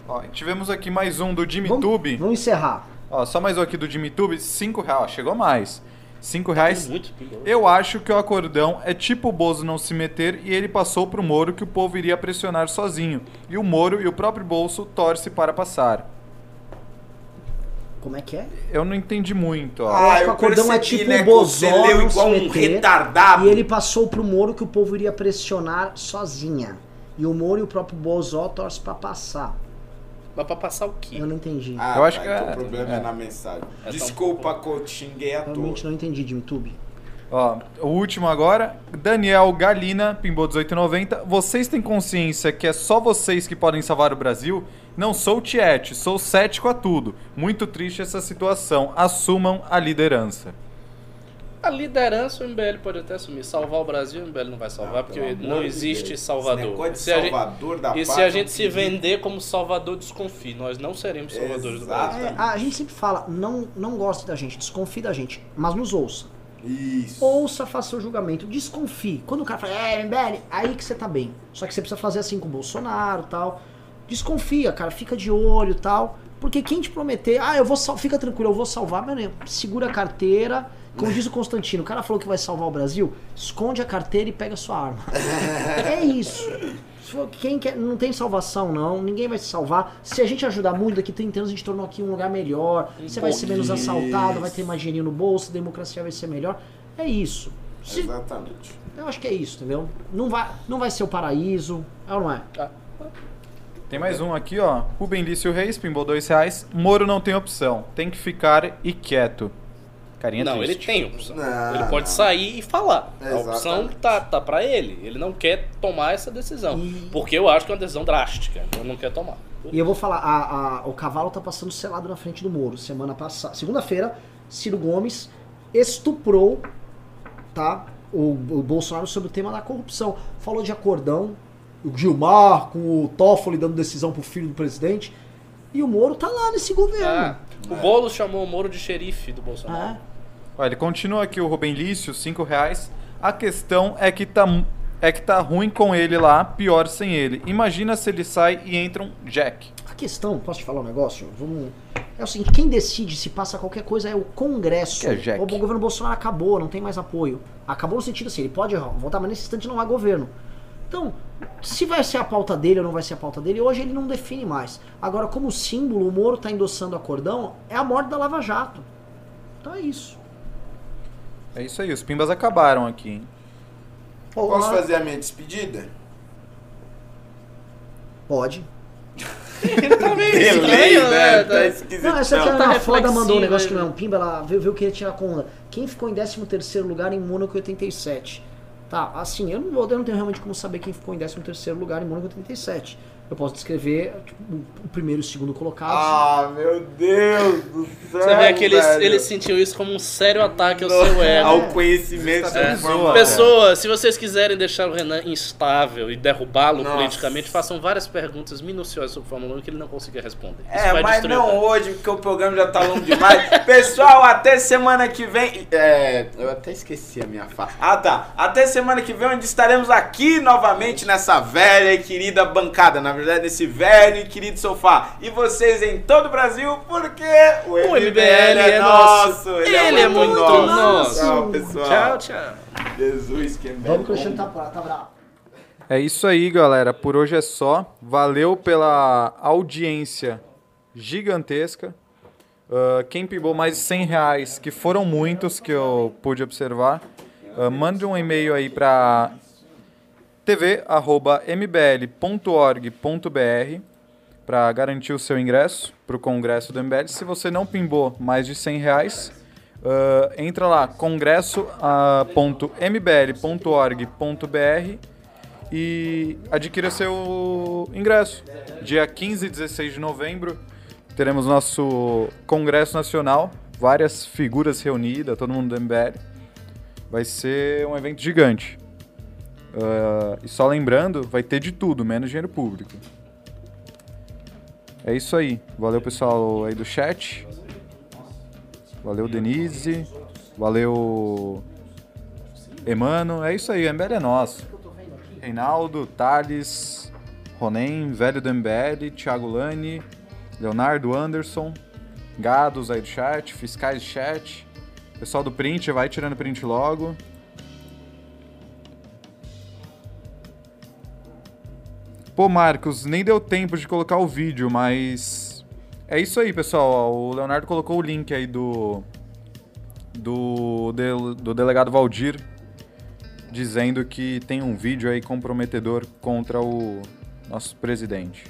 Ó, tivemos aqui mais um do Jimmy Vamos, Tube. vamos encerrar. Ó, só mais um aqui do Jimmy Tube, 5 reais. Ó, chegou mais. 5 reais. Muito pingou. Eu acho que o acordão é tipo o Bozo não se meter e ele passou pro Moro que o povo iria pressionar sozinho. E o Moro e o próprio bolso torce para passar. Como é que é? Eu não entendi muito, ó. Que o acordão é tipo né, você Bozó igual um meter, retardado. E ele passou pro Moro que o povo iria pressionar sozinha. E o Moro e o próprio Bozó torcem pra passar. Mas pra passar o quê? Eu não entendi. Ah, Eu acho tá, que então é- o problema é, é. na mensagem. É Desculpa, coach, xinguei à toa. Realmente não entendi, Jimmy Tube. Ó, o último agora, Daniel Galina, pimbou 1890. Vocês têm consciência que é só vocês que podem salvar o Brasil? Não sou tiete, sou cético a tudo. Muito triste essa situação. Assumam a liderança. A liderança o MBL pode até assumir. Salvar o Brasil, o MBL não vai salvar, porque Pelo não existe Deus. Salvador. De Se a gente- Salvador da E se a gente se é vender como Salvador, desconfie. Nós não seremos salvadores do. Brasil. É, a gente sempre fala, não, não goste da gente, desconfie da gente, mas nos ouça. Isso. Ouça, faça seu julgamento, desconfie. Quando o cara fala, é, MBL, aí que você tá bem. Só que você precisa fazer assim com o Bolsonaro e tal. Desconfia, cara, fica de olho e tal. Porque quem te prometer, ah, eu vou sal... fica tranquilo, eu vou salvar, mano, segura a carteira. Como diz o Constantino, o cara falou que vai salvar o Brasil, esconde a carteira e pega a sua arma. é isso. Quem quer, não tem salvação, não. Ninguém vai se salvar. Se a gente ajudar muito, daqui 30 anos a gente tornou aqui um lugar melhor. Você vai ser menos assaltado, vai ter mais dinheirinho no bolso, a democracia vai ser melhor. É isso. Se- Exatamente. eu acho que é isso, entendeu? Não vai, não vai ser o paraíso. É ou não é? Tem mais um aqui, ó. Rubem Lício Reis, pimbou dois reais. Moro não tem opção. Tem que ficar e quieto. Carinha Não, ele triste. tem opção. Não, ele pode não. sair e falar. A opção Exatamente. tá, tá pra ele. Ele não quer tomar essa decisão. E- Porque eu acho que é uma decisão drástica. Ele não quer tomar. E eu vou falar, a- a- o cavalo tá passando selado na frente do Moro. Semana passada, segunda-feira, Ciro Gomes estuprou, tá? O, o Bolsonaro sobre o tema da corrupção. Falou de acordão, o Gilmar com o Toffoli dando decisão pro filho do presidente. E o Moro tá lá nesse governo. Ah, o Boulos chamou o Moro de xerife do Bolsonaro. É. Ó, ele continua aqui, o Rubem Lício, cinco reais. A questão é que tá, é que tá ruim com ele lá, pior sem ele. Imagina se ele sai e entra um Jack. A questão, posso te falar um negócio? Vamos... É o seguinte, quem decide se passa qualquer coisa é o Congresso. Que é Jack. o governo Bolsonaro acabou, não tem mais apoio. Acabou no sentido assim, ele pode voltar, mas nesse instante não há governo. Então, se vai ser a pauta dele ou não vai ser a pauta dele, hoje ele não define mais. Agora, como símbolo, o Moro tá endossando a cordão, é a morte da Lava Jato. Então é isso. É isso aí, os pimbas acabaram aqui, hein? Posso fazer a minha despedida? Pode. Tá meio Delay, estranho, né? né? Tá esquisito. Não, essa aqui é tá uma foda mandou um negócio que né? não é um pimba, ela veio, veio querer tirar com onda. Quem ficou em 13º lugar em Mônaco 87? Tá, assim, eu não, vou, eu não tenho realmente como saber quem ficou em 13º lugar em Mônaco 87. Eu posso descrever tipo, o, primeiro e o segundo colocados. Ah, meu Deus do céu. Você vê que eles, eles sentiam isso como um sério ataque ao seu ego. Ao conhecimento informação. Pessoas, se vocês quiserem deixar o Renan instável e derrubá-lo politicamente, façam várias perguntas minuciosas sobre Fórmula 1 que ele não conseguia responder. Isso É, vai mas o não hoje, porque o programa já tá longo demais. Pessoal, até semana que vem. É, eu até esqueci a minha fala. Ah, tá. Até semana que vem, onde estaremos aqui novamente nessa velha e querida bancada. Na verdade, nesse velho e querido sofá. E vocês em todo o Brasil, porque o, O MBL, MBL é, é nosso. nosso. Ele é muito nosso. Tchau, pessoal. Tchau, tchau. Jesus, que MBL. Vamos que o Alexandre tá, tá bravo. É isso aí, galera. Por hoje é só. Valeu pela audiência gigantesca. Ah, quem pimbou mais de 100 reais, que foram muitos que eu pude observar, ah, mande um e-mail aí para tv.mbl.org.br para garantir o seu ingresso para o congresso do MBL. Se você não pimbou mais de 100 reais, ah, entra lá, congresso.mbl.org.br e adquira seu ingresso. Dia 15 e 16 de novembro teremos nosso Congresso Nacional, várias figuras reunidas, todo mundo do MBL. Vai ser um evento gigante. Ah, e só lembrando, vai ter de tudo, menos dinheiro público. É isso aí. Valeu pessoal aí do chat. Valeu Denise. Valeu Emano. É isso aí, o MBL é nosso. Reinaldo, Thales, Ronen, Velho do MBL, Thiago Lani, Leonardo Anderson, Gados aí do chat, Fiscais de chat, pessoal do print, vai tirando print logo. Pô, Marcos, nem deu tempo de colocar o vídeo, mas. É isso aí, pessoal. O Leonardo colocou o link aí do. Do, del- do delegado Valdir dizendo que tem um vídeo aí comprometedor contra o nosso presidente.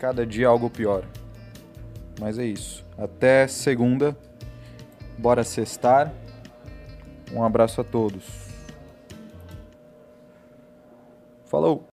Cada dia algo pior. Mas é isso. Até segunda. Bora sextar. Um abraço a todos. Falou!